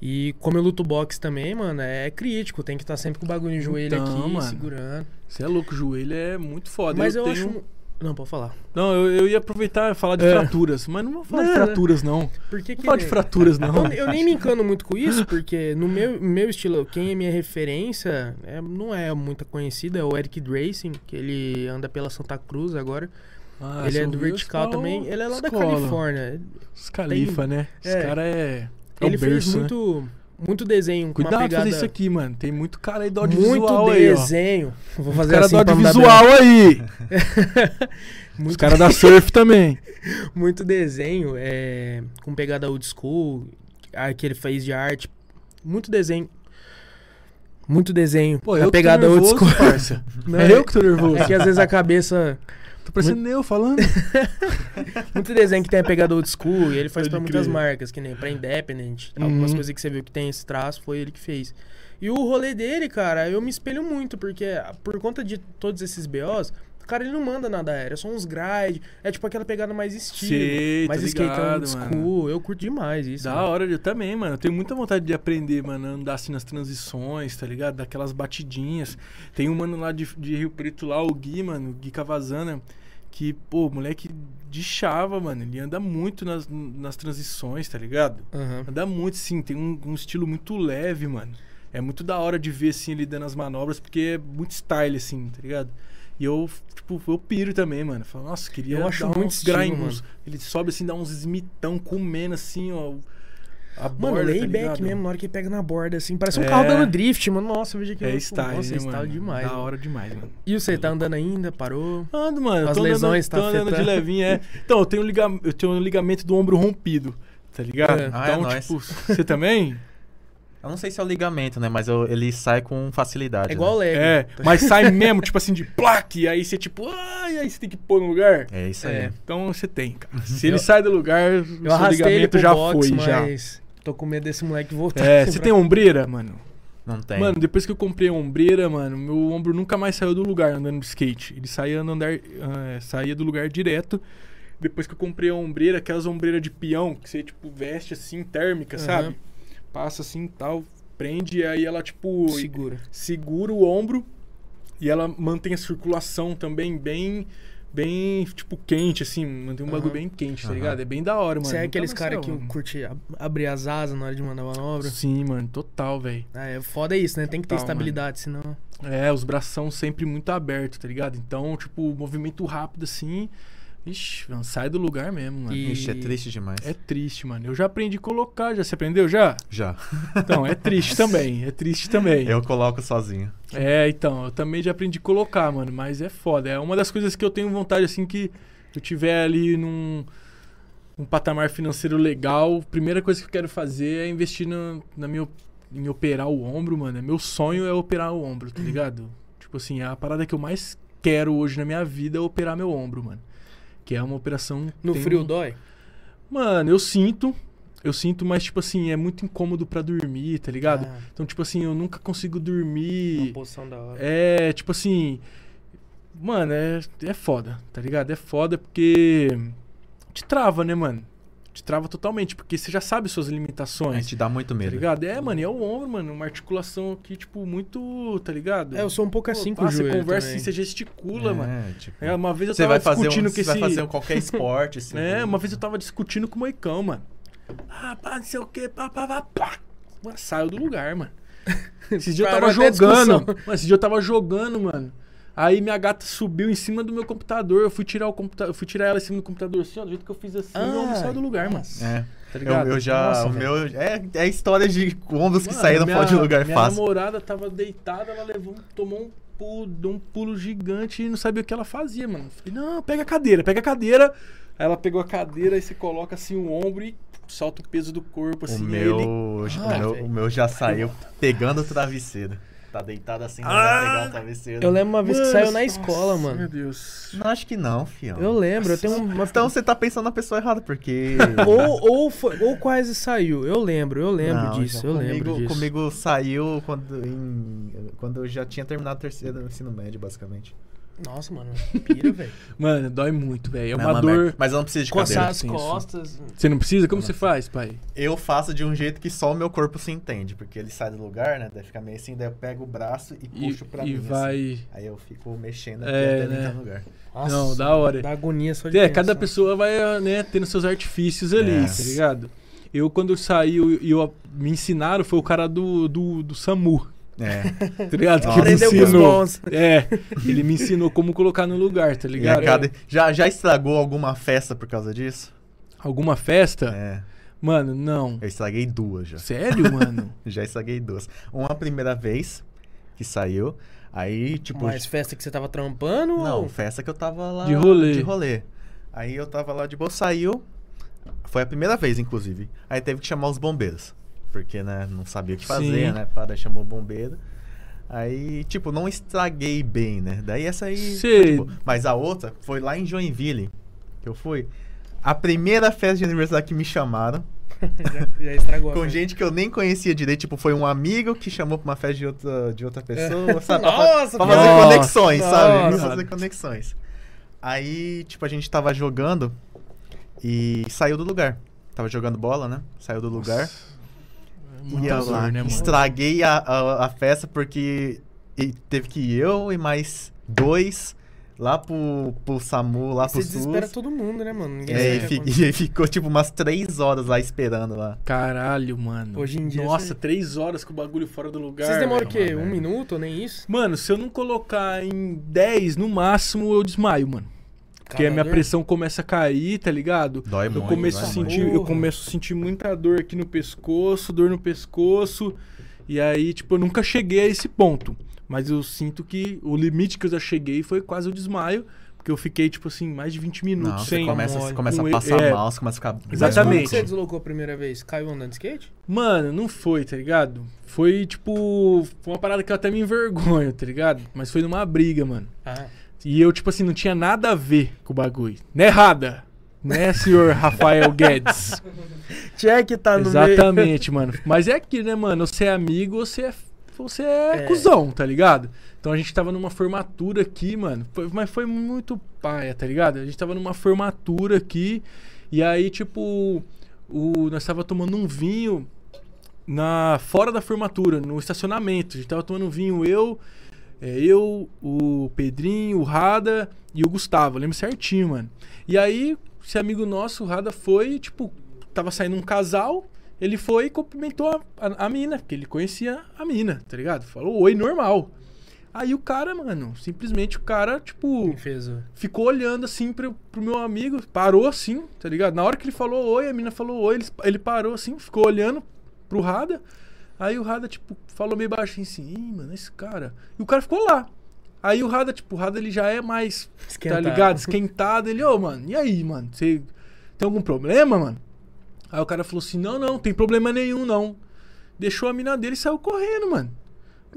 E como eu luto boxe também, mano, é crítico. Tem que estar sempre com o bagulho no joelho Então, aqui, mano. segurando. Você é louco, o joelho é muito foda. Mas eu, tenho... acho. Não, pode falar. Não, eu, eu ia aproveitar e falar de É. fraturas. Mas não vou falar de Não, fraturas, não. Porque Não que. falar de fraturas, não. Eu, eu nem me encano muito com isso, porque no meu, meu estilo, quem é minha referência é, não é muito conhecido, é o Eric Dracing, que ele anda pela Santa Cruz agora. Ah, ele é do vertical também. Ele é lá da escola. Califórnia. Os califa, né? Esse é. cara é. É ele o fez berço, né? muito, muito desenho com Cuidado pegada... fazer isso aqui, mano. Tem muito cara aí do Muito audiovisual aí, ó. desenho. Vou Os fazer caras assim do audiovisual aí. branco. [laughs] Os muito, caras [laughs] da surf também. muito desenho, é, com pegada old school, a que ele fez de arte. Muito desenho. Muito desenho. Pô, a eu tô pegada old nervoso, school. parça. [laughs] Não, é eu que tô nervoso. É que às vezes a cabeça. Tô parecendo eu falando. [laughs] Muito desenho que tem a pegada old school e ele faz pra muitas marcas, que nem pra Independent. Algumas Uhum. coisas que você viu que tem esse traço foi ele que fez. E o rolê dele, cara, eu me espelho muito, porque por conta de todos esses BOs, cara ele não manda nada aéreo, é só uns gride. É tipo aquela pegada mais estilo. Sei, tô mais skate ligado, old mano. school. Eu curto demais isso. Da mano. hora, eu também, mano. Eu tenho muita vontade de aprender, mano, andar assim nas transições, tá ligado? Daquelas batidinhas. Tem um mano lá de, de Rio Preto lá, o Gui, mano, o Gui Cavazana, Que, pô, moleque de chava, mano. Ele anda muito nas, nas transições, tá ligado? Aham. Anda muito, sim. Tem um, um estilo muito leve, mano. É muito da hora de ver, assim, ele dando as manobras, porque é muito style, assim, tá ligado? E eu, tipo, eu piro também, mano. Falo, nossa, queria Eu acho dar muito uns estilo, grind, mano. uns- Ele sobe, assim, dá uns smitão comendo, assim, ó. A Mano, borda, tá layback ligado? mesmo, na hora que pega na borda, assim. Parece um É. carro dando drift, mano. Nossa, veja que É style, Nossa, né, style mano? demais. Da hora demais, mano. E você, tá andando ainda? Parou? Ando, mano. As tô andando- lesões tá tô andando de afetando. levinho, é. Então, eu tenho, um liga... eu tenho um ligamento do ombro rompido, tá ligado? É. Ah, é Então, nóis. tipo, você também? [laughs] Eu não sei se é o ligamento, né? Mas eu- ele sai com facilidade. É igual o né? Lego. É, mas sai mesmo, tipo assim, de plaque, e aí você, tipo, ai, aí você tem que pôr no lugar. É isso aí. É. Então você tem, cara. Se ele sai do lugar, o Eu seu ligamento pro já box, foi, já. mas tô com medo desse moleque voltar. É, [laughs] você pra- tem ombreira, mano? Não tem. Mano, depois que eu comprei a ombreira, mano, meu ombro nunca mais saiu do lugar andando de skate. Ele saía, no andar, ah, saía do lugar direto. Depois que eu comprei a ombreira, aquelas ombreiras de peão, que você, tipo, veste assim, térmica, Aham. sabe? Passa assim tal, prende, e aí ela, tipo, Segura. segura o ombro e ela mantém a circulação também bem, bem, tipo, quente, assim, mantém um bagulho Aham. bem quente, tá Aham. ligado? É bem da hora, mano. Você é aqueles caras que mano. curte ab- abrir as asas na hora de mandar manobra? Sim, mano, total, velho. Ah, é foda isso, né? Tem que ter Total, estabilidade, senão. É, os bração sempre muito abertos, tá ligado? Então, tipo, movimento rápido assim. Ixi, mano, sai do lugar mesmo, mano. E- Ixi, é triste demais. É triste, mano. Eu já aprendi a colocar, já. Você aprendeu já? Já. Então, é triste [laughs] também. É triste também. Eu coloco sozinho. É, então, eu também já aprendi a colocar, mano. Mas é foda. É uma das coisas que eu tenho vontade, assim, que eu tiver ali num um patamar financeiro legal, a primeira coisa que eu quero fazer é investir na, na minha, em operar o ombro, mano. Meu sonho é operar o ombro, tá ligado? Tipo assim, a parada que eu mais quero hoje na minha vida é operar meu ombro, mano. Que é uma operação. No frio um- dói? Mano, eu sinto. Eu sinto, mas, tipo assim, é muito incômodo pra dormir, tá ligado? Ah, Então, tipo assim, eu nunca consigo uma dormir. posição da hora. É, tipo assim. Mano, é, é foda, tá ligado? É foda porque. Te trava, né, mano? Te trava totalmente, porque você já sabe suas A limitações. gente dá muito Tá medo. ligado? É, mano, e é o ombro, mano. Uma articulação aqui, tipo, muito. Tá ligado? É, eu sou um pouco Pô, assim com pá, o joelho Você conversa também. assim, você gesticula, mano. É, tipo, É, uma vez eu você tava vai fazer um, discutindo você com esse. vai fazer um qualquer [laughs] esporte, assim. É, uma vez eu tava discutindo com o Moicão, mano. Ah, pá, não sei o que, pá, pá, pá, pá. Mano, saiu do lugar, mano. [laughs] Esses dias eu tava jogando. Mano, esse dia eu tava jogando, mano. Aí minha gata subiu em cima do meu computador. Eu fui tirar o computador. Eu fui tirar ela em cima do computador assim, ó. Do jeito que eu fiz assim, meu ombro Ah, saiu do lugar, mano. nossa. É. Tá Eu, ligado? eu já. Nossa, o velho. meu. É, é história de ombros que Mano, saíram minha- fora de lugar minha fácil. namorada tava deitada, ela levou, um- tomou um pulo, deu um pulo gigante e não sabia o que ela fazia, mano. Eu Falei, não, pega a cadeira, pega a cadeira. Aí ela pegou a cadeira e você coloca assim o ombro e solta o peso do corpo, O assim. meu, ele- o, Ah, meu, velho. o meu já saiu pegando o travesseiro. Tá deitado assim, não Ah! vai pegar o travesseiro. Eu lembro uma vez que Mano, saiu na nossa, escola, mano. Meu Deus. Não, acho que não, fião. Eu lembro, eu tenho uma. Então você tá pensando na pessoa errada, porque. [laughs] Ou, ou, foi- ou quase saiu. Eu lembro, eu lembro Não, disso. então, Eu comigo, lembro disso. Comigo saiu quando, em- quando eu já tinha terminado o terceiro ensino médio, basicamente. Nossa, mano. Pira, velho. [laughs] Mano, dói muito, velho. É Não, uma dor. Mas eu não preciso de Coçar cadeira. as costas. Você não precisa? Como você faz, pai? Eu faço de um jeito que só o meu corpo se entende, porque ele sai do lugar, né? Daí fica meio assim, daí eu pego o braço e E, puxo pra e mim. assim. vai. Aí eu fico mexendo aqui É, até ele né? entrar no lugar. Nossa, Não, da hora. Dá agonia só de É, cada pessoa vai, né, tendo seus artifícios ali, É. tá ligado? Eu, quando eu saí e eu, me ensinaram, foi o cara do, do, do SAMU, É. [laughs] tá ligado? Nossa. Que me Aprendeu com os ensinou. bons. É, ele me ensinou como colocar no lugar, tá ligado? cada- já, já estragou alguma festa por causa disso? Alguma festa? É. Mano, não. Eu estraguei duas já. Sério, mano? [laughs] Já estraguei duas. Uma primeira vez que saiu, aí tipo. Mas festa que você tava trampando? Não, ou- festa que eu tava lá. De rolê. De rolê. Aí eu tava lá de boa, saiu. Foi a primeira vez, inclusive. Aí teve que chamar os bombeiros. Porque, né, não sabia o que fazer, Sim. né? Para chamou o bombeiro. Aí, tipo, não estraguei bem, né? Daí essa aí. de boa. Mas a outra foi lá em Joinville. Que eu fui. A primeira festa de aniversário que me chamaram. [laughs] já, já estragou. [laughs] Com festa. gente que eu nem conhecia direito. Tipo, foi um amigo que chamou pra uma festa de outra, de outra pessoa, [laughs] sabe? Pra, Nossa, pra que fazer Nossa, conexões, sabe? Pra nossa. fazer conexões. Aí, tipo, a gente tava jogando e saiu do lugar. Tava jogando bola, né? Saiu do lugar. E Dor, lá, né, mano? estraguei a, a, a festa porque e teve que ir eu e mais dois lá pro, pro SAMU, lá Você pro desespera SUS. todo mundo, né, mano? Ninguém É, e, o e ficou tipo umas três horas lá esperando lá. Caralho, mano. Hoje em dia, Nossa, você- três horas com o bagulho fora do lugar. Vocês demoram o velho. quê? Um minuto ou nem isso? Mano, se eu não colocar em 10, no máximo, eu desmaio, mano. Porque a minha Calor. pressão começa a cair, tá ligado? Dói Eu muito. começo, a sentir, muito. eu começo a sentir muita dor aqui no pescoço, dor no pescoço. E aí, tipo, eu nunca cheguei a esse ponto. Mas eu sinto que o limite que eu já cheguei foi quase o desmaio. Porque eu fiquei, tipo assim, mais de 20 minutos Não, sem. você começa, você começa Com a passar é. mal, você começa a ficar... Exatamente. como que você deslocou a primeira vez? Caiu andando de skate? Mano, não foi, tá ligado? Foi, tipo. Foi uma parada que eu até me envergonho, tá ligado? Mas foi numa briga, mano. Ah. E eu, tipo assim, não tinha nada a ver com o bagulho. Né, errada? Né, senhor Rafael Guedes? [laughs] Check tá no meio. Exatamente, mano. Mas é aquilo, né, mano? Você é amigo, você é, você é, É. cuzão, tá ligado? Então a gente tava numa formatura aqui, mano. Foi- mas foi muito paia, tá ligado? A gente tava numa formatura aqui. E aí, tipo, o, nós tava tomando um vinho na fora da formatura, no estacionamento. A gente tava tomando um vinho, eu, é, eu, o Pedrinho, o Rada e o Gustavo. Eu lembro certinho, mano. E aí, esse amigo nosso, o Rada, foi, tipo, tava saindo um casal. Ele foi e cumprimentou a, a, a mina, porque ele conhecia a mina, tá ligado? Falou oi normal. Aí o cara, mano, simplesmente o cara, tipo, ficou olhando assim pro, pro meu amigo, parou assim, tá ligado? Na hora que ele falou oi, a mina falou oi, ele, ele parou assim, ficou olhando pro Rada. Aí o Rada, tipo, falou meio baixinho assim, Ih, mano, esse cara. E o cara ficou lá. Aí o Rada, tipo, o Rada ele já é mais, Esquentado. tá ligado? Esquentado. Ele, ô, mano, e aí, mano? Você tem algum problema, mano? Aí o cara falou assim: não, não, tem problema nenhum, não. Deixou a mina dele e saiu correndo, mano.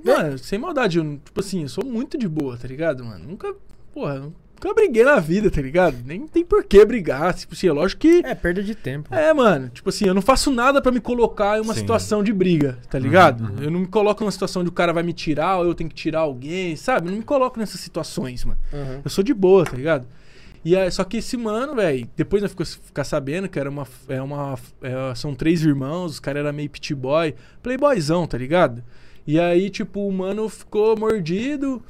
Mano, sem maldade, eu, tipo assim, eu sou muito de boa, tá ligado, mano? Nunca, porra, nunca briguei na vida, tá ligado? Nem tem por que brigar. Tipo assim, é lógico que. É, perda de tempo. É, mano, tipo assim, eu não faço nada pra me colocar em uma Sim. situação de briga, tá ligado? Eu não me coloco numa situação de o cara vai me tirar ou eu tenho que tirar alguém, sabe? Eu não me coloco nessas situações, mano. Uhum. Eu sou de boa, tá ligado? E aí, só que esse mano, velho, depois nós ficou ficar sabendo que era uma. É uma é, são três irmãos, os caras eram meio pit boy, playboyzão, tá ligado? E aí, tipo, o mano ficou mordido.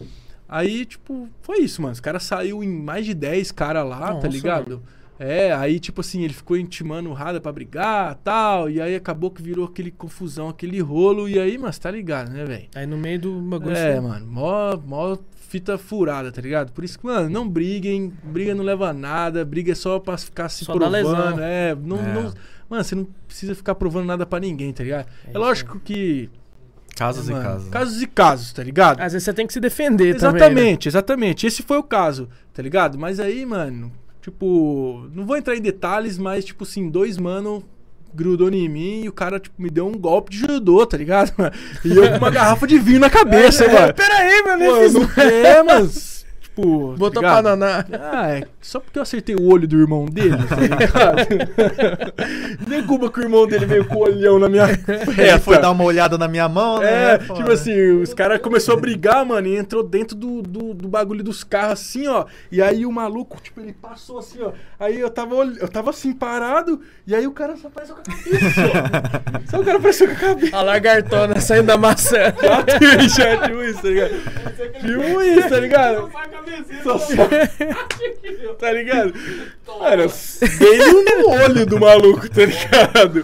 Aí, tipo, foi isso, mano. Os caras saiu em mais de 10 caras lá, tá Nossa, ligado? É, aí, tipo assim, ele ficou intimando o Rada pra brigar tal. E aí acabou que virou aquele confusão, aquele rolo. E aí, mas tá ligado, né, velho? Aí no meio do bagulho... É, você- mano, mó, mó fita furada, tá ligado? Por isso que, mano, não briguem, briga não leva a nada, briga é só pra ficar se Só provando. É, não, É. não- mano, você não precisa ficar provando nada pra ninguém, tá ligado? É, isso lógico que. Casos mano, e casos. né? Casos e casos, tá ligado? Às vezes você tem que se defender também, né? Exatamente, exatamente. Esse foi o caso, tá ligado? Mas aí, mano, tipo, não vou entrar em detalhes, mas, tipo assim, dois mano grudou em mim e o cara, tipo, me deu um golpe de judô, tá ligado? E eu com uma [laughs] garrafa de vinho na cabeça, É, mano. Pera aí, meu, Pô, fiz não é, mas. Tipo. Botou tá ligado? naná. Ah, é só porque eu acertei o olho do irmão dele, tá ligado? [laughs] Nem culpa que o irmão dele veio com o olhão na minha É, foi dar uma olhada na minha mão, né? É, Pô, tipo assim, os caras começaram a brigar, mano, e entrou dentro do, do, do bagulho dos carros, assim, ó. E aí o maluco, tipo, ele passou assim, ó. Aí eu tava, eu tava assim, parado, e aí o cara só apareceu com a cabeça, ó. Só o cara apareceu com a cabeça. A lagartona saindo da maçã. Já viu isso, tá ligado? Viu isso, tá ligado? Só- [laughs] só- tá ligado? Mano, dei no olho do maluco, tá ligado?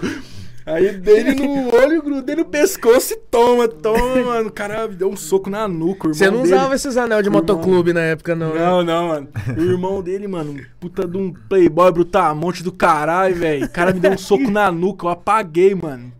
Aí dei no olho, grudei no pescoço e toma, toma, mano. O cara deu um soco na nuca, irmão Você não dele. usava esses anel de Irmão. motoclube na época, não, né? Não, não, mano. O irmão dele, mano, puta de um playboy brutamonte do caralho, velho. O cara me deu um soco na nuca, eu apaguei, mano.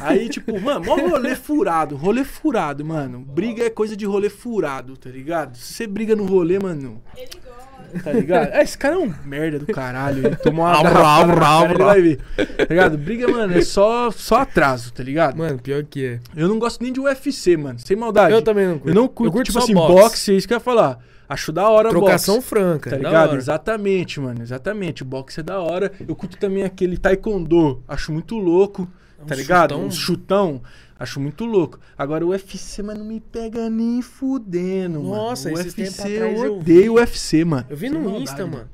Aí, tipo, mano, mó rolê furado, rolê furado, mano. Briga é coisa de rolê furado, tá ligado? Se você briga no rolê, mano, Ele gosta. tá ligado? É, esse cara é um merda do caralho. Ele tomou uma au. vai ver. Tá ligado? Briga, mano, é só, só atraso, tá ligado? Mano, pior que é. Eu não gosto nem de UFC, mano. Sem maldade. Eu também não curto. Eu não curto, Eu curto tipo só assim, boxe. boxe. é isso que eu ia falar. Acho da hora Trocação boxe. franca. Tá da ligado? hora. Exatamente, mano. Exatamente. O boxe é da hora. Eu curto também aquele taekwondo. Acho muito louco. Tá Um ligado? chutão. Um chutão. Acho muito louco. Agora o UFC, mas não me pega nem fudendo, Nossa, mano. O UFC, eu eu odeio o UFC, mano. Eu vi no maldade, Insta, mano.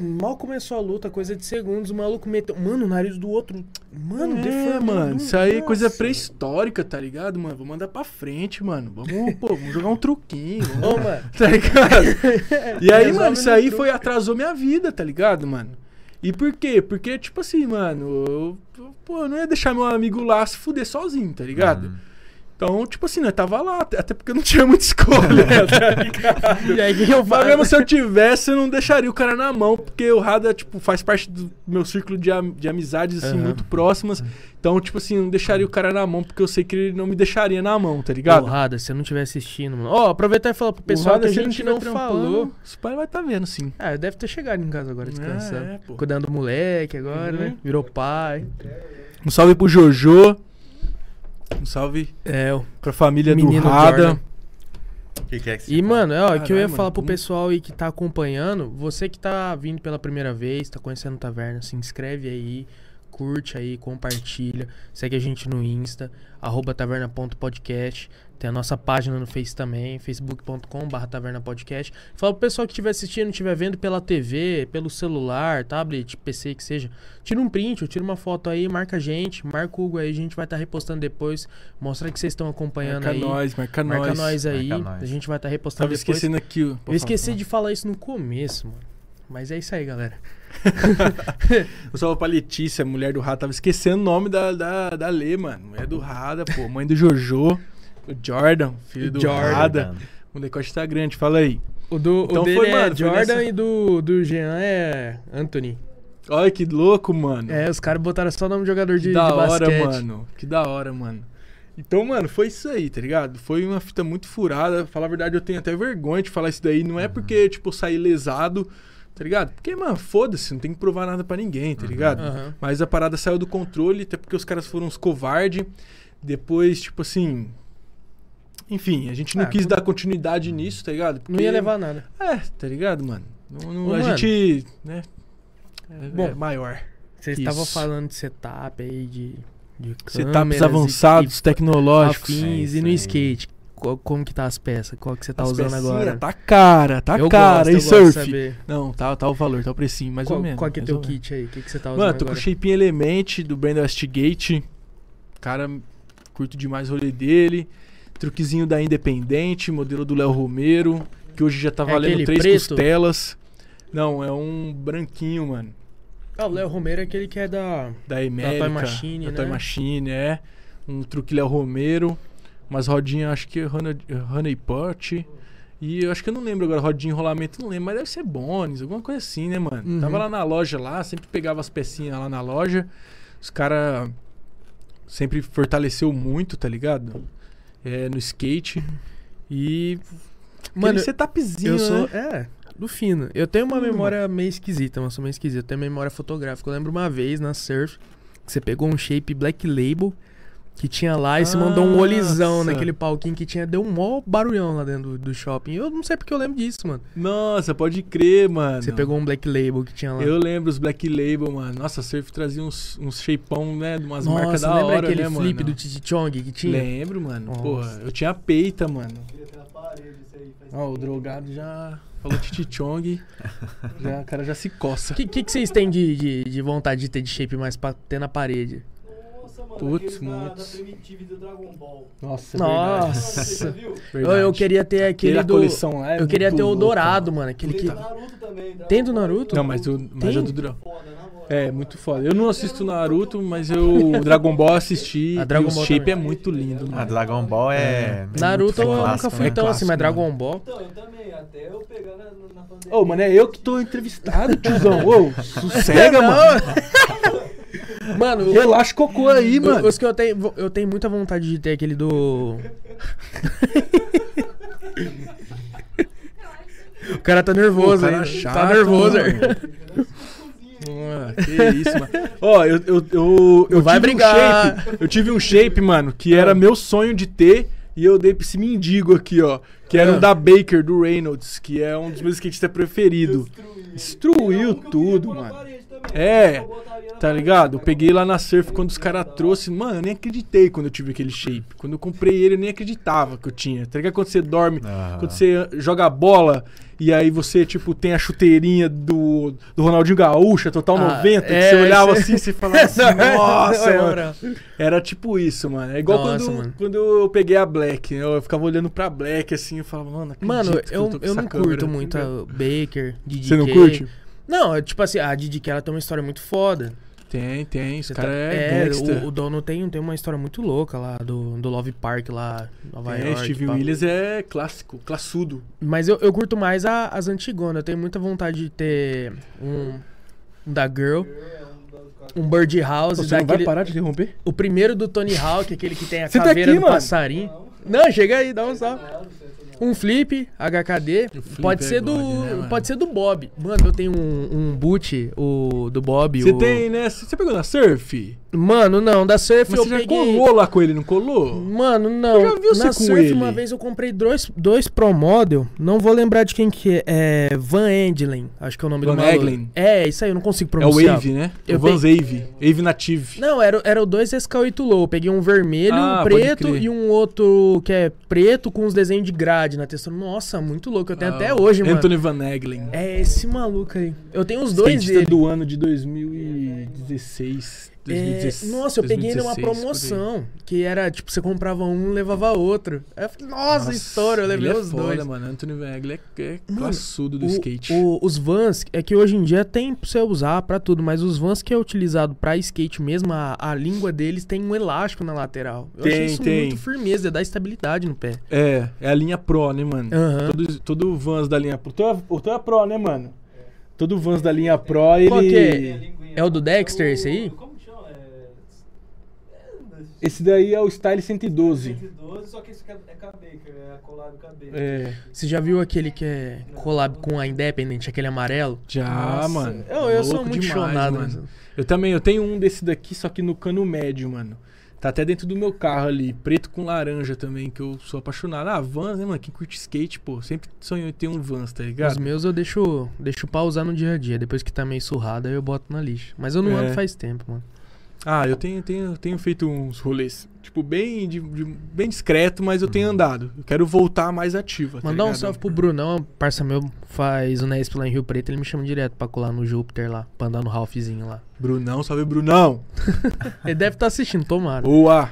mal começou a luta, coisa de segundos, o maluco meteu. Mano, o nariz do outro. Mano, é, deformou, mano, isso aí é coisa pré-histórica, tá ligado, mano? Vamos mandar pra frente, mano. Vamos, pô, vamos jogar um truquinho. [laughs] Vamos, Ô, mano. [laughs] tá ligado? [laughs] E aí, mano, isso aí truque. foi, atrasou minha vida, tá ligado, mano? E por quê? Porque, tipo assim, mano, eu, pô, eu não ia deixar meu amigo lá se fuder sozinho, tá ligado? Uhum. Então, tipo assim, né, tava lá, até porque eu não tinha muita escolha, [laughs] tá? E aí, o eu Mas mesmo se eu tivesse, eu não deixaria o cara na mão, porque o Rada, tipo, faz parte do meu círculo de, am- de amizades, assim, Aham. muito próximas. Então, tipo assim, eu não deixaria o cara na mão, porque eu sei que ele não me deixaria na mão, tá ligado? Porrada, se você não estiver assistindo, mano. Ó, aproveitar e falar pro pessoal Rada, que a gente não falou. Os pais vai tá vendo, sim. Ah, deve ter chegado em casa agora descansando. É, é. Cuidando do moleque agora, Uhum. né? Virou pai. Um salve pro Jojo. Um salve É, o pra família Menino do Rada. Que, que é que E, fala? mano, é, ó, o que eu ia Caralho, falar mano, pro como- pessoal aí que tá acompanhando, você que tá vindo pela primeira vez, tá conhecendo o Taverna, se inscreve aí, curte aí, compartilha, segue a gente no Insta, arroba taverna.podcast, tem a nossa página no Face também, facebook.com.br tavernapodcast. Fala pro pessoal que estiver assistindo, estiver vendo pela TV, pelo celular, tablet, PC, que seja, tira um print ou tira uma foto aí, marca a gente, marca o Hugo aí, a gente vai estar repostando depois, mostra que vocês estão acompanhando Marca aí. nós, marca, Marca nós. nós aí, Marca nós. a gente vai estar repostando Tava depois. esquecendo aqui. Eu esqueci de falar isso no começo, mano. Mas é isso aí, galera. [laughs] Um salve pra Letícia, mulher do Rada. Tava esquecendo o nome da, da, da Lê, mano. Mulher do Rada, pô. Mãe do Jojo. O Jordan, filho do Jordan. Rada. O decote tá grande, fala aí. O, do, Então o dele foi, é mano, Jordan nessa- e do, do Jean é Anthony. Olha que louco, mano. É, os caras botaram só o nome de jogador de, que da de hora, basquete. mano. Que da hora, mano. Então, mano, foi isso aí, tá ligado? Foi uma fita muito furada. Falar a verdade, eu tenho até vergonha de falar isso daí. Não é porque, tipo, saí lesado, tá ligado? Porque, mano, foda-se, não tem que provar nada pra ninguém, tá ligado? Aham. Mas a parada saiu do controle, até porque os caras foram uns covardes. Depois, tipo assim. Enfim, a gente não Ah, quis não- dar continuidade nisso, tá ligado? Não ia levar nada. É, tá ligado, mano? Não- não- Ô, a mano. gente. né? É, Bom, é maior. Vocês estavam falando de setup aí, de, de Setups câmeras avançados, e, tecnológicos. e afins. É e no skate, como que tá as peças? Qual que você tá As usando agora? Tá cara, tá eu cara. gosto, e surf? saber. Não, tá, tá o valor, tá o precinho, mais qual, ou menos. Qual que é teu ou kit aí? O que, que você tá usando Mano, tô com agora? o Shape Element do Brandon Westgate. Cara, curto demais o rolê dele. Truquezinho da Independente, modelo do Léo Romero, que hoje já tá É valendo três preto? costelas. Não, é um branquinho, mano. Ah, o Léo Romero é aquele que é da... Da América. Toy Machine, da né? Toy Machine, é. Um truque Léo Romero. Umas rodinhas, acho que é Honey, Honey Pot. E eu acho que eu não lembro agora, rodinha enrolamento, não lembro, mas deve ser Bones, alguma coisa assim, né, mano? Uhum. Tava lá na loja lá, sempre pegava as pecinhas lá na loja. Os caras sempre fortaleceu muito, tá ligado? É, no skate. E. Mano, aquele setupzinho, Eu sou, né? é, do fino. Eu tenho uma Fino, memória meio esquisita, mas eu sou meio esquisito. Eu tenho memória fotográfica. Eu lembro uma vez na Surf que você pegou um shape Black Label que tinha lá e você mandou um olizão Nossa. naquele palquinho que tinha, deu um mó barulhão lá dentro do, do shopping. Eu não sei porque eu lembro disso, mano. Nossa, pode crer, mano. Você pegou um Black Label que tinha lá. Eu lembro os Black Label, mano. Nossa, a Surf trazia uns, uns shapeão, né? De umas Nossa, marcas da lembra hora, aquele né, flip mano? do Titi Chong que tinha? Lembro, mano. Nossa. Porra, eu tinha peita, mano. Devia ter na parede isso aí. Faz Ó, o drogado já falou Titi Chong. [laughs] já, o cara já se coça. O que, que, que vocês têm de, de, de vontade de ter de shape mais pra ter na parede? Mano. Putz, da, da do Dragon Ball. Nossa, Nossa. Você já viu? Eu, eu queria ter aquele Aquele do. coleção lá é eu queria muito ter o louco, dourado, mano. Aquele Tem que. do Naruto também. Dragon Tem do Naruto? Não, mas o, mas o do Dra- Foda, na moral. É, muito foda. Eu não assisto Naruto, mas eu o Dragon Ball assisti. [laughs] A Dragon e o Ball shape também. é muito lindo, A mano. Dragon Ball é. Naruto é eu nunca clássico, fui né? tão assim, mas Clássico, Dragon Ball. Então, eu também. Até eu pegar na, na pandemia. Ô, mano, é eu que tô entrevistado, tiozão. Ô, [laughs] sossega, mano. Mano, o- Relaxa o cocô aí, o- mano. os que eu tenho. Eu tenho muita vontade de ter aquele do. [laughs] o cara tá nervoso, Pô, cara hein? chato, tá nervoso. mano. Ah, que isso, mano. Ó, eu, eu, eu, eu vai tive brigar. Um shape, eu tive um shape, mano, que era meu sonho de ter. E eu dei pra esse mendigo aqui, ó. Que era Ah. um da Baker, do Reynolds, que é um dos meus skatistas preferidos. Destruiu eu queria tudo, mano. É. Eu Tá ligado? Eu peguei lá na surf quando os caras trouxeram. Mano, eu nem acreditei quando eu tive aquele shape. Quando eu comprei ele, eu nem acreditava que eu tinha. Tá ligado? Quando você dorme, Ah. quando você joga bola e aí você, tipo, tem a chuteirinha do, do Ronaldinho Gaúcha, total Ah, 90, que é, você olhava cê- assim e você falava assim, [laughs] nossa, é, mano. Era tipo isso, mano. É igual Nossa, quando, mano. quando eu peguei a Black. Eu, eu ficava olhando pra Black assim, eu falava, mano, acredito Mano, que eu, tô com eu essa não câmera, curto muito a Baker, DDK. Você não curte? Não, é tipo assim, a DDK ela tem uma história muito foda. Tem, tem. Esse cara tá- é, gangsta. o, o dono tem, tem uma história muito louca lá do, do Love Park lá, Nova É, York. Steve pá. Williams é clássico, classudo. Mas eu, eu curto mais a- as antigonas. Eu tenho muita vontade de ter um, um da Girl, um Birdhouse, Você não vai daquele, parar de interromper? o primeiro do Tony Hawk, aquele que tem a Você tá caveira aqui, do mano? passarinho. Não, chega aí, dá um salve. Um flip, HKD. flip Pode é ser do. God, né, mano? pode ser do Bob. Mano, eu tenho um, um boot, o do Bob. Você o... tem, né? Você pegou na surf? Mano, não, da surf Mas eu você já peguei. colou lá com ele, não colou? Mano, não. Eu já vi você Na com surf, ele. uma vez eu comprei dois, dois Pro Model. Não vou lembrar de quem que é. É Van Endlen, acho que é o nome Van do maluco. Eglen. É, isso aí, eu não consigo É o pronunciar. Wave, né? Eu o Vans Wave. Wave Native. Não, era, era o 2 SK8 Low. Eu peguei um vermelho, Ah, um preto e um outro que é preto com os desenhos de grade na textura. Nossa, muito louco. Eu tenho Ah, até hoje, mano. Anthony Van Eglen. É esse maluco aí. Eu tenho os dois Skatista dele. do ano de 2016. É, 2016 nossa, eu peguei numa 2016, por aí. promoção. Que era, tipo, você comprava um levava outro. Aí eu falei, nossa, história, eu levei ele é os foda, dois. mano. Anthony Van é, é Mano, classudo do O- skate. o- os vans, é que hoje em dia tem pra você usar pra tudo, mas os vans que é utilizado pra skate mesmo, a, a língua deles tem um elástico na lateral. Eu achei Tem, isso tem. muito firmeza, dá estabilidade no pé. É, é a linha Pro, né, mano? Aham. Todo, todo Vans da linha Pro. Todo, o teu é Pro, né, mano? Todo Vans da linha Pro, ele... Qual que é? É o do Dexter esse aí? Como? É... Esse daí é o Style 112. 112, só que esse é K-Baker, é a collab K-Baker. É, Você já viu aquele que é collab com a Independent, aquele amarelo? já, Nossa, mano. Eu, eu sou Louco muito demais, chonado. mano. nessa- Eu também, eu tenho um desse daqui, só que no cano médio, mano. Tá até dentro do meu carro ali, preto com laranja também, que eu sou apaixonado. Ah, Vans, né, mano? Quem curte skate, pô, sempre sonhou em ter um Vans, tá Os ligado? meus eu deixo, deixo pra usar no dia a dia. Depois que tá meio surrado, aí eu boto na lixa. Mas eu não É. ando faz tempo, mano. Ah, eu tenho, tenho, tenho feito uns rolês, tipo, bem, de- de- bem discreto, mas eu tenho andado. Eu quero voltar mais ativa, tá Mandar um ligado? salve pro Brunão, parça meu, faz o Nesp lá em Rio Preto, ele me chama direto pra colar no Júpiter lá, pra andar no Ralphzinho lá. Brunão, salve Brunão! [laughs] Ele deve estar assistindo, tomara. Boa!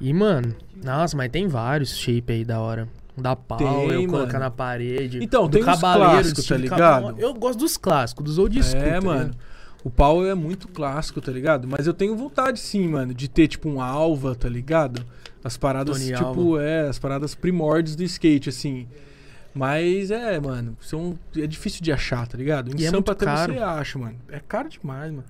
E, mano, nossa, mas tem vários shape aí da hora. Da pau, Tem, eu colocar mano. na parede. Então, do tem Cabaleiro, clássicos, tá Cabal- ligado? Eu gosto dos clássicos, dos old school. É, tá mano. ligado? O pau é muito clássico, tá ligado? Mas eu tenho vontade sim, mano, de ter tipo um alva, tá ligado? As paradas, Tony tipo, Alva. é, as paradas primórdios do skate, assim. Mas é, mano, são, é difícil de achar, tá ligado? Em E é Sampa até caro. você acha, mano. É caro demais, mano.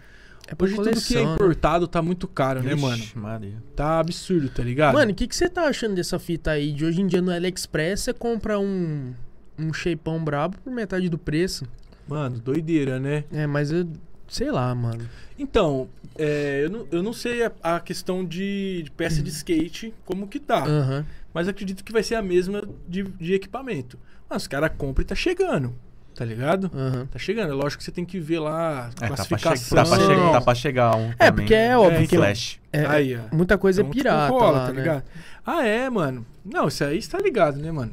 É Hoje tudo que é coleção, né? importado tá muito caro, né, mano? Ixi, Maria. Tá absurdo, tá ligado? Mano, o que, que você tá achando dessa fita aí? De hoje em dia no AliExpress você compra um, um shapeão brabo por metade do preço. Mano, doideira, né? É, mas eu. Sei lá, mano. Então, é, eu, não, eu não sei a, a questão de, de peça de skate, como que tá. Aham. Mas acredito que vai ser a mesma de, de equipamento. Mas os caras compram e tá chegando. Tá ligado? Aham. Tá chegando. É lógico que você tem que ver lá a É, tá pra, che classificação. tá, pra che- tá pra chegar um. É, também. porque é óbvio Um que- Flash. É, Aí, ó. muita coisa Então, é tipo, pirata rola, lá, tá né? ligado? Ah, é, mano. Não, isso aí você tá ligado, né, mano?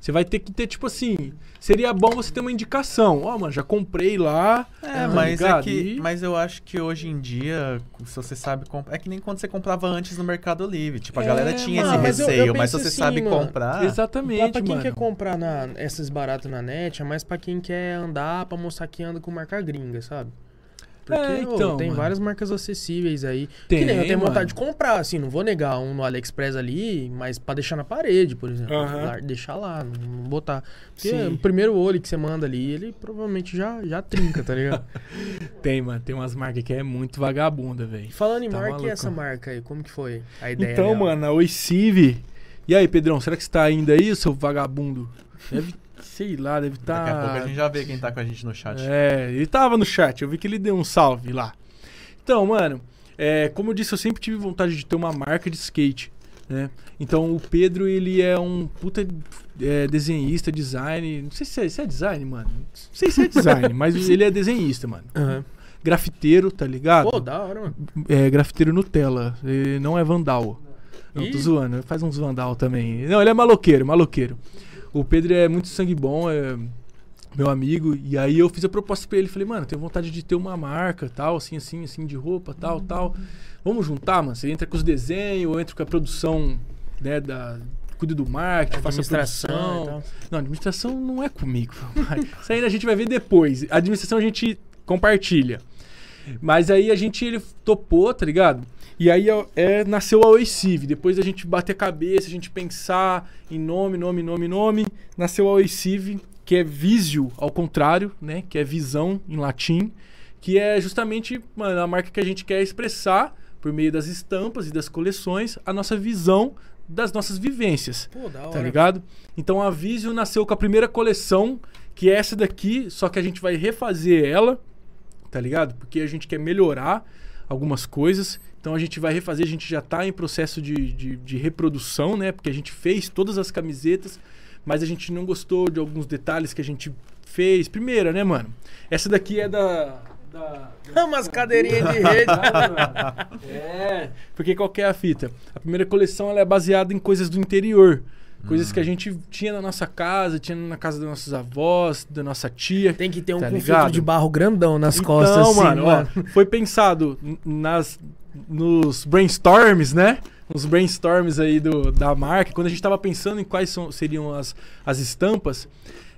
Você vai ter que ter, tipo assim. Seria bom você ter uma indicação. Ó, mano, já comprei lá. É, tá mas é ligado? que, E- mas eu acho que hoje em dia, se você sabe comprar. É que nem quando você comprava antes no Mercado Livre. Tipo, a É, galera tinha mano. esse Mas eu- eu receio, mas se você assim, sabe mano. comprar. Exatamente, Pra, pra quem mano. quer comprar na, esses baratos na net, é mais pra quem quer andar pra mostrar que anda com marca gringa, sabe? Porque É, ô, então, tem mano. várias marcas acessíveis aí. Tem, que nem eu tenho mano. vontade de comprar, assim, não vou negar um no AliExpress ali, mas pra deixar na parede, por exemplo. Deixar lá, não botar. Porque Sim. o primeiro olho que você manda ali, ele provavelmente já, já trinca, tá ligado? [laughs] Tem, mano. Tem umas marcas que é muito vagabunda, velho. Falando em Tá marca, maluco. e essa marca aí? Como que foi a ideia Então, dela? mano, a Oicive. E aí, Pedrão, será que você tá ainda aí, seu vagabundo? Deve, [laughs] sei lá, deve estar. Daqui a pouco a gente já vê quem tá com a gente no chat. É, ele tava no chat, eu vi que ele deu um salve lá. Então, mano, é, como eu disse, eu sempre tive vontade de ter uma marca de skate, né? Então o Pedro, ele é um puta é, desenhista, design. Não sei se é, se é design, mano. Não sei se é design, [laughs] mas ele é desenhista, mano. Aham. grafiteiro, tá ligado? Pô, da hora, mano. É grafiteiro Nutella, ele não é vandal. Não, tô Ih. zoando, ele faz uns vandal também. Não, ele é maloqueiro, maloqueiro. O Pedro é muito sangue bom, é meu amigo, e aí eu fiz a proposta pra ele, falei, mano, tenho vontade de ter uma marca, tal, assim, assim, assim, de roupa, tal, tal. Vamos juntar, mano, você entra com os desenhos, eu entro com a produção, né, da... Cuido do marketing, faço a Administração produção. Não, administração não é comigo. [laughs] Isso aí a gente vai ver depois. A administração a gente compartilha. Mas aí a gente ele topou, tá ligado? E aí ó, é, nasceu a Oicive. Depois a gente bater a cabeça, a gente pensar em nome, nome, nome, nome. Nasceu a Oicive, que é visio ao contrário, né? Que é visão em latim. Que é justamente mano, a marca que a gente quer expressar por meio das estampas e das coleções a nossa visão das nossas vivências Pô, da hora. tá ligado? Então a Visio nasceu com a primeira coleção, que é essa daqui, só que a gente vai refazer ela, tá ligado? Porque a gente quer melhorar algumas coisas. Então a gente vai refazer, a gente já tá em processo de, de, de reprodução, né? Porque a gente fez todas as camisetas, mas a gente não gostou de alguns detalhes que a gente fez. Primeira, né, mano? Essa daqui é da. da Umas cadeirinhas de rede. [laughs] é, porque qual que é a fita? A primeira coleção ela é baseada em coisas do interior. Coisas que a gente tinha na nossa casa, tinha na casa dos nossos avós, da nossa tia. Tem que ter um Tá de barro grandão nas então, costas, assim, mano, ó, foi pensado nas, nos brainstorms, né? Nos brainstorms aí do, da marca. Quando a gente tava pensando em quais são- seriam as, as estampas,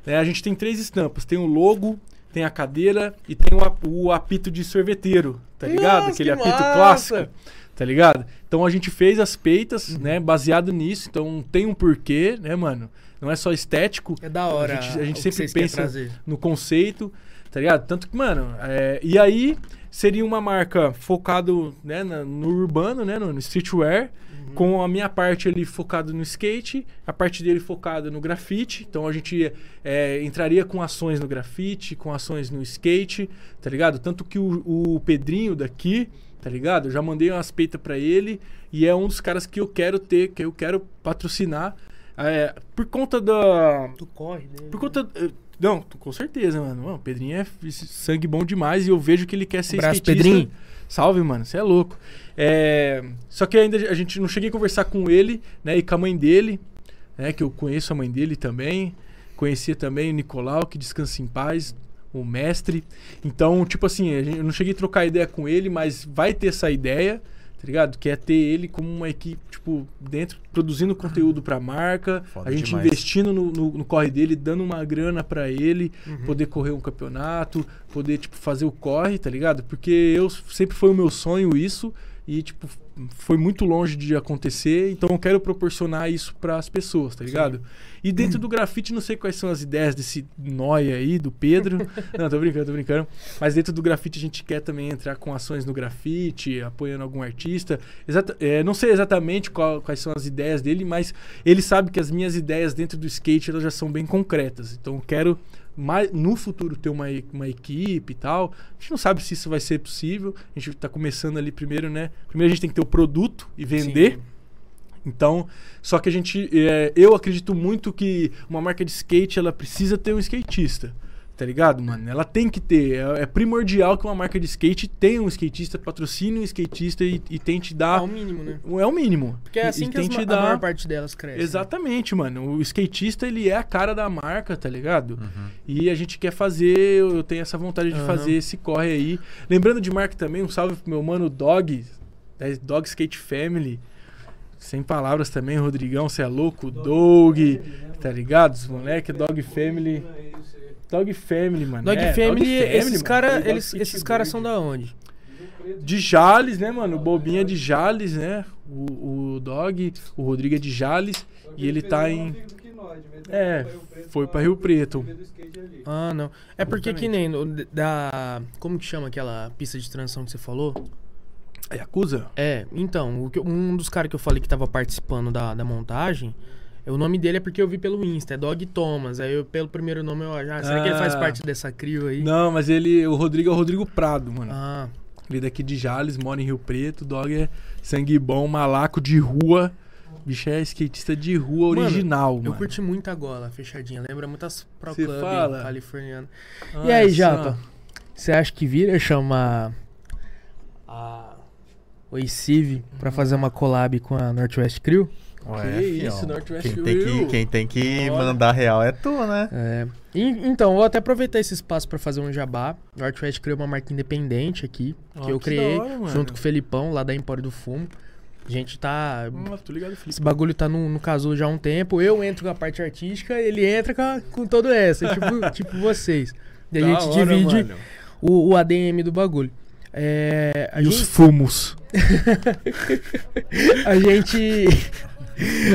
né, a gente tem três estampas. Tem o logo, tem a cadeira e tem o, o apito de sorveteiro, tá ligado? Nossa, Aquele que apito massa! clássico. Tá ligado? Então a gente fez as peitas, Uhum. né? Baseado nisso. Então tem um porquê, né, mano? Não é só estético. É da hora. A gente, a gente sempre pensa no conceito, tá ligado? Tanto que, mano, é, e aí seria uma marca focado né, no urbano, né, no, streetwear, Uhum. com a minha parte ali focado no skate, a parte dele focada no grafite. Então a gente é, entraria com ações no grafite, com ações no skate, tá ligado? Tanto que o, o Pedrinho daqui, tá ligado? Eu já mandei umas peitas pra ele e é um dos caras que eu quero ter, que eu quero patrocinar. é, por conta da, Tu corre, né? por conta. eh, Não, com certeza, mano. Mano, o Pedrinho é sangue bom demais e eu vejo que ele quer ser Abraço, skatista. Pedrinho. Salve, mano. Você é louco. É, Só que ainda a gente não cheguei a conversar com ele, né? E com a mãe dele, né? Que eu conheço a mãe dele também. Conhecia também o Nicolau, que descansa em paz, o mestre. Então, tipo assim, eu não cheguei a trocar ideia com ele, mas vai ter essa ideia, tá ligado? Que é ter ele como uma equipe, tipo, dentro, produzindo conteúdo pra marca, Foda a gente demais. investindo no, no- no corre dele, dando uma grana pra ele, Uhum. poder correr um campeonato, poder, tipo, fazer o corre, tá ligado? Porque eu sempre foi o meu sonho isso e, tipo, foi muito longe de acontecer, então eu quero proporcionar isso pras pessoas, tá ligado? E dentro do grafite, não sei quais são as ideias desse nóia aí, do Pedro. [laughs] não, tô brincando, tô brincando. Mas dentro do grafite a gente quer também entrar com ações no grafite, apoiando algum artista. Exata, é, não sei exatamente qual- quais são as ideias dele, mas ele sabe que as minhas ideias dentro do skate elas já são bem concretas. Então eu quero mais, no futuro ter uma, uma equipe e tal. A gente não sabe se isso vai ser possível. A gente tá começando ali primeiro, né? Primeiro a gente tem que ter o produto e vender. Sim. Então, só que a gente, é, eu acredito muito que uma marca de skate ela precisa ter um skatista, tá ligado, mano? Ela tem que ter, é, é primordial que uma marca de skate tenha um skatista, patrocine um skatista e, e tente É dar, o mínimo, né? é o mínimo. Porque é assim e que as ma- a maior parte delas cresce. né? Exatamente, mano. O skatista, ele é a cara da marca, tá ligado? Uhum. E a gente quer fazer, eu tenho essa vontade de Aham. fazer esse corre aí. Lembrando de marca também, um salve pro meu mano Dog, da Dog Skate Family. Sem palavras também, Rodrigão, você é louco, Doug, tá ligado? Os moleque, Dog Family. Dog Family, mano. Dog É, Family, Family, esses caras Dog esses caras são da onde? De Jales, né, mano? O Bobinha é de Jales, né? O, o Dog, o Rodrigo é de Jales. E ele tá em. É, foi pra Rio Preto. Ah, não. É porque que nem no- da. Como que chama aquela pista de transição que você falou? A Yakuza? É, então, um dos caras que eu falei que tava participando da, da montagem, o nome dele é porque eu vi pelo Insta, é Dog Thomas. Aí eu, pelo primeiro nome, eu ah, será que ele faz Ah. parte dessa crio aí? Não, mas ele. O Rodrigo é o Rodrigo Prado, mano. Ah, Ele é daqui de Jales, mora em Rio Preto. Dog é sangue bom, malaco de rua. Bicho é skatista de rua Mano, original, eu mano. curti muito a gola fechadinha. Lembra muitas pro Cê club fala? californiano. Olha e aí, só. Japa? Você acha que vira chamar a Oicive pra fazer uma collab com a Northwest Crew? Ué, Que fião. isso, Northwest quem tem que. Quem tem que Bora. mandar real é tu, né? É. E- então, vou até aproveitar esse espaço pra fazer um jabá. Northwest criou uma marca independente aqui, Ó, que eu que criei hora, mano. junto com o Felipão, lá da Empório do Fumo. A gente tá. Tô ligado, Felipe. Esse bagulho tá no, no casulo já há um tempo. Eu entro com a parte artística, ele entra com, a- com todo essa, tipo, [laughs] tipo vocês. E a Da gente hora, divide o, o ADM do bagulho. É, a E os gente- fumos. [laughs] a gente. [laughs]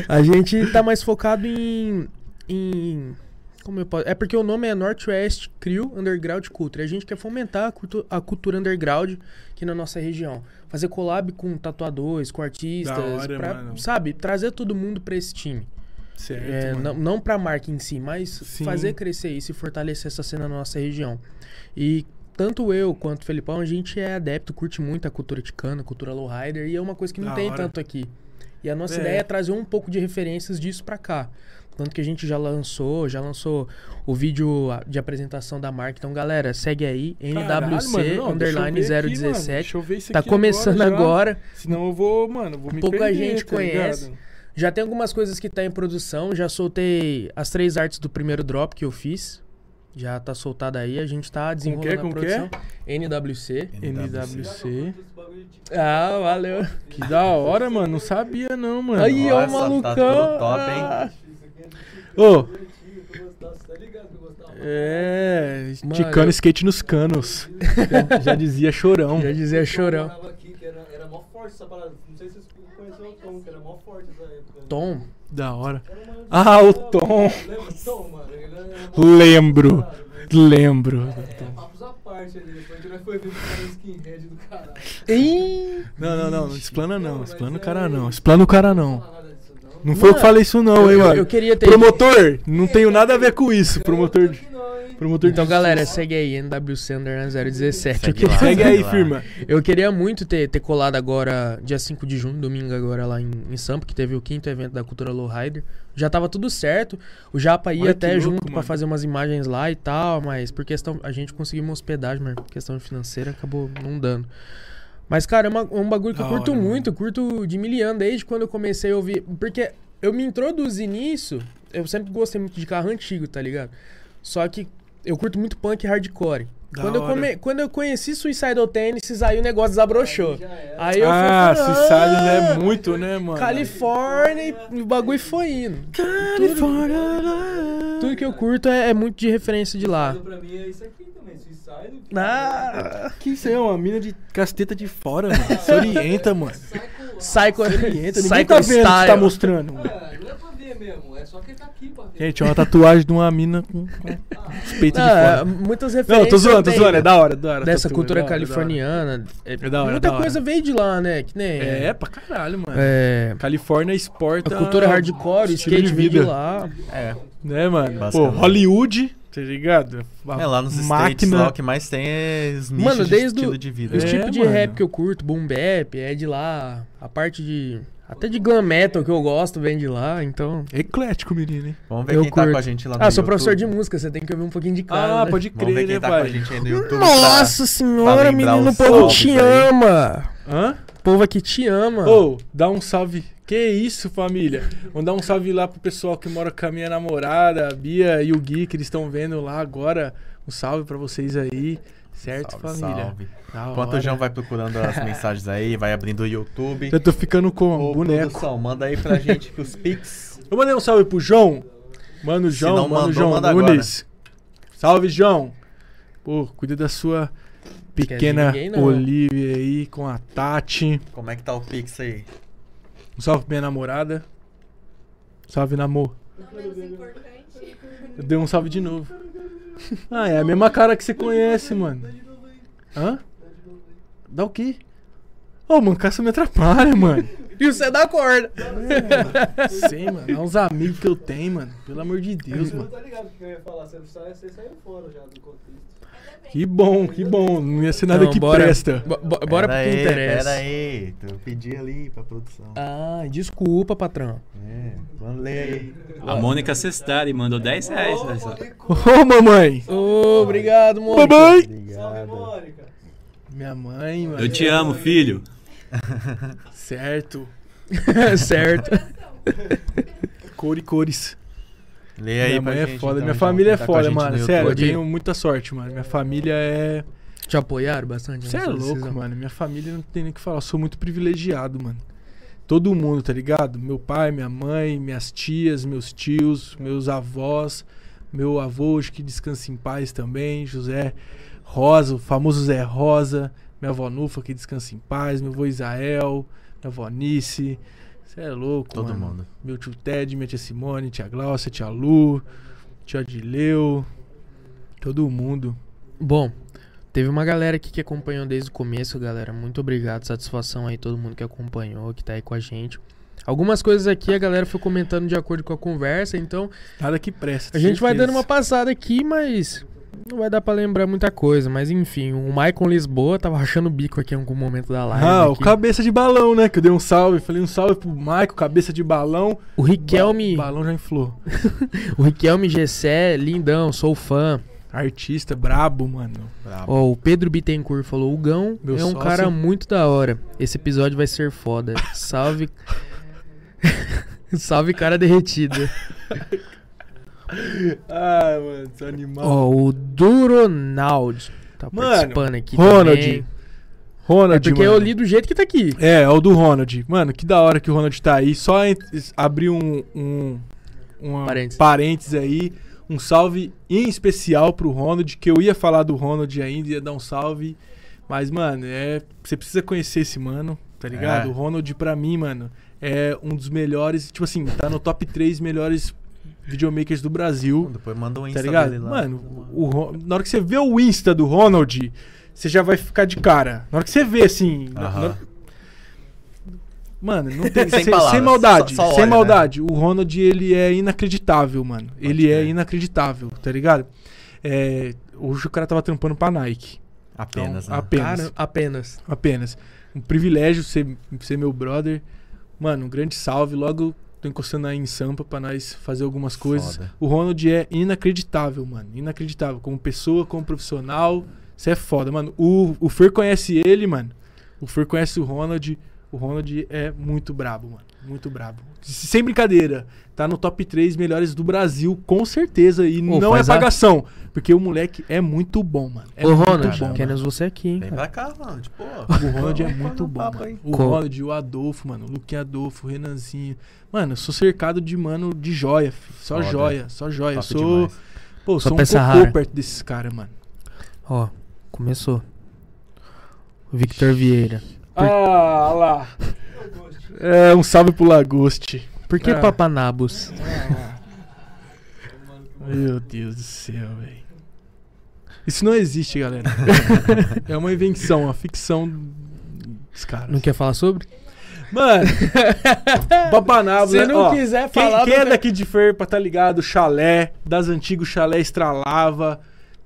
A gente tá mais focado em. em como eu posso. É porque o nome é Northwest Crew Underground Culture. A gente quer fomentar a, cultu- a cultura underground aqui na nossa região. Fazer collab com tatuadores, com artistas. Hora, pra, sabe? Trazer todo mundo pra esse time. Certo, É, não, não pra marca em si, mas Sim. fazer crescer isso e fortalecer essa cena na nossa região. E tanto eu quanto o Felipão, a gente é adepto, curte muito a cultura ticana, a cultura lowrider, e é uma coisa que não Da tem hora. tanto aqui. E a nossa É. ideia é trazer um pouco de referências disso pra cá. Tanto que a gente já lançou, já lançou o vídeo a- de apresentação da marca. Então, galera, segue aí, Caralho, NWC mano, não, underline deixa eu ver aqui, mano, 017. deixa eu ver isso Tá aqui começando já. agora. Senão eu vou, mano, vou me Pouca perder, gente tá conhece. ligado? Já tem algumas coisas que tá em produção. Já soltei as três artes do primeiro drop que eu fiz. Já tá soltada aí. A gente tá desenvolvendo que? a Com que? produção. NWC. NWC. Ah, valeu. Que da hora, mano. Não sabia não, mano. Aí, ó, o Nossa, tá malucão. tudo top, hein? Ah, Ô, é. Mano, Ticando eu- skate nos canos. já, já dizia chorão. Já dizia chorão. era, era mó forte essa parada. Não sei se vocês conheceram o Tom, que era mó forte essa época. Tom. Da hora. Ah, o Tom. Lembro. Lembro. Parte ali. Depois foi ver o cara skinhead do caralho. Ih, Não, não, não. Não explana não. Explana o é- cara não. Explana o cara não. Não foi eu que falei isso não, hein, mano. eu queria ter. Promotor, não tenho nada a ver com isso. Promotor Então, galera, segue aí, NWC Underline 017. Segue Eu queria- lá. Segue aí, lá. firma. Eu queria muito ter, ter colado agora, dia 5 de junho, domingo agora lá em, em Sampa, que teve o quinto evento da Cultura Lowrider. Já tava tudo certo. O Japa ia Olha até louco, junto pra mano. fazer umas imagens lá e tal, mas por questão. A gente conseguiu uma hospedagem, mas por questão financeira acabou não dando. Mas, cara, é, uma- é um bagulho que eu Da curto hora, muito, eu curto de miliano desde quando eu comecei a ouvir. Porque eu me introduzi nisso, eu sempre gostei muito de carro antigo, tá ligado? Só que eu curto muito punk e hardcore. Da Quando eu, come- quando eu conheci Suicidal Tennis, aí o negócio desabrochou. Era. Aí eu Ah, fui se sabe, né? Muito, né, mano? Califórnia e o bagulho foi indo. Tudo, tudo que eu curto é, é muito de referência de lá. Pra mim é isso aqui também. Ah, Que isso aí é uma mina de casteta de fora, mano. [laughs] Se orienta, mano. Psycho, Orienta. Ninguém Psycho tá vendo o que tá mostrando. Ah, não é pra ver mesmo. É só quem tá aqui pra ver. Gente, é uma tatuagem de uma mina com, com [laughs] os peitos de Não, é, fora. muitas Não, referências. tô zoando, tô zoando. É da hora, da hora. Dessa tatu, cultura é da hora, é da hora. californiana. É, da hora, muita da hora. coisa veio de lá, né? Que nem. É, pra caralho, mano. é, Califórnia a exporta. cultura hardcore, skate de veio de lá. É. Né, mano? Pô. Hollywood, tá ligado? A É, lá nos States, máquina. lá o que mais tem é os nichos Mano, de desde estilo o- de vida. Os É, tipos de mano. rap que eu curto, boom bap, é de lá. A parte de. Até de glam metal que eu gosto vem de lá, então. Eclético, menino, hein? Vamos ver Eu quem tá curto. com a gente lá no Ah, sou YouTube. professor de música, você tem que ouvir um pouquinho de cada. Ah, né? pode Vamos ver crer, quem né, tá com a pai? gente aí no YouTube. Nossa pra- senhora, lembrar menino, o os povo salves te aí. ama. Hã? O povo aqui te ama. Ô, dá um salve. Que isso, família? Vamos dar um salve lá pro pessoal que mora com a minha namorada, a Bia e o Gui, que eles estão vendo lá agora. Um salve pra vocês aí. Certo, Salve, família? salve. Enquanto hora. o João vai procurando as mensagens aí, vai abrindo o YouTube. Já tô ficando com Ô, boneco. produção, manda aí pra gente que os pics. Eu mandei um salve pro João. Mano, Se João, não mano, mandou, João manda Nunes. Salve, João. Pô, cuida da sua pequena ninguém, não. Olivia aí com a Tati. Como é que tá o pix aí? Um salve pra minha namorada. Salve, namor. Não menos importante. Eu dei um salve de novo. Ah, é a mesma cara que você conhece, mano. Hã? Dá o quê? Ô, mano, caça me atrapalha, mano. E você dá corda. Sei, mano. É uns amigos que eu tenho, mano. Pelo amor de Deus, Você não mano. tá ligado o que eu ia falar. Você, você saiu fora já do contexto. Que bom, que bom. Não ia ser nada Então, que bora. presta. Bo- bo- bora pro que aí, interessa. Pera aí, eu pedi ali pra produção. Ah, desculpa, patrão. É, vamos ler aí. A Mônica Cestari mandou 10 reais. olha só. Ô, mamãe. Ô, obrigado, Mônica. Mamãe. Salve. Mônica. Minha mãe, mano. Eu te amo, filho. Certo. [laughs] certo. Cor e cores. Lê aí minha pra mãe é gente, foda. então, minha já família é que tá foda, mano. Sério, eu tenho muita sorte, mano. Minha família é. Te apoiaram bastante? Você é nessa louco, decisão? mano. Minha família não tem nem o que falar. Eu sou muito privilegiado, mano. Todo mundo, tá ligado? Meu pai, minha mãe, minhas tias, meus tios, meus avós, meu avô, hoje que descansa em paz também, José Rosa, o famoso Zé Rosa, minha avó Nufa que descansa em paz, meu avô Isael, minha avó Nice. Você é louco, Todo mano. mundo. Meu tio Ted, minha tia Simone, tia Glaucia, tia Lu, tia Adileu, todo mundo. Bom, teve uma galera aqui que acompanhou desde o começo, galera. Muito obrigado, satisfação aí todo mundo que acompanhou, que tá aí com a gente. Algumas coisas aqui a galera foi comentando de acordo com a conversa, então Nada que presta. a gente vai certeza. dando uma passada aqui, mas não vai dar pra lembrar muita coisa. Mas enfim, o Maicon Lisboa tava rachando o bico aqui em algum momento da live. Ah, o aqui. cabeça de balão, né? Que eu dei um salve. Falei um salve pro Maico, cabeça de balão. o Riquelme, O balão já inflou. [laughs] o Riquelme Gessé, lindão, sou fã. Artista brabo, mano. Brabo. Ó, o Pedro Bittencourt falou: o Gão Meu é um sócio. cara muito da hora. Esse episódio vai ser foda. [laughs] Salve. [laughs] Salve, cara derretida. Ai, mano, esse animal. Ó, o Duronald tá Mano, participando aqui Ronald. também. É Ronald, porque mano. eu li do jeito que tá aqui. É, é o do Ronald. Mano, que da hora que o Ronald tá aí. Só abrir um, um uma Parênteses. parênteses aí. Um salve em especial pro Ronald, que eu ia falar do Ronald ainda, ia dar um salve. Mas, mano, é. Você precisa conhecer esse mano, tá ligado? É. O Ronald, pra mim, mano, é um dos melhores. Tipo assim, tá no top 3 melhores videomakers do Brasil. Depois manda um Tá Insta ligado? dele lá. Mano, o, na hora que você vê o Insta do Ronald, você já vai ficar de cara. Na hora que você vê, assim. na- Aham. na- Mano, não [laughs] tem. Sem sem, palavras, sem maldade. só- só sem olha, né? maldade. O Ronald, ele é inacreditável, mano. ele é crer. inacreditável, tá ligado? É, hoje o cara tava trampando pra Nike. Apenas, Então, né? Apenas. Cara, apenas. Apenas. Um privilégio ser, ser meu brother. Mano, um grande salve. Logo tô encostando aí em Sampa pra nós fazer algumas coisas. Foda. O Ronald é inacreditável, mano. Inacreditável. Como pessoa, como profissional. Isso é foda, mano. O, o Fer conhece ele, mano. O Fer conhece o Ronald. O Ronald é muito brabo, mano. Muito brabo. Sem brincadeira. Tá no top 3 melhores do Brasil, com certeza. E Ô, não é faz a- pagação. Porque o moleque é muito bom, mano. É Ô, muito Ronald, bom, queremos mano. você aqui, hein, Vem cara. pra cá, mano. Tipo, O Ronald é muito bom, papo. O Co- Ronald, o Adolfo, mano. O Luquinha Adolfo, o Renanzinho. Mano, eu sou cercado de, mano, de joia, filho. Só Foda. joia, só joia. Eu Top sou. demais. Pô, Só sou um cocô rara. perto desses caras, mano. Ó, começou. Victor Vieira. Ah, lá. É, um salve pro Lagoste. Por que Ah. Papanabos? [laughs] Meu Deus do céu, velho. Isso não existe, galera. [laughs] é uma invenção, uma ficção dos caras. Não quer falar sobre? Mano, [laughs] Papanábulo, Se né? não Ó, quiser quem, falar, quem é daqui de Ferpa, tá ligado? Chalé, das antigos chalé estralava.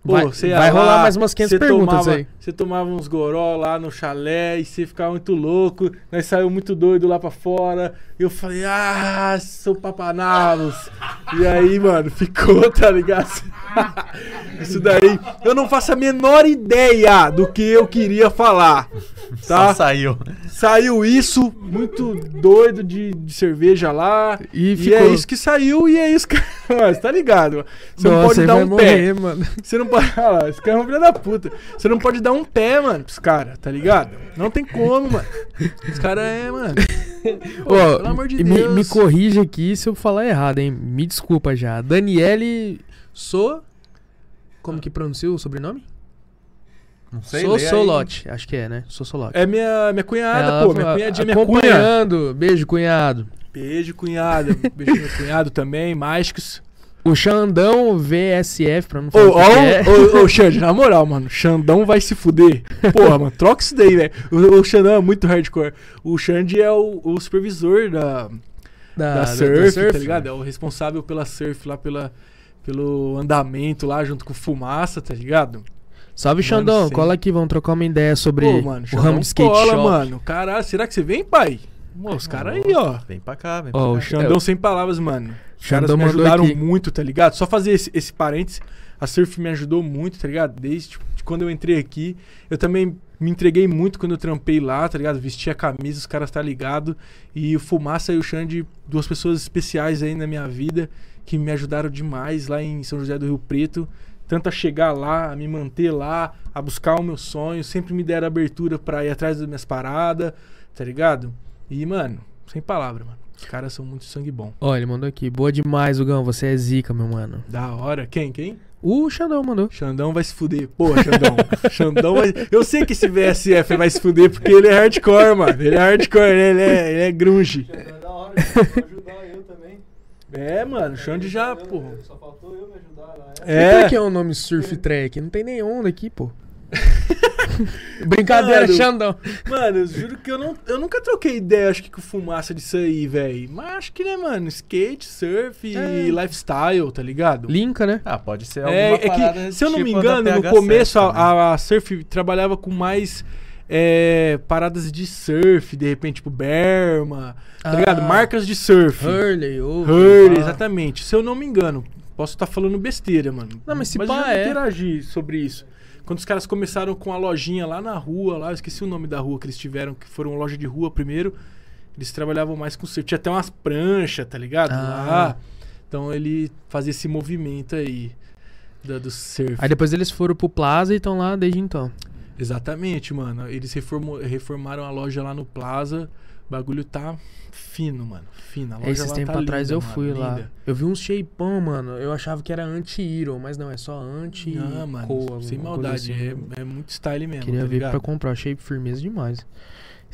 Pô, Vai- você vai lá, rolar mais umas 500 você perguntas tomava, aí. Você tomava uns goró lá no chalé e você ficava muito louco. Nós saiu muito doido lá pra fora. Eu falei, ah, sou papanavos. e aí, mano, ficou, [laughs] tá ligado? [laughs] Isso daí. Eu não faço a menor ideia do que eu queria falar. Tá? Só saiu. Saiu isso, muito doido de, de cerveja lá. E E, é isso que saiu e é isso que. [laughs] Você tá ligado? Você não pode dar um pé. morrer, mano. Você não pode. [laughs] Olha lá, esse cara é um filho da puta. Você não pode dar um pé, mano, pros caras, tá ligado? Não tem como, mano. Os caras é, mano. Pô, Ó, pelo amor de me, Deus. me corrija aqui se eu falar errado, hein? Me desculpa já. Daniele So. Como que pronuncia o sobrenome? Não sei, Sou. Solote. Acho que é, né? Sou Solote. É minha, minha cunhada, Ela pô. Minha cunhadinha, minha cunha. acompanhando. Beijo, cunhado. Beijo, cunhada. Beijo, meu cunhado também, mágicos. O Xandão VSF, pra não falar ô, é. ô, ô, Xande, na moral, mano, Xandão vai se fuder. Porra, mano, troca isso daí, velho. O, o Xandão é muito hardcore. O Xande é o, o supervisor da, Da, da, da- surf, da tá ligado? É o responsável pela surf lá, pela, pelo andamento lá, junto com fumaça, tá ligado? Salve, Xandão. sim. Cola aqui, vamos trocar uma ideia sobre Pô, mano, o Xandão ramo de skate cola, shop. mano. Caralho, será que você vem, pai? Pô, os caras aí, ó. Vem pra cá, vem Ó, pra o cá. Xandão sem palavras, mano. Os caras Xandão me mandou ajudaram aqui. muito, tá ligado? Só fazer esse, esse parênteses, a Surf me ajudou muito, tá ligado? Desde tipo, de quando eu entrei aqui. Eu também me entreguei muito quando eu trampei lá, tá ligado? Vesti a camisa, os caras tá ligado. E o Fumaça e o Xande, duas pessoas especiais aí na minha vida, que me ajudaram demais lá em São José do Rio Preto. Tanto a chegar lá, a me manter lá, a buscar o meu sonho. Sempre me deram abertura pra ir atrás das minhas paradas, tá ligado? E, mano, sem palavra, mano. Os caras são muito sangue bom. Ó, ele mandou aqui. Boa demais, Hugão. Você é zica, meu mano. Da hora. Quem? Quem? O Xandão mandou. Xandão vai se fuder. Pô, Xandão. [laughs] Xandão vai. Eu sei que esse VSF vai se fuder porque ele é hardcore, mano. Ele é hardcore, ele é, ele é grunge. É da hora, pra ajudar eu também. É, mano. O Xande já, Eu- porra. Só faltou eu me ajudar. E É. por que é o nome Surf Track? Não tem nem onda aqui, pô. [laughs] Brincadeira, Mano. Xandão. Mano, eu juro que eu, não, eu nunca troquei ideia, acho que com fumaça disso aí, velho. Mas acho que, né, mano? Skate, surf É. e lifestyle, tá ligado? Linka, né? Ah, pode ser alguma É, é parada que, se eu não me tipo da engano, no PH7 começo a, a Surf trabalhava com mais é, paradas de surf, de repente, tipo Berma, tá Ah. ligado? Marcas de surf. Hurley, ou. Hurley, exatamente. Se eu não me engano, posso estar falando besteira, mano. Não, mas se pá, é. interagi sobre isso. Quando os caras começaram com a lojinha lá na rua, lá, eu esqueci o nome da rua que eles tiveram, que foram loja de rua primeiro. Eles trabalhavam mais com surf. Tinha até umas pranchas, tá ligado? Ah. Lá. Então ele fazia esse movimento aí da- do surf. Aí depois eles foram pro Plaza e estão lá desde então. Exatamente, mano. Eles reformou- reformaram a loja lá no Plaza. O bagulho tá fino, mano. Fino. A loja Esses lá tempos tá atrás linda, eu mano, fui lá. linda. Eu vi uns shapeão, mano. Eu achava que era anti-hero, mas não, é só anti Não, mano, coa, sem maldade. assim. É, é muito style mesmo. Queria tá ver ligado? pra comprar. Shape firmeza demais.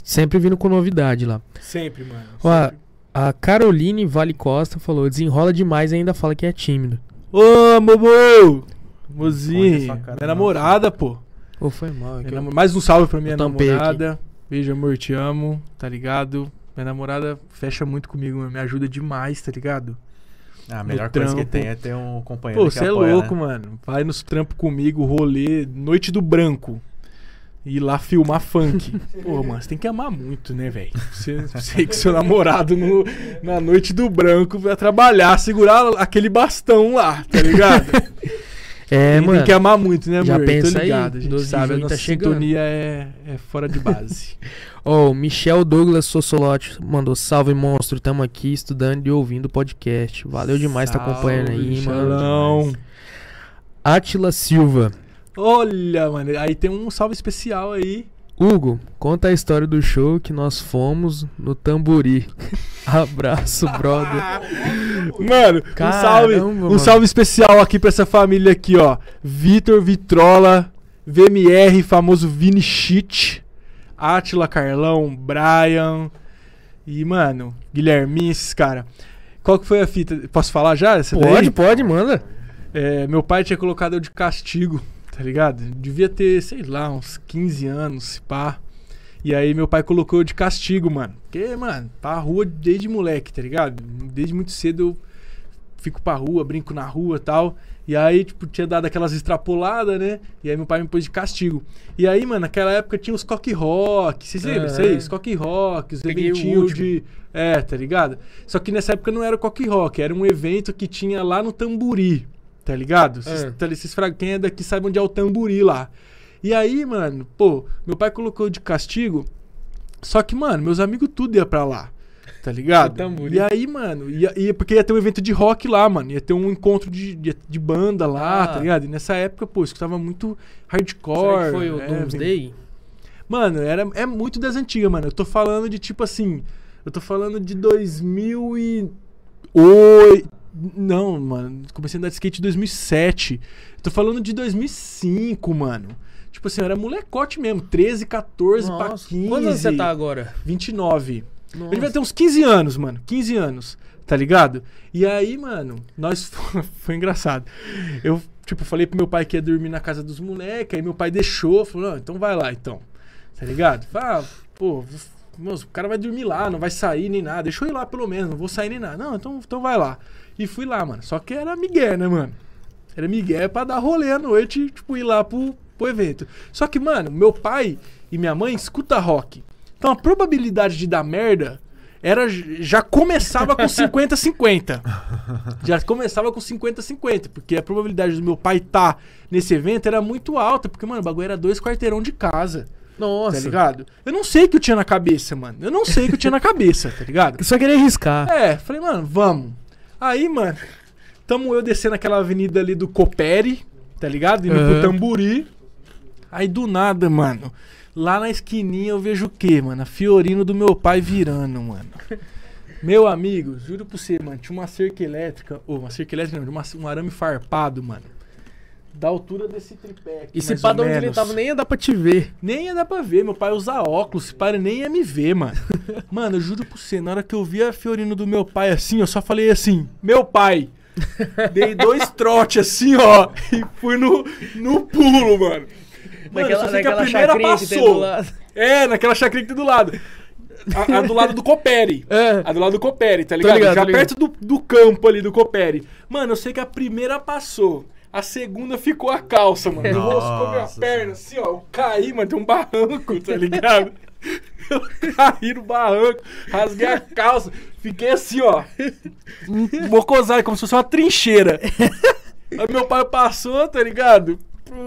Sempre vindo com novidade lá. Sempre, mano. Ó, sempre. A Caroline Vale Costa falou: desenrola demais e ainda fala que é tímido. Ô, Momo! Mozinho. Minha não. namorada, pô. Ou foi mal. que Minha Mais um salve pra minha tampei aqui. namorada. Beijo, amor, te amo. Tá ligado? Minha namorada fecha muito comigo, me ajuda demais, tá ligado? Ah, a melhor coisa que trampo. tem é ter um companheiro Pô, que você é louco, né? mano. Vai nos trampos comigo, rolê, noite do branco. E ir lá filmar funk. [laughs] Pô, mano, você tem que amar muito, né, velho? Você, você que seu namorado no- na noite do branco vai trabalhar, segurar aquele bastão lá, tá ligado? [laughs] É, mano. tem que amar muito, né, amor? já Eu pensa aí, ligado, a gente 12 de sabe, a junho nossa tá chegando. sintonia é, é fora de base. [laughs] Ó, o Michel Douglas Sossolotti mandou salve monstro, tamo aqui estudando e ouvindo o podcast. Valeu demais tá acompanhando aí, Salve, mano. Michelão. Atila Silva. Olha, mano, aí tem um salve especial aí. Hugo, conta a história do show que nós fomos no Tamburi. [laughs] Abraço, brother. [laughs] Mano, um Caramba, salve, um mano. salve especial aqui pra essa família aqui, ó. Vitor Vitrola, VMR, famoso Vini Shit, Atila Carlão, Brian e, mano, Guilherminho, esses caras. Qual que foi a fita? Posso falar já? Essa daí? Pode, pode, manda. É, meu pai tinha colocado eu de castigo, tá ligado? Devia ter, sei lá, uns 15 anos, pá. E aí meu pai colocou eu de castigo, mano. Porque, mano, pra rua desde moleque, tá ligado? Desde muito cedo eu fico pra rua, brinco na rua e tal. E aí, tipo, tinha dado aquelas extrapoladas, né? E aí meu pai me pôs de castigo. E aí, mano, naquela época tinha os coque rock. Vocês lembram disso aí? Ah. Os coque rock, os Peguei eventinhos de. É, tá ligado? Só que nessa época não era o coque rock, era um evento que tinha lá no Tamburi. Tá ligado? Ah. tá, fra- quem é daqui sabe onde é o Tamburi lá. E aí, mano, pô, meu pai colocou de castigo. Só que, mano, meus amigos tudo ia pra lá. Tá ligado? [laughs] E aí, mano, ia, ia- porque ia ter um evento de rock lá, mano. Ia ter um encontro de, de, de banda lá, Ah. tá ligado? E nessa época, pô, eu escutava muito hardcore. Será que foi o é, Doomsday? Mano, era, é muito das antigas, mano. Eu tô falando de tipo assim. Eu tô falando de 2008. Não, mano. Comecei a andar de skate em 2007. Eu tô falando de 2005, mano. Tipo assim, eu era molecote mesmo. 13, 14 pra Nossa. 15. Quantos anos você tá agora? 29. Eu Nossa. devia ter uns 15 anos, mano. 15 anos, tá ligado? E aí, mano, nós. [laughs] Foi engraçado. Eu, tipo, falei pro meu pai que ia dormir na casa dos moleques, aí meu pai deixou, falou, não, então vai lá, então. Tá ligado? Fala, ah, pô, moço, o cara vai dormir lá, não vai sair nem nada. Deixa eu ir lá pelo menos, não vou sair nem nada. Não, então, então vai lá. E fui lá, mano. Só que era Miguel, né, mano? Era Miguel pra dar rolê à noite, tipo, ir lá pro, pro evento. Só que, mano, meu pai e minha mãe escuta rock. Então a probabilidade de dar merda era já começava com [laughs] 50-50. Já começava com 50-50, porque a probabilidade do meu pai estar nesse evento era muito alta, porque, mano, o bagulho era dois quarteirão de casa. Nossa. Tá ligado? Eu não sei o que eu tinha na cabeça, mano. Eu não sei o que eu tinha na cabeça, tá ligado? [laughs] Só queria arriscar. É, falei, mano, vamos. Aí, mano, tamo eu descendo aquela avenida ali do Copere, tá ligado? Indo Aham. pro Tamburi. Aí do nada, mano, lá na esquininha eu vejo o quê, mano? A Fiorino do meu pai virando, mano. Meu amigo, juro pra você, mano, tinha uma cerca elétrica, ou uma cerca elétrica não, uma- um arame farpado, mano. Da altura desse tripé aqui, E se pá de onde ele tava, nem ia dar pra te ver. Nem ia dar pra ver, meu pai usa óculos, se para nem ia me ver, mano. [laughs] mano, eu juro pra você, na hora que eu vi a Fiorino do meu pai assim, eu só falei assim, meu pai. Dei dois [laughs] trotes assim, ó, e fui no, no pulo, mano. Mano, eu só sei que a primeira passou. É, naquela chacrinha que tem do lado. A, a do lado do Copere. É. A do lado do Copere, tá ligado? ligado, Já ligado. perto do, do campo ali do Copere. Mano, eu sei que a primeira passou. A segunda ficou a calça, mano. Enroscou minha perna assim, ó. Eu caí, mano. Tem um barranco, tá ligado? [laughs] Eu caí no barranco, rasguei a calça, fiquei assim, ó. Mocosai, como se fosse uma trincheira. Aí meu pai passou, tá ligado?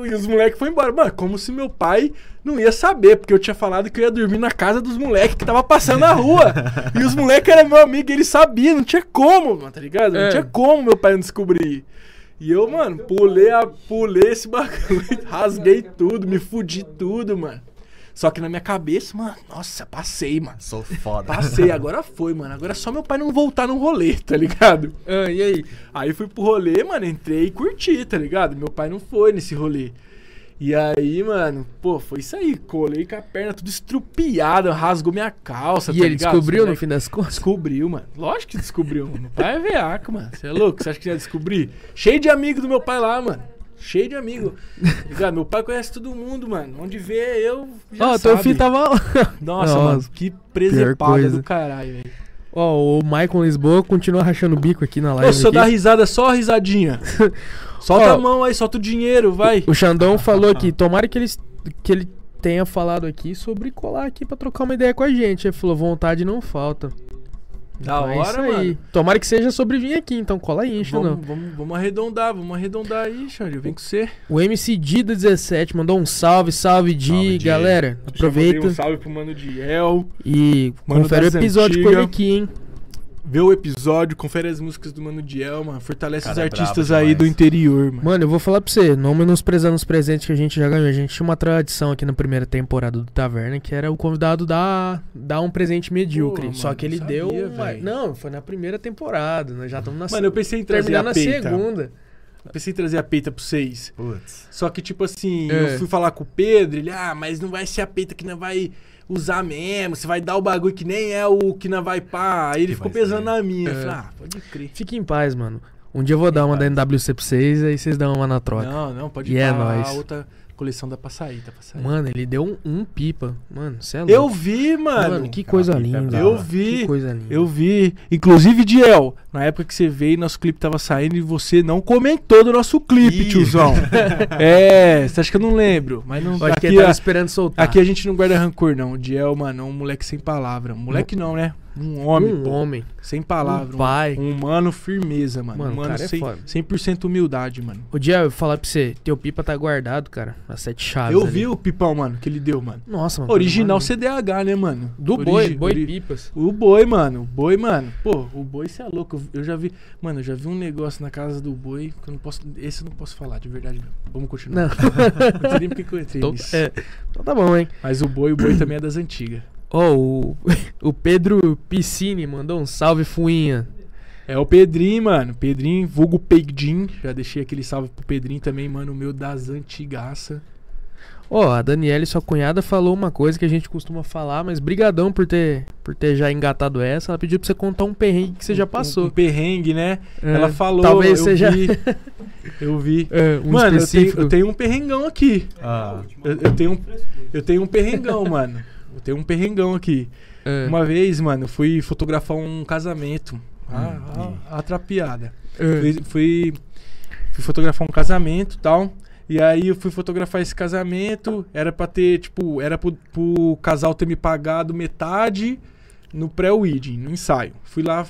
E os moleques foram embora. Mano, como se meu pai não ia saber, porque eu tinha falado que eu ia dormir na casa dos moleques que tava passando na rua. e os moleques eram meu amigo, e ele sabia, não tinha como, mano, tá ligado? Não É. tinha como meu pai não descobrir. E eu, mano, pulei, a, pulei esse bagulho, [laughs] rasguei tudo, me fudi tudo, mano. Só que na minha cabeça, mano, nossa, passei, mano. Sou foda. Passei, agora foi, mano. Agora é só meu pai não voltar no rolê, tá ligado? Ah, e aí? Aí fui pro rolê, mano, entrei e curti, tá ligado? Meu pai não foi nesse rolê. E aí, mano, pô, foi isso aí. Colei com a perna tudo estrupiada, rasgou minha calça, E tá ele ligado? descobriu no fim das contas? Descobriu, mano. Lógico que descobriu. Meu pai é veaco, mano. Você é louco? Você acha que ia descobrir? Cheio de amigo do meu pai lá, mano. Cheio de amigo. Ligado? Meu pai conhece todo mundo, mano. Onde vê eu. Já Ó, teu sabe. filho tava. Nossa, Nossa, mano. Que presepada do caralho, velho. Ó, o Michael Lisboa continua rachando o bico aqui na live. Eu aqui. dar risada, só risadinha. [laughs] Solta Ó, a mão aí, solta o dinheiro, vai. O Xandão falou aqui, tomara que ele, que ele tenha falado aqui sobre colar aqui pra trocar uma ideia com a gente. Ele falou, vontade não falta. Da Então é isso hora, aí. mano. Tomara que seja sobre vir aqui, então cola aí, hein, Xandão. Vamos, vamos, vamos arredondar, vamos arredondar aí, Xande. Vem com você. O MC Dida 17 mandou um salve, salve, Di, Salve, Di. galera. Aproveita Um salve pro mano Diel. e Mano confere o episódio com ele aqui, hein. Vê o episódio, confere as músicas do Mano Diel, mano. Fortalece Cara, os é artistas brabo aí do interior, mano. Mano, eu vou falar pra você, não menosprezando os presentes que a gente já ganhou. A gente tinha uma tradição aqui na primeira temporada do Taverna, que era o convidado dar, dar um presente medíocre. Pô, Só mano, que ele deu. sabia, uma- velho. Não, foi na primeira temporada. Nós já estamos na Mano, eu pensei em trazer a peita. segunda. Eu pensei em trazer a peita pra vocês. Putz. Só que, tipo assim, É. eu fui falar com o Pedro, ele, ah, mas não vai ser a peita que não vai usar mesmo, você vai dar o bagulho que nem é o que não vai pá. Aí ele Que ficou pesando ser. na minha. Eu É. falei, ah, pode crer. Fique em paz, mano. Um dia eu vou dar uma da NWC pra vocês, aí vocês dão uma na troca. Não, não, pode E é nóis. A outra coleção dá pra sair, dá pra sair. Mano, ele deu um, um pipa. Mano, você é louco. eu vi, mano. Mano, que coisa Cara, é linda. Eu vi. Que coisa linda. Eu vi. Inclusive, Diel, na época que você veio, nosso clipe tava saindo e você não comentou do nosso clipe, Ih. tiozão. [laughs] é, você acha que eu não lembro? Mas não. Acho que aqui, ele tava a- esperando soltar. aqui a gente não guarda rancor, não. O Diel, mano, é um moleque sem palavra. Moleque não, né? Um homem, um pô. homem. Sem palavra. Um pai. Um humano firmeza, mano. Mano, um humano cara é sem, foda. 100% humildade, mano. O dia eu vou falar pra você, teu pipa tá guardado, cara. As sete chaves. eu ali. vi o pipão, mano, que ele deu, mano. Nossa, mano. Original CDH, né, mano? Do Origi- boi, boi ori- pipas. O boi, mano. O boi, mano. Pô, o boi, você é louco. Eu, já vi. Mano, eu já vi um negócio na casa do boi que eu não posso. Esse eu não posso falar, de verdade. Vamos continuar. Não. Não sei nem porque que eu entrei Então, nisso. é, então tá bom, hein? Mas o boi, o boi também é das antigas. Ó, o, [laughs] o Pedro Piscine mandou um salve, fuinha. É o Pedrinho, mano. Pedrinho, vulgo Peidin. Já deixei aquele salve pro Pedrinho também, mano. O meu das antigaça. Ó, a Daniela, sua cunhada, falou uma coisa que a gente costuma falar, mas brigadão por ter, por ter já engatado essa. Ela pediu pra você contar um perrengue que você já Um, passou. um perrengue, né? É, Ela falou. Talvez eu seja vi. [laughs] Eu vi. é, um mano, eu tenho, eu tenho um perrengão aqui. Ah, Eu, eu tenho, um- eu tenho um perrengão, [laughs] mano. Eu tenho um perrengão aqui. É, Uma vez, mano, eu fui fotografar um casamento. Ah, ah, a trapiada. é. Fui, fui, fui fotografar um casamento e tal. E aí eu fui fotografar esse casamento. Era pra ter, tipo, era pro, pro casal ter me pagado metade no pré-wedding, no ensaio. Fui lá,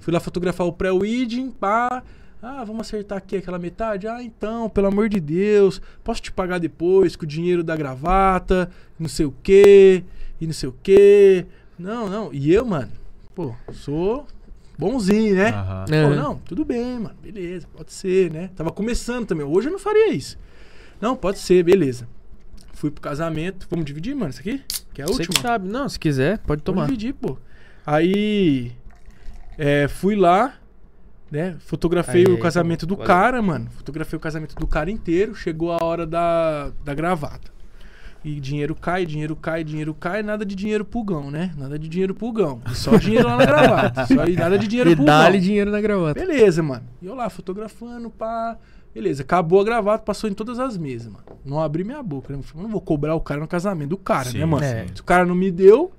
fui lá fotografar o pré-wedding, pá. Ah, vamos acertar aqui aquela metade? Ah, então, pelo amor de Deus, posso te pagar depois com o dinheiro da gravata, não sei o quê, e não sei o quê. Não, não. E eu, mano, pô, sou bonzinho, né? Aham. Pô, não, tudo bem, mano, beleza, pode ser, né? Tava começando também. Hoje eu não faria isso. Não, pode ser, beleza. Fui pro casamento. Vamos dividir, mano, isso aqui? Que é a Você última. que sabe. Não, se quiser, pode Vamos tomar. dividir, pô. Aí. é, fui lá, né? Fotografei Aí, o aí, casamento bom. do Valeu. cara, mano. Fotografei o casamento do cara inteiro. Chegou a hora da, da gravata. E dinheiro cai, dinheiro cai, dinheiro cai, nada de dinheiro pulgão, né? Nada de dinheiro pulgão. E só dinheiro lá na gravata. Só, e nada de dinheiro E pulgão. dá-lhe dinheiro na gravata. Beleza, mano. E eu lá fotografando, pá. Beleza, acabou a gravata, passou em todas as mesas, mano. Não abri minha boca, né? Não vou cobrar o cara no casamento do cara, Sim, né, mano? é. Se o cara não me deu,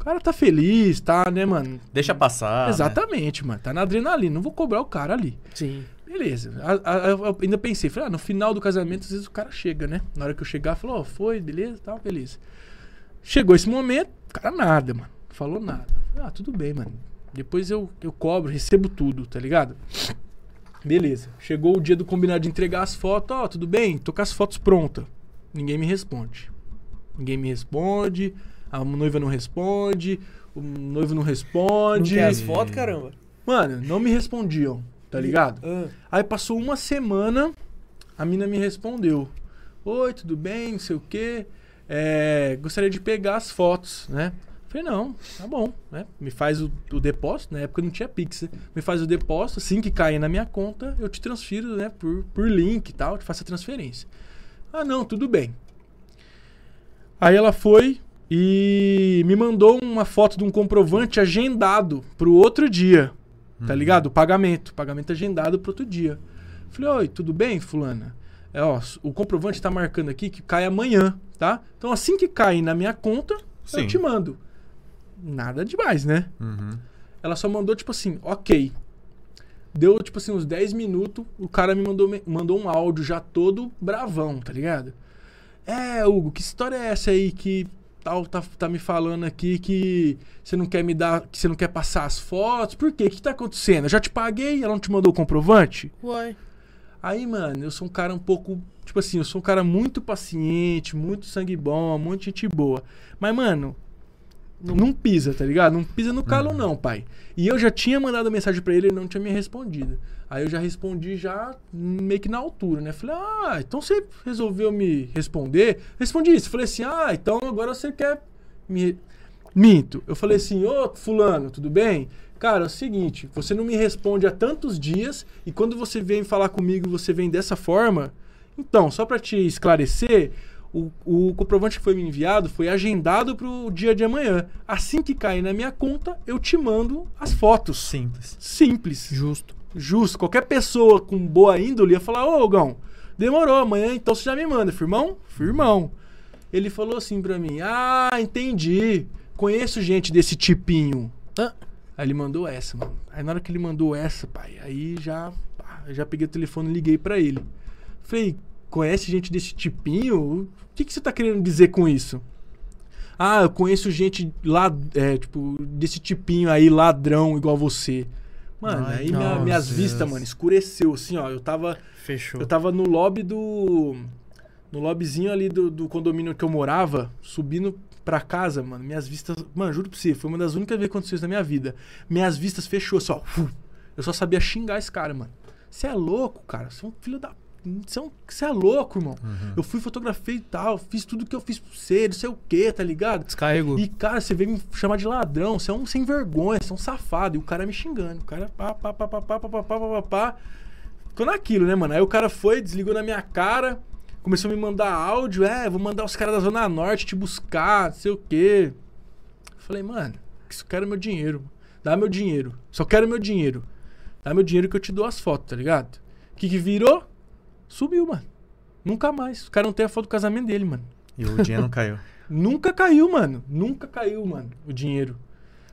o cara tá feliz, tá, né, mano? Deixa passar. né? Exatamente, mano. Tá na adrenalina. Não vou cobrar o cara ali. Sim. Beleza. A- a- eu ainda pensei, falei, ah, no final do casamento, às vezes o cara chega, né? Na hora que eu chegar, falou, ó, foi, beleza, tal, beleza. Chegou esse momento, o cara nada, mano. Falou nada. Ah, tudo bem, mano. Depois eu, eu cobro, recebo tudo, tá ligado? Beleza. Chegou o dia do combinado de entregar as fotos, ó, tudo bem? Tô com as fotos prontas. Ninguém me responde. Ninguém me responde, a noiva não responde, o noivo não Não responde. quer as fotos, caramba? Mano, não me respondiam, tá ligado? Ah, Aí passou uma semana, a mina me respondeu. Oi, tudo bem? Não sei o quê. É, gostaria de pegar as fotos, né? Falei, não, tá bom, né? Me faz o, o depósito, na época não tinha Pix, né? Me faz o depósito, assim que cair na minha conta, eu te transfiro, né? Por, por link e tal, te faço a transferência. Ah, não, tudo bem. Aí ela foi e me mandou uma foto de um comprovante agendado pro outro dia. Tá ligado? O pagamento. Pagamento agendado pro outro dia. Falei, oi, tudo bem, fulana? É, ó, o comprovante tá marcando aqui que cai amanhã, tá? Então assim que cai na minha conta, Sim. eu te mando. Nada demais, né? Uhum. Ela só mandou, tipo assim, ok. Deu, tipo assim, uns 10 minutos, o cara me mandou, me- mandou um áudio já todo bravão, tá ligado? É, Hugo, que história é essa aí que tal tá, tá me falando aqui que você não quer me dar, que você não quer passar as fotos? Por quê? O que tá acontecendo? Eu já te paguei, ela não te mandou o comprovante? uai. Aí, mano, eu sou um cara um pouco. Tipo assim, eu sou um cara muito paciente, muito sangue bom, muito gente boa. Mas, mano, não, pisa, tá ligado? Não pisa no calo, não, pai. E eu já tinha mandado mensagem pra ele ele não tinha me respondido. Aí eu já respondi já meio que na altura, né? Falei, ah, então você resolveu me responder? Respondi isso. Falei assim, ah, então agora você quer me. Minto. Eu falei assim, ô fulano, tudo bem? Cara, é o seguinte, você não me responde há tantos dias e quando você vem falar comigo, você vem dessa forma. Então, só pra te esclarecer, o, o comprovante que foi me enviado foi agendado pro dia de amanhã. Assim que cair na minha conta, eu te mando as fotos. Simples. Simples. Justo. Justo. Qualquer pessoa com boa índole ia falar, ô, Gão, demorou, amanhã então você já me manda, firmão? Firmão. Ele falou assim pra mim, ah, entendi. Conheço gente desse tipinho. Ah. Aí ele mandou essa, mano. Aí na hora que ele mandou essa, pai, aí já, pá, já peguei o telefone e liguei pra ele. Falei, conhece gente desse tipinho? O que, que você tá querendo dizer com isso? Ah, eu conheço gente lá, é, tipo, desse tipinho aí, ladrão, igual você. Mano, Ai, aí minha- minhas vistas, mano, escureceu, assim, ó. Eu tava. Fechou. Eu tava no lobby do. No lobbyzinho ali do, do condomínio que eu morava, subindo pra casa, mano. Minhas vistas. Mano, juro pra você, foi uma das únicas vezes que aconteceu isso na minha vida. Minhas vistas fechou, só. Eu só sabia xingar esse cara, mano. Você é louco, cara. Você é um filho da. Você é, um... você é louco, irmão. Eu fui, fotografei e tal, fiz tudo que eu fiz pra você, não sei o que, tá ligado? Descarregou. E, cara, você veio me chamar de ladrão, você é um sem vergonha, você é um safado. E o cara me xingando. O cara pá, pá, pá, pá, pá, pá, pá, pá, pá, pá, pá. Ficou naquilo, né, mano? Aí o cara foi, desligou na minha cara, começou a me mandar áudio. É, vou mandar os caras da Zona Norte te buscar, não sei o quê. Falei, mano, isso quero meu dinheiro. Dá meu dinheiro. Só quero meu dinheiro. Dá meu dinheiro que eu te dou as fotos, tá ligado? O que que virou? Subiu, mano. Nunca mais. O cara não tem a foto do casamento dele, mano. E o dinheiro não caiu. [laughs] Nunca caiu, mano. Nunca caiu, mano, o dinheiro.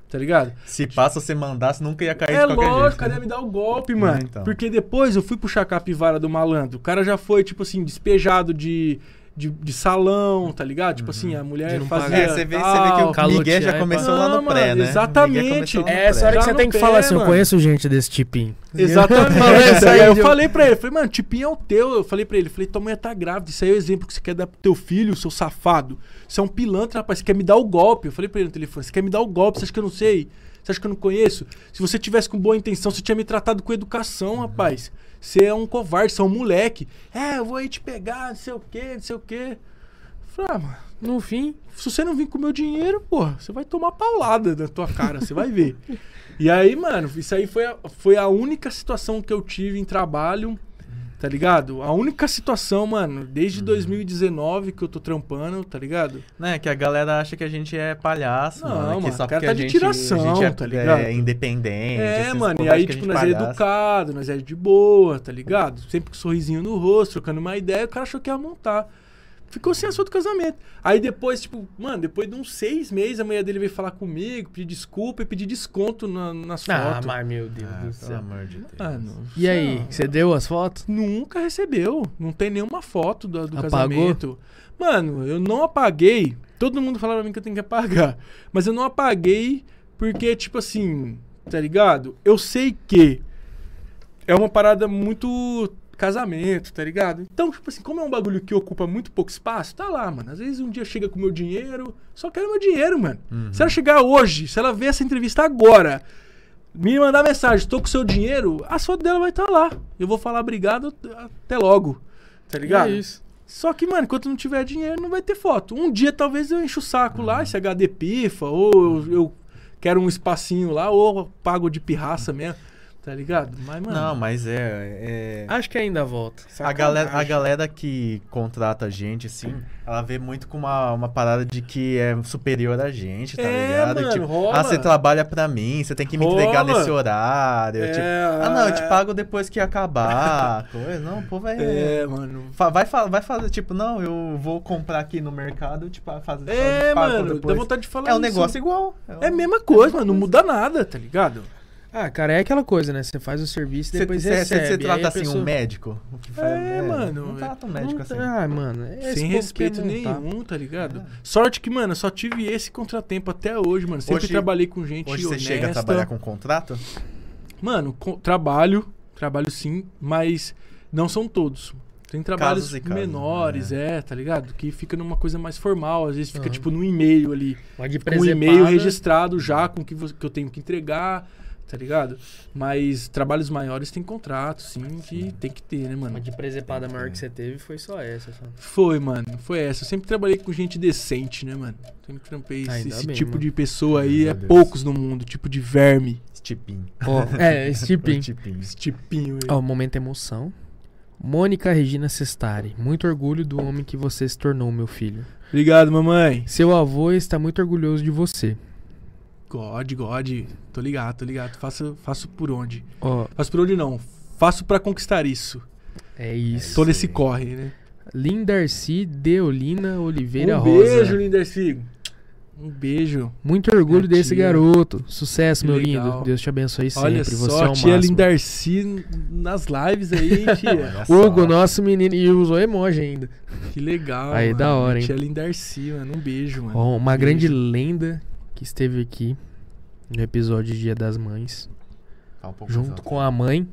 Tá ligado? Se passa, você mandasse, nunca ia cair É de qualquer lógico, jeito. cara né? ia me dar o golpe, mano. então. Porque depois eu fui puxar a capivara do malandro. O cara já foi, tipo assim, despejado de, de, de salão, tá ligado? Tipo assim, a De mulher não fazia. pagar. É, você vê, você vê tal. que o Calotear Miguel já começou pá. lá no pré, mano, né? exatamente. É essa hora que você tem que falar assim, eu conheço gente desse tipinho. Exatamente. [laughs] Aí eu falei pra ele, falei, mano, tipinho é o teu. Eu falei pra ele, falei, tua mulher tá grávida. Isso aí é o exemplo que você quer dar pro teu filho, seu safado. Você é um pilantra, rapaz. Você quer me dar o golpe. Eu falei pra ele no telefone, você quer me dar o golpe, você acha que eu não sei? Você acha que eu não conheço? Se você tivesse com boa intenção, você tinha me tratado com educação, rapaz. Você é um covarde, você é um moleque. É, eu vou aí te pegar, não sei o quê, não sei o quê. Falei, ah, mano, no fim, se você não vir com o meu dinheiro, porra, você vai tomar paulada na tua cara, você vai ver. [laughs] E aí, mano, isso aí foi a, foi a única situação que eu tive em trabalho, tá ligado? A única situação, mano, desde 2019 que eu tô trampando, tá ligado? Né, que a galera acha que a gente é palhaço, Não, mano. Que mano, só cara porque tá a de gente, tiração, a gente é, tá ligado? é independente. É, mano, e aí, tipo, nós é educado, nós é de boa, tá ligado? Sempre com um sorrisinho no rosto, trocando uma ideia, o cara achou que ia montar. Ficou sem assunto do casamento. Aí depois, tipo, mano, depois de uns seis meses, a mulher dele veio falar comigo, pedir desculpa e pedir desconto na- nas Ah, fotos. mas meu Deus Ah, do pelo céu. amor de Deus. Mano, E aí, não. você deu as fotos? Nunca recebeu. Não tem nenhuma foto do, do Apagou? casamento. Mano, eu não apaguei. Todo mundo fala pra mim que eu tenho que apagar. Mas eu não apaguei porque, tipo assim, tá ligado? Eu sei que é uma parada muito casamento, tá ligado? Então, tipo assim, como é um bagulho que ocupa muito pouco espaço, tá lá, mano. Às vezes um dia chega com meu dinheiro, só quero meu dinheiro, mano. Se ela chegar hoje, se ela ver essa entrevista agora, me mandar mensagem, tô com seu dinheiro, a foto dela vai estar lá. Eu vou falar obrigado, até logo. Tá ligado? É isso. Só que, mano, enquanto não tiver dinheiro, não vai ter foto. Um dia talvez eu encho o saco lá, esse HD pifa, ou eu, eu quero um espacinho lá, ou pago de pirraça mesmo. Tá ligado? Mas, mano. Não, mas é. é- Acho que ainda volta. A galera, a galera que contrata a gente, assim, ela vê muito com uma, uma parada de que é superior a gente, tá É, ligado? mano, tipo, rola. ah, você trabalha pra mim, você tem que me entregar Rola. nesse horário. É, tipo, ah, não, eu te é. pago depois que acabar. [laughs] coisa. Não, pô, vai. É, mano. Vai, vai fazer, tipo, não, eu vou comprar aqui no mercado, tipo, fazer. É, mano, dá depois. vontade de falar É um isso. negócio igual. É a mesma coisa, mano, não muda nada, tá ligado? Ah, cara, é aquela coisa, né? Você faz o serviço e depois Você recebe. aí trata assim pessoa- um médico? O que faz- É, mano, Não trata um Não médico tá- assim. Ah, mano. é Sem respeito nenhum, tá ligado? Sorte que, mano, eu só tive esse contratempo até hoje, mano. Sempre Hoje- trabalhei com gente Hoje você honesta. chega a trabalhar com contrato? Mano, com- trabalho, trabalho sim, mas não são todos. Tem trabalhos Casos casos, menores, é, tá ligado? Que fica numa coisa mais formal, às vezes fica Aham. tipo no e-mail ali, Mas de o e-mail registrado já com o que, que eu tenho que entregar, tá ligado? Mas trabalhos maiores tem contrato, sim, que tem que ter, né, mano? Mas de presepada maior que você teve foi só essa. Só. Foi, mano, foi essa. Eu sempre trabalhei com gente decente, né, mano? Sempre trampei esse, Ainda esse bem, tipo mano. de pessoa aí, Graças é Deus. poucos no mundo, tipo de verme. Stipin. Ó, [laughs] é, esse tipinho. Stipin. Esse tipinho aí. Ó, momento emoção. Mônica Regina Sestari. Muito orgulho do homem que você se tornou, meu filho. Obrigado, mamãe. Seu avô está muito orgulhoso de você. God, God. Tô ligado, tô ligado. Faço, faço por onde? Ó, Faço por onde não. Faço pra conquistar isso. é isso. Tô nesse corre, né? Lindarci Deolina Oliveira um Rosa. beijo, Linderci. Um beijo. Muito orgulho desse tia. garoto. Sucesso, Que meu legal. lindo. Deus te abençoe sempre. Olha você só, é o tia máximo. Lindarci nas lives aí, hein, tia. [laughs] Hugo, nosso menino. E usou emoji ainda. que legal. Aí, mano. da hora, hein? Tia Lindarci, mano. Um beijo, mano. Ó, uma Um grande beijo. lenda que esteve aqui no episódio Dia das Mães. Fala um pouco Junto com a mãe.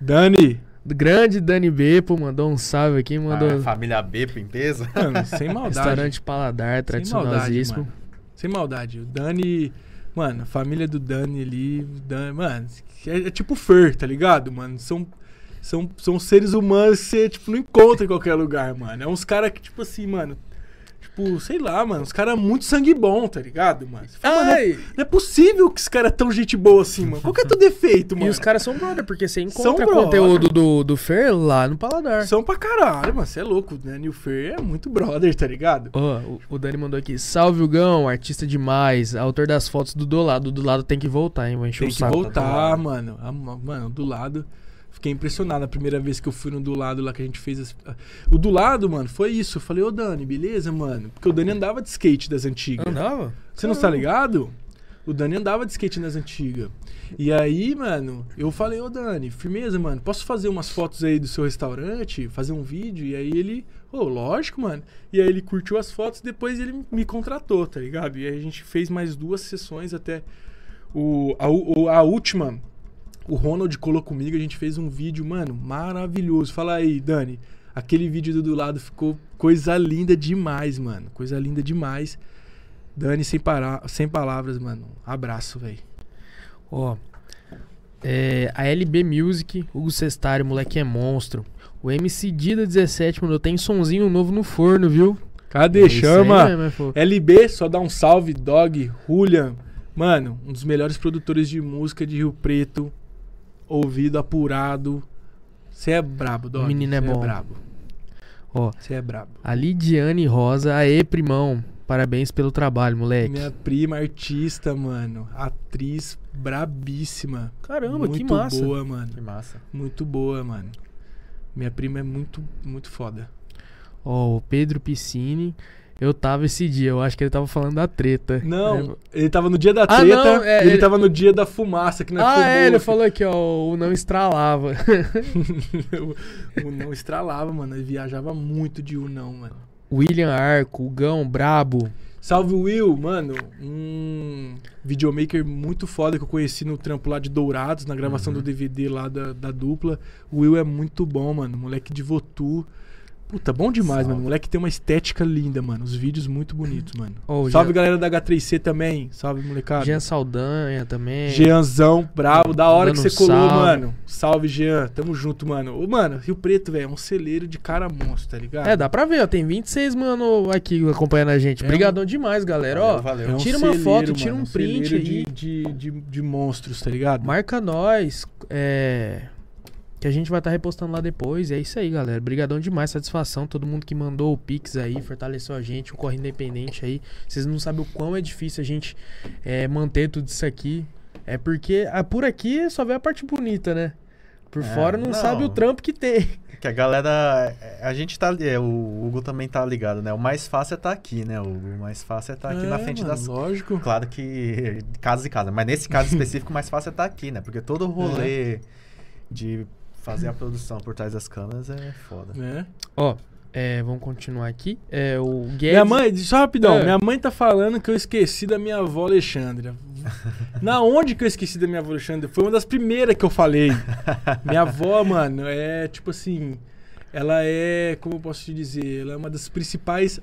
Dani. Grande Dani Bepo mandou um salve aqui. Mandou Ah, família B, limpeza. [laughs] Mano, sem maldade. restaurante Paladar, Sem tradicionalíssimo. maldade. Sem maldade. O Dani. Mano, a família do Dani ali. Dani, mano, é, é tipo Fer, tá ligado, mano? São, são, são seres humanos que você, tipo, não encontra em qualquer lugar, mano. É uns caras que, tipo assim, mano. Tipo, sei lá, mano. Os caras muito sangue bom, tá ligado, mano? Fala, mano, não, é, Ai, não é possível que esse cara é tão gente boa assim, mano. Qual que é teu defeito, mano? e os caras são brother, porque você São encontra brother. conteúdo do, do Fer lá no Paladar. São pra caralho, mano. Você é louco. O Dani e o Fer é muito brother, tá ligado? Ó, o, o Dani mandou aqui. Salve, Hugão, artista demais. Autor das fotos do do lado. Do lado tem que voltar, hein? Vou encher Tem o que saco. voltar, mano. A- mano, do lado. Fiquei impressionado a primeira vez que eu fui no do lado lá que a gente fez. as- O do lado, mano, foi isso. Eu falei, ô Dani, beleza, mano? Porque o Dani andava de skate das antigas. Andava? Você não tá ligado? O Dani andava de skate nas antigas. E aí, mano, eu falei, ô Dani, firmeza, mano, posso fazer umas fotos aí do seu restaurante? Fazer um vídeo? E aí ele, ô, lógico, mano. E aí ele curtiu as fotos, depois ele me contratou, tá ligado? E aí a gente fez mais duas sessões até o, a, a última. O Ronald colou comigo, a gente fez um vídeo, mano, maravilhoso. Fala aí, Dani. Aquele vídeo do, do lado ficou coisa linda demais, mano. Coisa linda demais. Dani, sem, parar, sem palavras, mano. Abraço, velho. Ó. é, a LB Music, Hugo Cestário, moleque é monstro. O MC Dida 17 mandou, tem sonzinho novo no forno, viu? Cadê? É Chama! mesmo, é. LB, só dá um salve, Dog, Julian. Mano, um dos melhores produtores de música de Rio Preto. Ouvido apurado. Você é brabo, Dog. O menino é Cê bom. brabo. Ó, Você é brabo. a Lidiane Rosa, aê, primão. Parabéns pelo trabalho, moleque. Minha prima artista, mano. Atriz brabíssima. Caramba, muito que massa. boa, mano. Que massa. Muito boa, mano. Minha prima é muito, muito foda. Ó, o Pedro Piscine, eu tava esse dia, eu acho que ele tava falando da treta. Não, ele tava no dia da Ah, treta não, é, ele, ele- tava no dia da fumaça, que não Ah, é, ele falou aqui, ó, o não estralava. [laughs] o não estralava, mano. Ele viajava muito de um não, mano. William Arco, o Gão, Brabo. Salve Will, mano. Um videomaker muito foda que eu conheci no trampo lá de Dourados, na gravação Uhum. do DVD lá da, da dupla. O Will é muito bom, mano. Moleque de Votu. Puta, bom demais, Salve. mano. Moleque tem uma estética linda, mano. Os vídeos muito bonitos, mano. Ó, o Salve Jean, galera da H3C também. Salve, molecada. Jean Saldanha também. Jeanzão, bravo, da hora que Dando você colou, salve. mano. Salve, Jean. Tamo junto, mano. Ô, mano, Rio Preto, velho, é um celeiro de cara monstro, tá ligado? É, dá pra ver, ó, tem 26 mano aqui acompanhando a gente. É Obrigadão demais, galera. Ó, valeu. É um tira uma celeiro, foto, tira mano, um print aí. De, de, de, de monstros, tá ligado? marca nós, é, que a gente vai estar repostando lá depois. E é isso aí, galera. Obrigadão demais, satisfação. Todo mundo que mandou o Pix aí, fortaleceu a gente, o Corre Independente aí. Vocês não sabem o quão é difícil a gente é, manter tudo isso aqui. É porque ah, por aqui só vê a parte bonita, né? Por É, fora não, não. sabe o trampo que tem. Que a galera. A gente tá. É, o Hugo também tá ligado, né? O mais fácil é tá aqui, né, Hugo? O mais fácil é tá aqui na É, frente mano, das. Lógico. Claro que casa e casa, mas nesse caso [laughs] específico, o mais fácil é tá aqui, né? Porque todo o rolê de fazer a produção por trás das câmeras é foda. né? Ó, é, vamos continuar aqui. É, o Guedes... Minha mãe, só rapidão, É. minha mãe tá falando que eu esqueci da minha avó Alexandra. [laughs] Na onde que eu esqueci da minha avó Alexandra? Foi uma das primeiras que eu falei. Minha avó, [laughs] mano, é tipo assim. Ela é, como eu posso te dizer, ela é uma das principais.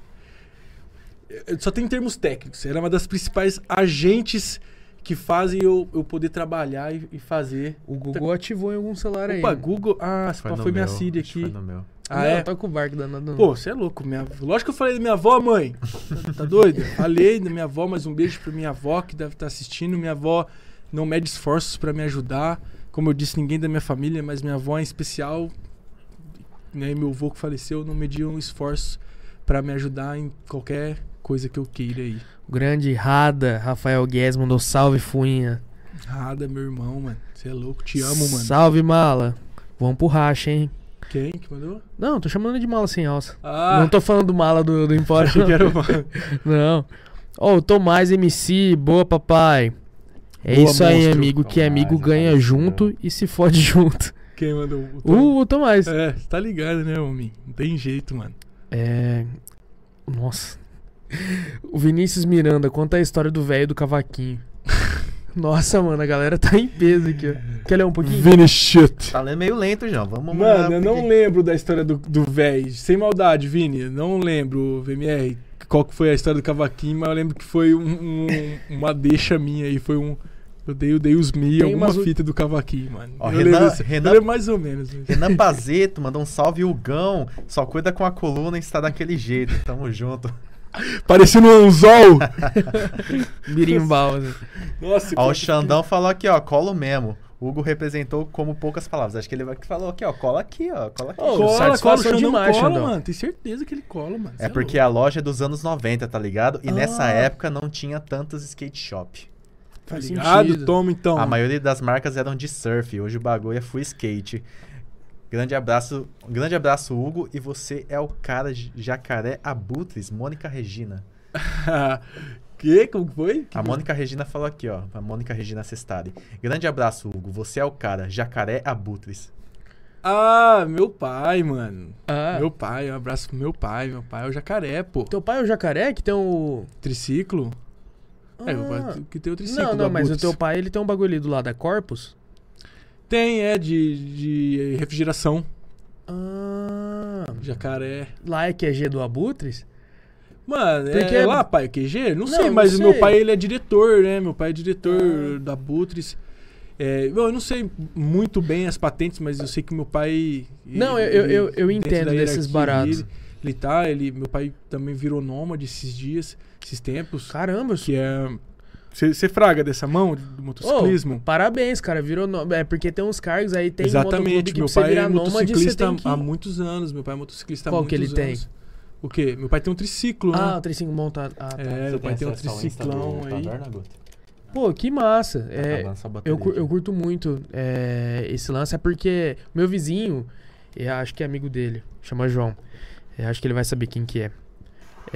eh, Só tem termos técnicos. Ela é uma das principais agentes que fazem eu, eu poder trabalhar e, e fazer. O Google ativou em algum celular aí. Opa? Google. Ah, foi, foi minha meu, Siri acho que aqui. Foi no meu. Ah, não, é? tá com o barco danado. Pô, você é louco. Minha... Lógico que eu falei da minha avó, mãe. Tá, tá doido? [laughs] Falei da minha avó, mas um beijo pra minha avó que deve estar assistindo. Minha avó não mede esforços pra me ajudar. Como eu disse, ninguém da minha família, mas minha avó em especial, né, e meu avô que faleceu, não mediam esforços pra me ajudar em qualquer coisa que eu queira aí. O grande Rada, Rafael Guedes mandou salve, Fuinha. Rada, meu irmão, mano. Você é louco. Te amo, mano. Salve, mala. Vamos pro racha, hein? Quem que mandou? Não, tô chamando de mala sem alça. Ah, Não tô falando do mala do, do Empório. achei que era uma... [laughs] Não. Ó, o Tomás MC, boa papai. É Boa, isso aí, monstro. amigo, que Tomás, amigo ganha Tomás, junto bom. e se fode [laughs] junto. Quem mandou? O Tom? O, o Tomás. É, você tá ligado, né, homem? Não tem jeito, mano. É. Nossa. O Vinícius Miranda conta a história do velho do cavaquinho. [laughs] Nossa, mano, a galera tá em peso aqui, ó. Quer ler um pouquinho? Vini shit. Tá lendo meio lento, João. Vamos Mano, eu não lembro da história do, do véi. Sem maldade, Vini. Não lembro, VMR, qual que foi a história do cavaquinho, mas eu lembro que foi um- um- uma deixa minha aí. Foi um. Eu dei, eu dei os mi, Tem alguma umas- fita do cavaquinho, mano. Ó, eu, Renan- lembro, assim, Renan- eu lembro mais ou menos. né? Renan [laughs] Pazeto mandou um salve, Hugão. Só cuida com a coluna e está daquele jeito. Tamo junto. Parecendo um anzol. [laughs] Birimbau. né? Nossa, Ó, o Xandão falou aqui, ó, colo mesmo. Hugo representou como poucas palavras. Acho que ele vai- que falou aqui, ó, cola aqui, ó, cola aqui. Ô, Cola, cola, o Xandão demais, cola, Xandão. mano. Tem certeza que ele cola, mano. Cê É porque a loja é dos anos 90, tá ligado? E nessa Ah. época não tinha tantos skate shop. Tá Faz ligado? sentido. Toma então. A maioria das marcas eram de surf. Hoje o bagulho é full skate. Grande abraço, grande abraço, Hugo. E você é o cara Jacaré Abutres, Mônica Regina. [laughs] quê? Como que foi? A Mônica Regina falou aqui, ó. A Mônica Regina Sestari. Grande abraço, Hugo. Você é o cara. Jacaré Abutres. Ah, meu pai, mano. Ah, Meu pai, um abraço pro meu pai. Meu pai é o jacaré, pô. teu pai é o jacaré que tem o... Triciclo? É, meu Ah. pai que tem o triciclo. Não, não, mas o teu pai, ele tem um bagulho ali do lado da Corpus. Tem, é, de, de refrigeração. Ah, Jacaré. lá é QG do Abutres? Mano, Porque- é lá, pai, QG? Não, Não, sei, não mas o meu sei. pai, ele é diretor, né? Meu pai é diretor Ah. da Butres. É, eu não sei muito bem as patentes, mas eu sei que meu pai... Não, eu- eu- eu- eu entendo desses baratos. dele, ele tá, ele, meu pai também virou nômade esses dias, esses tempos. Caramba, Que é... Você fraga dessa mão do motociclismo? Ô, parabéns, cara. Virou nome. É porque tem uns cargos aí, tem Exatamente, que meu pai é nômade, motociclista tem que... há muitos anos. Meu pai é motociclista Qual há que muitos ele tem? anos. O quê? Meu pai tem um triciclo, Ah, né? o 35 montado. Ah, tá. É, meu pai tem um triciclão aí. Pô, que massa. É, acabando essa eu, eu curto muito é, esse lance, é porque meu vizinho, eu acho que é amigo dele, chama João. Eu acho que ele vai saber quem que é.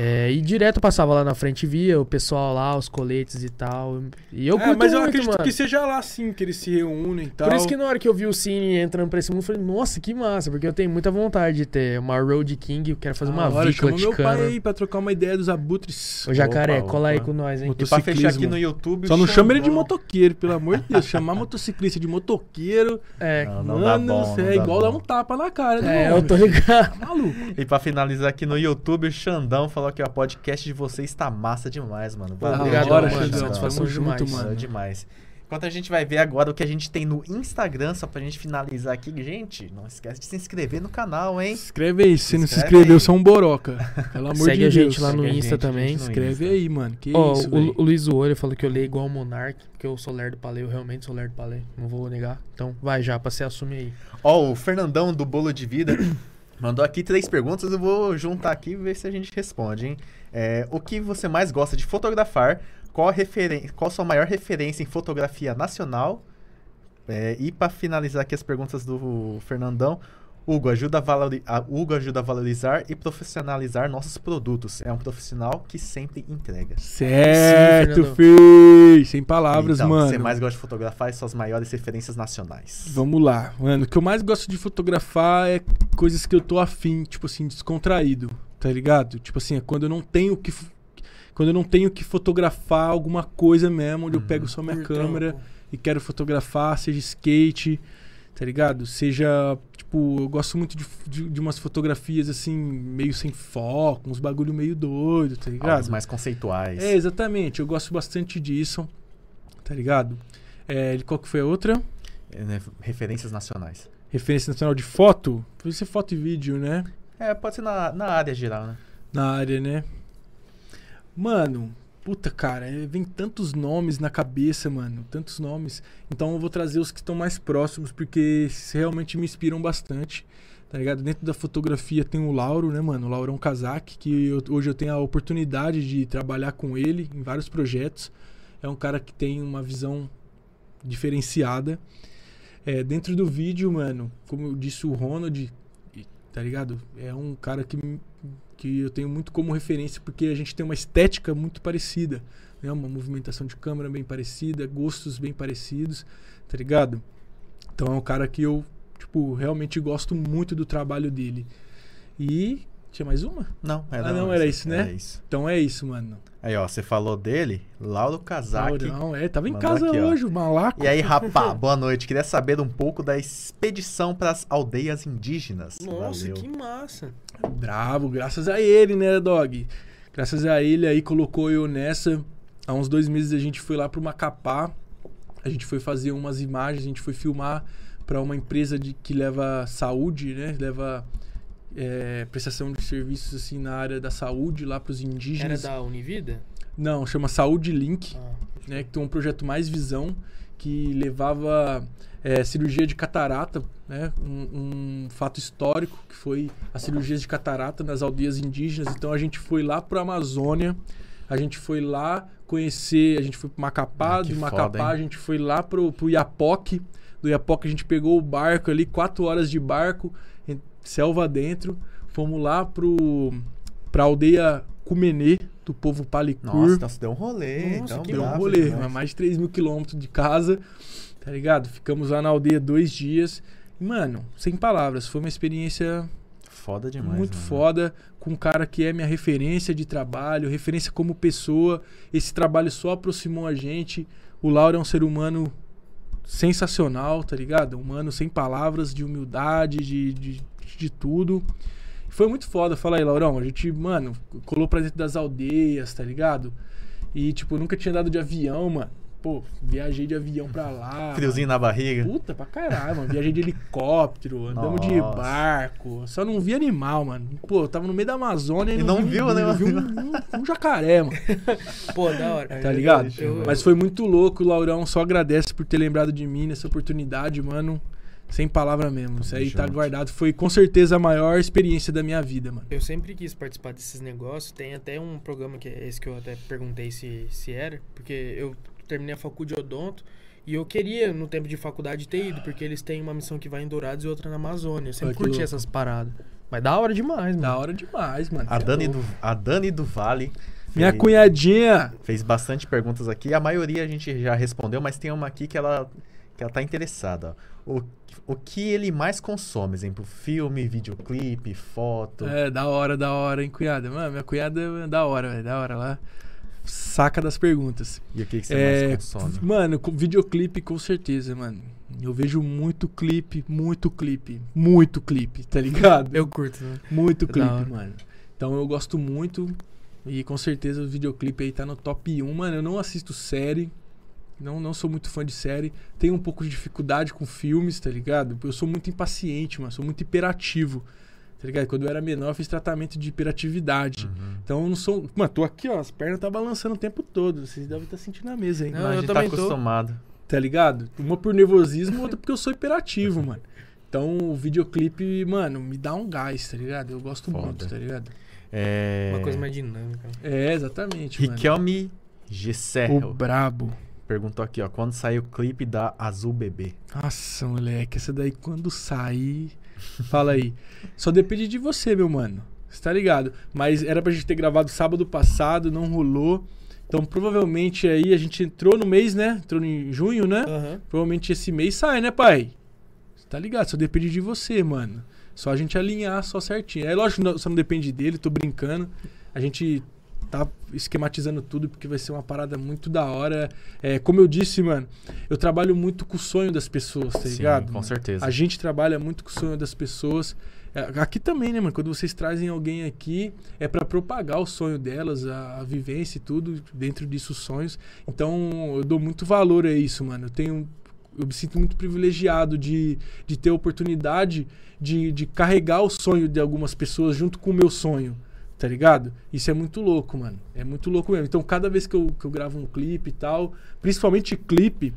É, e direto passava lá na frente via o pessoal lá, os coletes e tal. E eu É, mas eu muito, acredito mano. que seja lá sim que eles se reúnem e tal. Por isso que na hora que eu vi o Cine entrando pra esse mundo, eu falei, nossa, que massa, porque eu tenho muita vontade de ter uma Road King, eu quero fazer uma Ah, hora, vícola chama de meu pai aí pra trocar uma ideia dos abutres. Ô Jacaré, Opa, cola aí com nós, hein? E pra fechar aqui no YouTube. Só não chama ele de motoqueiro, pelo amor de Deus. [laughs] Chamar motociclista de motoqueiro, É, Não, não mano, bom. cê não é dá igual bom. dar um tapa na cara é, homem. eu tô ligado. Tá maluco. E pra finalizar aqui no YouTube, o Xandão falou que o podcast de vocês tá massa demais, mano. Valeu Obrigado, demais, mano. Tamo junto, demais. Valeu demais. Enquanto a gente vai ver agora o que a gente tem no Instagram, só pra gente finalizar aqui. Gente, não esquece de se inscrever no canal, hein? Escreve aí, se não se inscreveu, aí. você é um boroca. Pelo amor Segue de a Deus. gente lá no Segue Insta gente, também. gente, no Escreve Insta. aí, mano. Que Ó, isso, o, o Luiz Olho falou que eu leio igual o Monark, porque eu sou lerdo pra ler, eu realmente sou lerdo pra ler, não vou negar. Então, vai já, pra você assumir aí. Ó, o Fernandão do Bolo de Vida mandou aqui três perguntas. Eu vou juntar aqui e ver se a gente responde, hein? É, o que você mais gosta de fotografar? Qual referen qual sua maior referência em fotografia nacional? É, e para finalizar aqui as perguntas do Fernandão, Hugo ajuda, a valori- a- Hugo ajuda a valorizar e profissionalizar nossos produtos. É um profissional que sempre entrega. Certo, Sim, fi. Sem palavras, então, mano. você mais gosta de fotografar e suas maiores referências nacionais. Vamos lá, mano. O que eu mais gosto de fotografar é coisas que eu tô afim, tipo assim, descontraído, tá ligado? Tipo assim, é quando eu não tenho que. Quando eu não tenho que fotografar alguma coisa mesmo, onde eu pego só minha Por câmera trampo. e quero fotografar, seja skate, tá ligado? Seja, tipo, eu gosto muito de, de, de umas fotografias assim, meio sem foco, uns bagulho meio doido, tá ligado? Algo mais conceituais. É, exatamente. Eu gosto bastante disso, tá ligado? É, qual que foi a outra? É, né, Referências nacionais. Referência nacional de foto? Pode ser foto e vídeo, né? É, pode ser na, na área geral, né? Na área, né? Mano, puta, cara, é, vem tantos nomes na cabeça, mano. Tantos nomes. Então eu vou trazer os que estão mais próximos, porque realmente me inspiram bastante. Tá ligado? Dentro da fotografia tem o Lauro, né, mano? O um casaque, que eu- hoje eu tenho a oportunidade de trabalhar com ele em vários projetos. É um cara que tem uma visão diferenciada. É, dentro do vídeo, mano, como eu disse, o Ronald, tá ligado? É um cara que, que eu tenho muito como referência porque a gente tem uma estética muito parecida, né? Uma movimentação de câmera bem parecida, gostos bem parecidos, tá ligado? Então é um cara que eu, tipo, realmente gosto muito do trabalho dele. E tinha mais uma? Não, Ah, não, era isso, né? Era isso. Então é isso, mano. Aí, ó, você falou dele, Lauro Kazak. Não, é, tava em Mandou casa aqui, ó. hoje, o malaco. E aí, [laughs] rapá, boa noite. Queria saber um pouco da expedição para as aldeias indígenas. Nossa, Valeu. que massa. Bravo, graças a ele, né, Dog? Graças a ele aí colocou eu nessa. Há uns dois meses a gente foi lá pro Macapá. A gente foi fazer umas imagens, a gente foi filmar para uma empresa de, que leva saúde, né? Leva é, prestação de serviços assim na área da saúde lá pros Era indígenas. da Univida? Não, chama Saúde Link Ah, né, que tem um projeto Mais Visão, que levava é, cirurgia de catarata, né, um, um fato histórico, que foi as cirurgias de catarata nas aldeias indígenas. Então a gente foi lá para a Amazônia, a gente foi lá conhecer, a gente foi para Macapá, Ah, de foda, Macapá hein? a gente foi lá pro, pro Iapoque, do Iapoque a gente pegou o barco ali, quatro horas de barco, selva dentro, fomos lá pro pra aldeia Cumenê, do povo Palicur. Nossa, então deu um rolê. Nossa, então, Deu um rolê, mas mais de 3 mil quilômetros de casa, tá ligado? Ficamos lá na aldeia dois dias. Mano, sem palavras, foi uma experiência Foda demais. muito mano. foda, com um cara que é minha referência de trabalho, referência como pessoa. Esse trabalho só aproximou a gente. O Lauro é um ser humano sensacional, tá ligado? Um Humano sem palavras, de humildade, de, de, de tudo. Foi muito foda. Fala aí, Laurão. A gente, mano, colou pra dentro das aldeias, tá ligado? E, tipo, nunca tinha andado de avião, mano. Pô, viajei de avião pra lá. Friozinho na barriga. Puta pra caralho, mano. Viajei de helicóptero, andamos de Nossa. barco. Só não vi animal, mano. Pô, eu tava no meio da Amazônia E e não vi, viu, né, Não vi um, mano? um- um jacaré, mano. [laughs] Pô, da hora. Tá ligado? Eu- Mas foi muito louco. O Laurão só agradece por ter lembrado de mim nessa oportunidade, mano. Sem palavra mesmo. Isso aí tá junto. guardado. Foi com certeza a maior experiência da minha vida, mano. Eu sempre quis participar desses negócios. Tem até um programa que é esse que eu até perguntei se, se era, porque eu terminei a faculdade de odonto e eu queria, no tempo de faculdade, ter ido, porque eles têm uma missão que vai em Dourados e outra na Amazônia. Eu sempre que curti essas paradas. Mas da hora demais, mano. Da hora demais, mano. A é Dani, do, a Dani do Vale. Minha fez- cunhadinha. Fez bastante perguntas aqui. A maioria a gente já respondeu, mas tem uma aqui que ela, que ela tá interessada. ó. O, o que ele mais consome? Exemplo, filme, videoclipe, foto. É, da hora, da hora, hein, cunhada. Mano, minha cunhada é da hora, velho. Da hora lá. Saca das perguntas. E o que, que você É, mais consome? Mano, com videoclipe com certeza, mano. Eu vejo muito clipe, muito clipe, muito clipe, tá ligado? Eu curto, né? Muito Da clipe, mano. Então eu gosto muito e com certeza o videoclipe aí tá no top 1, mano. Eu não assisto série, não, não sou muito fã de série. Tenho um pouco de dificuldade com filmes, tá ligado? Eu sou muito impaciente, mano. Sou muito hiperativo, tá ligado? Quando eu era menor eu fiz tratamento de hiperatividade. Uhum. Então eu não sou... Mano, tô aqui, ó. As pernas tá balançando o tempo todo. Vocês devem estar sentindo a mesa aí. Não, Mas a eu gente tá tô. acostumado. Tá ligado? Uma por nervosismo, outra porque eu sou hiperativo, mano. Então o videoclipe, mano, me dá um gás, tá ligado? Eu gosto Foda. muito, tá ligado? É... Uma coisa mais dinâmica. É, exatamente. Riquelme Gesserro O brabo. Perguntou aqui, ó. Quando saiu o clipe da Azul Bebê? Nossa, moleque, essa daí quando sair. Fala aí. Só depende de você, meu mano. Você tá ligado? Mas era pra gente ter gravado sábado passado, não rolou. Então provavelmente aí a gente entrou no mês, né? Entrou em junho, né? Aham. Provavelmente esse mês sai, né, pai? Você tá ligado? Só depende de você, mano. Só a gente alinhar só certinho. É lógico não- só não depende dele, tô brincando. A gente tá esquematizando tudo porque vai ser uma parada muito da hora. É, como eu disse, mano, eu trabalho muito com o sonho das pessoas, tá Sim, ligado? com mano? certeza. A gente trabalha muito com o sonho das pessoas. É, Aqui também, né, mano? Quando vocês trazem alguém aqui, é pra propagar o sonho delas, a, a vivência e tudo, dentro disso, os sonhos. Então, eu dou muito valor a isso, mano. Eu tenho. Eu me sinto muito privilegiado de, de ter a oportunidade de, de carregar o sonho de algumas pessoas junto com o meu sonho. Tá ligado? Isso é muito louco, mano. É muito louco mesmo. Então, cada vez que eu, que eu gravo um clipe e tal, principalmente clipe,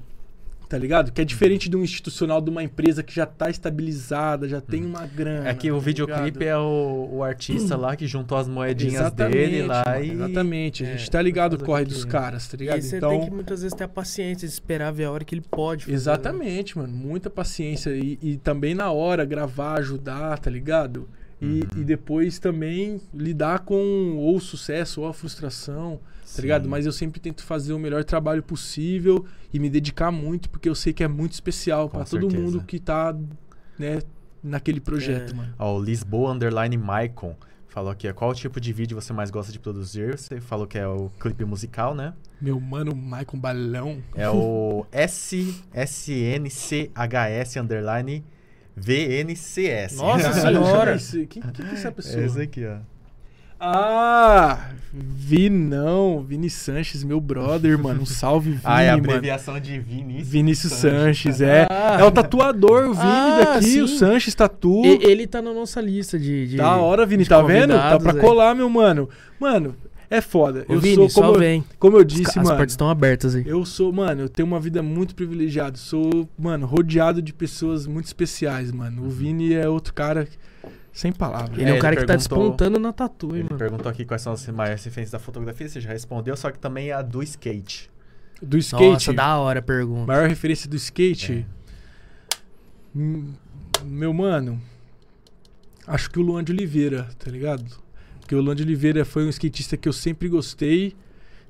tá ligado? Que é diferente de um institucional de uma empresa que já tá estabilizada, já tem uma grana. É que o tá videoclipe ligado? é o, o artista lá que juntou as moedinhas Exatamente, dele lá mano, e. Exatamente. A é, gente tá ligado o corre dos caras, tá E ligado? aí você então, tem que muitas vezes ter a paciência de esperar ver a hora que ele pode. fazer, né? Exatamente, mano. Muita paciência. E, e também na hora gravar, ajudar, tá ligado? E, Uhum. e depois também lidar com ou o sucesso ou a frustração, tá Sim. ligado? Mas eu sempre tento fazer o melhor trabalho possível e me dedicar muito, porque eu sei que é muito especial pra todo mundo que tá, né, naquele projeto, É. mano. Ó, o Lisboa Underline Maicon falou aqui, qual tipo de vídeo você mais gosta de produzir? Você falou que é o clipe musical, né? Meu mano, Michael Balão. É o S SNCHS Underline VNCS. Nossa [laughs] senhora! esse- Quem, quem que é essa É pessoa? esse aqui, ó. Ah, Vinão, Vini Sanches, meu brother, mano. Um salve, [laughs] Vini, Ah, é a mano. abreviação de Vinícius. Vinícius Sanches, é. Ah. É o tatuador, o Vini Ah, daqui, o sim. Sanches Tatu. E- ele tá na nossa lista de. de Da hora, Vini, tá vendo? Tá pra aí. colar, meu mano. Mano, é foda. Ô, eu Vini, sou, como, eu, vem. como eu As disse, As mano. portas estão abertas aí. Eu sou, mano, eu tenho uma vida muito privilegiada. Sou, mano, rodeado de pessoas muito especiais, mano. O Vini é outro cara sem palavras. Ele é, É, um cara que tá despontando na tatu, hein, Ele mano. perguntou aqui quais são as maiores referências da fotografia, você já respondeu, só que também a do skate. Do skate. Nossa, da hora a pergunta. Maior referência do É. skate. Hum, Meu mano, acho que o Luan de Oliveira, tá ligado? Porque o Lande Oliveira foi um skatista que eu sempre gostei,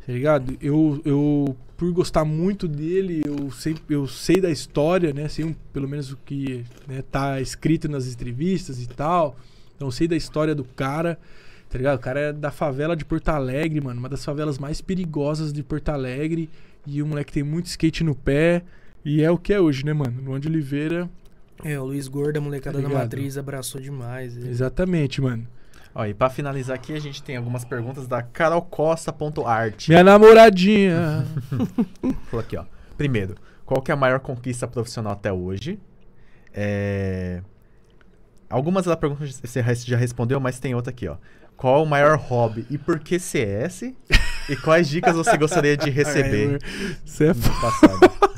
tá ligado? Eu, eu por gostar muito dele, eu, sempre, eu sei da história, né? Sei pelo menos o que né, tá escrito nas entrevistas e tal. Então eu sei da história do cara, tá ligado? O cara é da favela de Porto Alegre, mano. Uma das favelas mais perigosas de Porto Alegre. E o moleque tem muito skate no pé. E é o que é hoje, né, mano? Luan de Oliveira. É, o Luiz Gorda, a molecada da Obrigado. matriz, abraçou demais. ele. Exatamente, mano. Ó, e pra finalizar aqui, a gente tem algumas perguntas da carolcosta.art. Minha namoradinha. [laughs] Falou aqui, ó. Primeiro, qual que é a maior conquista profissional até hoje? É... Algumas das perguntas você já respondeu, mas tem outra aqui, ó. Qual o maior hobby e por que CS? E quais dicas você gostaria de [laughs] receber Você é passado?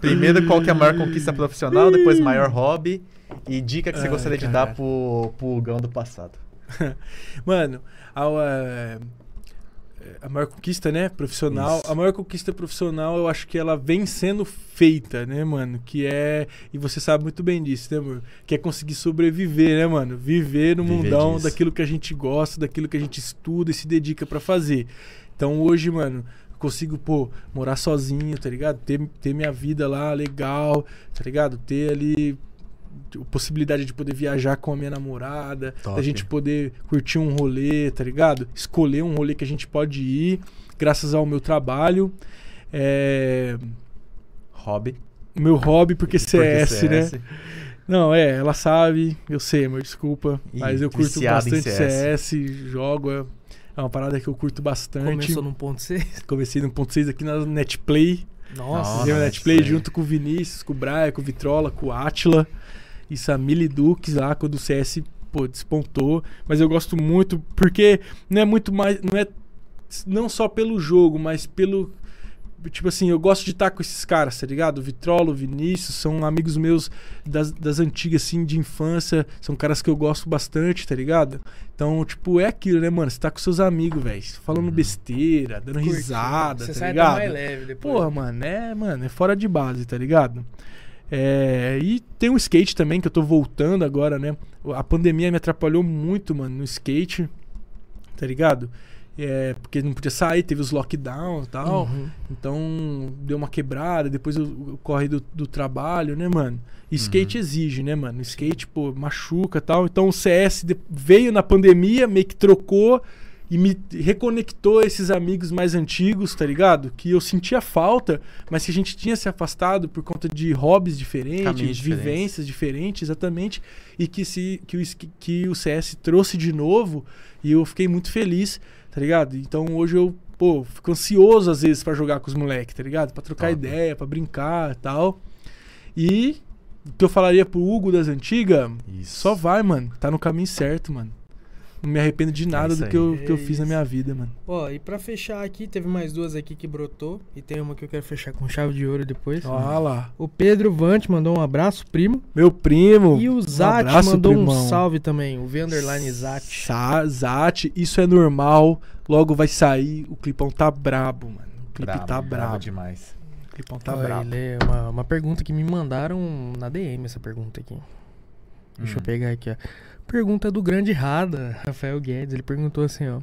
Primeiro, qual que é a maior conquista profissional? Depois, maior hobby. E dica que você Ai, gostaria de cara. dar pro, pro Gão do passado. [laughs] Mano, a, a, a maior conquista, né, profissional, Isso. a maior conquista profissional, eu acho que ela vem sendo feita, né, mano, que é, e você sabe muito bem disso, né, amor, que é conseguir sobreviver, né, mano, viver no Viver mundão disso. daquilo que a gente gosta, daquilo que a gente estuda e se dedica pra fazer. Então hoje, mano, consigo, pô, morar sozinho, tá ligado? Ter, ter minha vida lá legal, tá ligado? Ter ali possibilidade de poder viajar com a minha namorada, Top. da gente poder curtir um rolê, tá ligado? Escolher um rolê que a gente pode ir, graças ao meu trabalho. É, Hobby. Meu hobby, porque Porque CS, né? Não, é, ela sabe, eu sei, amor, desculpa. Ih, mas eu curto bastante CS. CS, jogo, é, é uma parada que eu curto bastante. Começou no ponto 6. [laughs] Comecei no ponto 6 aqui na Netplay. Nossa, Nossa, Fizemos? Netplay junto com o Vinícius, com o Brian, com o Vitrola, com o Atila e Samili Dukes lá, quando o CS pô, despontou. Mas eu gosto muito, porque não é muito mais. Não é não só pelo jogo, mas pelo. Tipo assim, eu gosto de estar com esses caras, tá ligado? O Vitrola, o Vinícius, são amigos meus das, das antigas, assim, de infância. São caras que eu gosto bastante, tá ligado? Então, tipo, é aquilo, né, mano? Você tá com seus amigos, velho. Falando besteira, dando curtiu. risada, Você tá sai ligado? mais leve depois. Porra, mano, é, mano, é fora de base, tá ligado? É, e tem o skate também, que eu tô voltando agora, né? A pandemia me atrapalhou muito, mano, no skate, tá ligado? É, porque não podia sair, teve os lockdowns e tal. Uhum. Então deu uma quebrada, depois o, corre do, do trabalho, né, mano? E skate exige, né, mano? Skate, pô, machuca e tal. Então o CS veio na pandemia, meio que trocou e me reconectou a esses amigos mais antigos, tá ligado? Que eu sentia falta, mas que a gente tinha se afastado por conta de hobbies diferentes, Caminhos vivências diferentes, exatamente. E que, se, que, o, que o CS trouxe de novo e eu fiquei muito feliz, tá ligado? Então hoje eu, pô, fico ansioso às vezes pra jogar com os moleques, tá ligado? Pra trocar Top. ideia, pra brincar e tal. E o que eu falaria pro Hugo das antigas, só vai, mano. Tá no caminho certo, mano. Não me arrependo de nada isso do que eu, que eu É fiz na isso. minha vida, mano. Ó, e pra fechar aqui, teve mais duas aqui que brotou. E tem uma que eu quero fechar com chave de ouro depois. Olha lá. O Pedro Vante mandou um abraço, primo. Meu primo. E o Zat abraço, mandou primão. um salve também. O V underline Zat. Zat, isso é normal. Logo vai sair. O clipão tá brabo, mano. O clipe Brabo, tá brabo brabo. demais. O clipão tá Ó, brabo. ele é uma, uma pergunta que me mandaram na DM, essa pergunta aqui. Deixa eu Hum. pegar aqui, ó. Pergunta do grande Rada, Rafael Guedes. Ele perguntou assim, ó.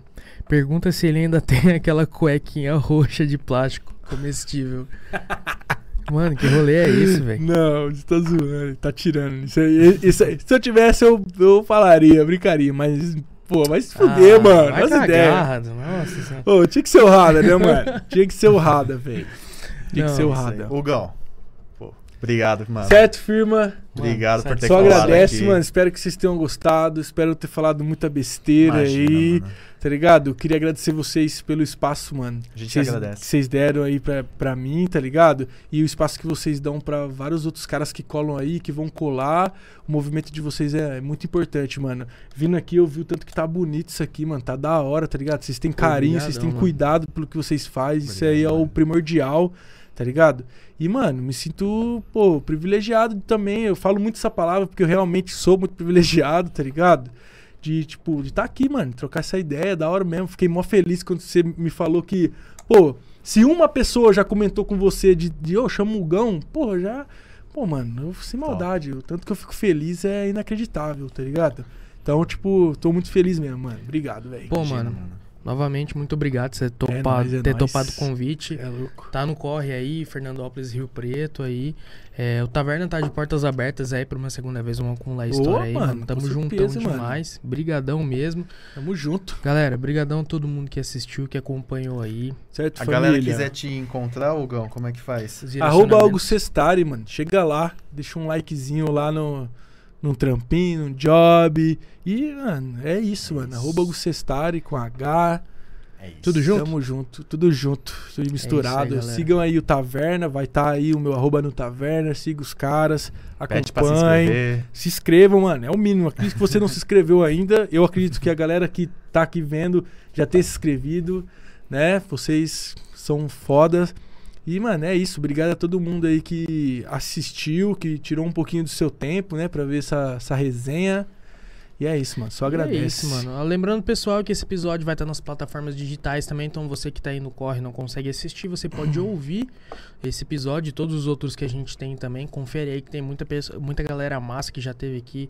Pergunta se ele ainda [laughs] tem aquela cuequinha roxa de plástico comestível. [laughs] Mano, que rolê é esse, velho? Não, você tá zoando, ele tá tirando. Isso aí, isso aí- se eu tivesse, eu, eu falaria, brincaria, mas, pô, vai se fuder, Ah, mano. vai cagar, ideias. Rada, Nossa senhora. Ô, tinha que ser o Rada, né, mano? Tinha que ser o Rada, velho. Tinha que Não, ser o Isso. Rada. Hugão. Pô, obrigado, mano. Certo, firma? Obrigado por ter Só agradece, aqui. mano. Espero que vocês tenham gostado. Espero ter falado muita besteira Imagina, aí. mano. Tá ligado? Queria agradecer vocês pelo espaço, mano. A gente Vocês- agradece. Que vocês deram aí pra, pra mim, tá ligado? E o espaço que vocês dão pra vários outros caras que colam aí, que vão colar. O movimento de vocês é, é muito importante, mano. Vindo aqui, eu vi o tanto que tá bonito isso aqui, mano. Tá da hora, tá ligado? Vocês têm carinho, vocês têm mano. cuidado pelo que vocês fazem. Isso Obrigado, aí é o primordial, tá ligado? E, mano, me sinto, pô, privilegiado também. Eu falo muito essa palavra porque eu realmente sou muito privilegiado, tá ligado? De, tipo, de estar aqui, mano, trocar essa ideia, da hora mesmo. Fiquei mó feliz quando você me falou que, pô, se uma pessoa já comentou com você de, de ô, chama o Gão, pô, já. Pô, mano, eu, sem maldade. O tanto que eu fico feliz é inacreditável, tá ligado? Então, tipo, tô muito feliz mesmo, mano. Obrigado, velho. Pô, Imagina, mano, novamente, muito obrigado por você topa- nóis, é ter nóis. topado o convite. É louco. Tá no corre aí, Fernandópolis, Rio Preto aí. É, o Taverna tá de portas abertas aí pra uma segunda vez, vamos acumular a Ô, história aí, mano, mano. Tamo juntão certeza, mano. demais. Brigadão mesmo. Tamo junto. Galera, brigadão a todo mundo que assistiu, que acompanhou aí. Certo, A família? galera quiser te encontrar, Hugão, como é que faz? Arroba algo Sestari, mano. Chega lá, deixa um likezinho lá no, num trampinho, num job. E, mano, é isso, mano. Arroba algo Sestari com H. É isso. Tudo junto? Tamo junto, tudo junto, tudo misturado. galera. Sigam aí o Taverna, vai estar aí o meu arroba no Taverna. Siga os caras, se acompanhem. inscrever. Se inscrevam, mano. É o mínimo. Acredito que você não se inscreveu ainda. Eu acredito que a galera que tá aqui vendo já ter se inscrevido, né? Vocês são fodas. E, mano, é isso. Obrigado a todo mundo aí que assistiu, que tirou um pouquinho do seu tempo, né? Pra ver essa, essa resenha. E é isso, mano. Só E agradeço. É isso, mano. Ah, Lembrando, pessoal, que esse episódio vai estar nas plataformas digitais também. Então, você que tá aí no corre e não consegue assistir, você pode [laughs] ouvir esse episódio e todos os outros que a gente tem também. Confere aí que tem muita, pessoa, muita galera massa que já teve aqui.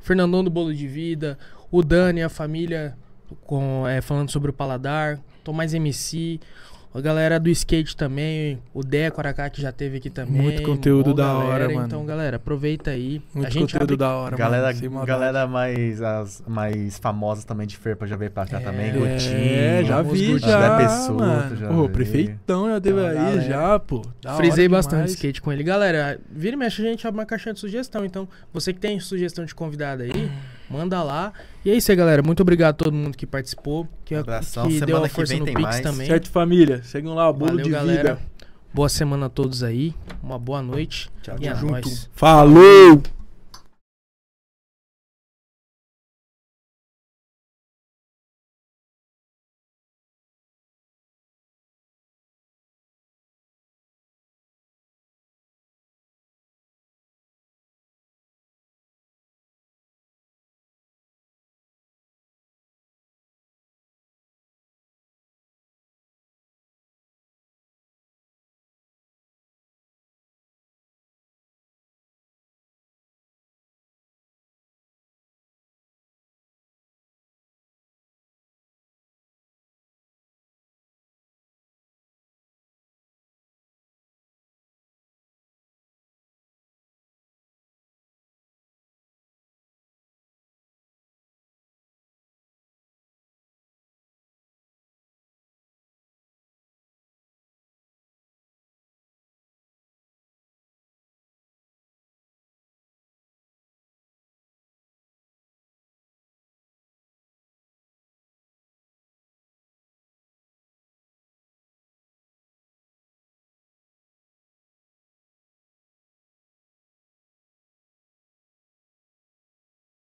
O Fernandão do Bolo de Vida, o Dani, a família com, é, falando sobre o paladar, Tomás MC. A galera do skate também, o Deco Aracá que já teve aqui também. Muito conteúdo da galera. hora, mano. Então, galera, aproveita aí. Muito a gente conteúdo abre da hora, Galera, mano. galera mais, as mais famosas também de Ferpa já veio pra cá É, também. é, Gutinho. É, já vi, curtir. já, mano. já Pô, vi. prefeitão já teve Então, aí, galera. já, pô. Da Frisei bastante demais. skate com ele. Galera, vira e mexe, a gente abre uma caixinha de sugestão. Então, você que tem sugestão de convidado aí, manda lá. E é isso aí, galera. Muito obrigado a todo mundo que participou, que, Abração. que Semana deu a que força vem no Pix mais. também. Certo, família? Seguem lá, o bolo Valeu, de galera. vida. Boa semana a todos aí. Uma boa noite. Tchau, e é tchau. nóis. Falou!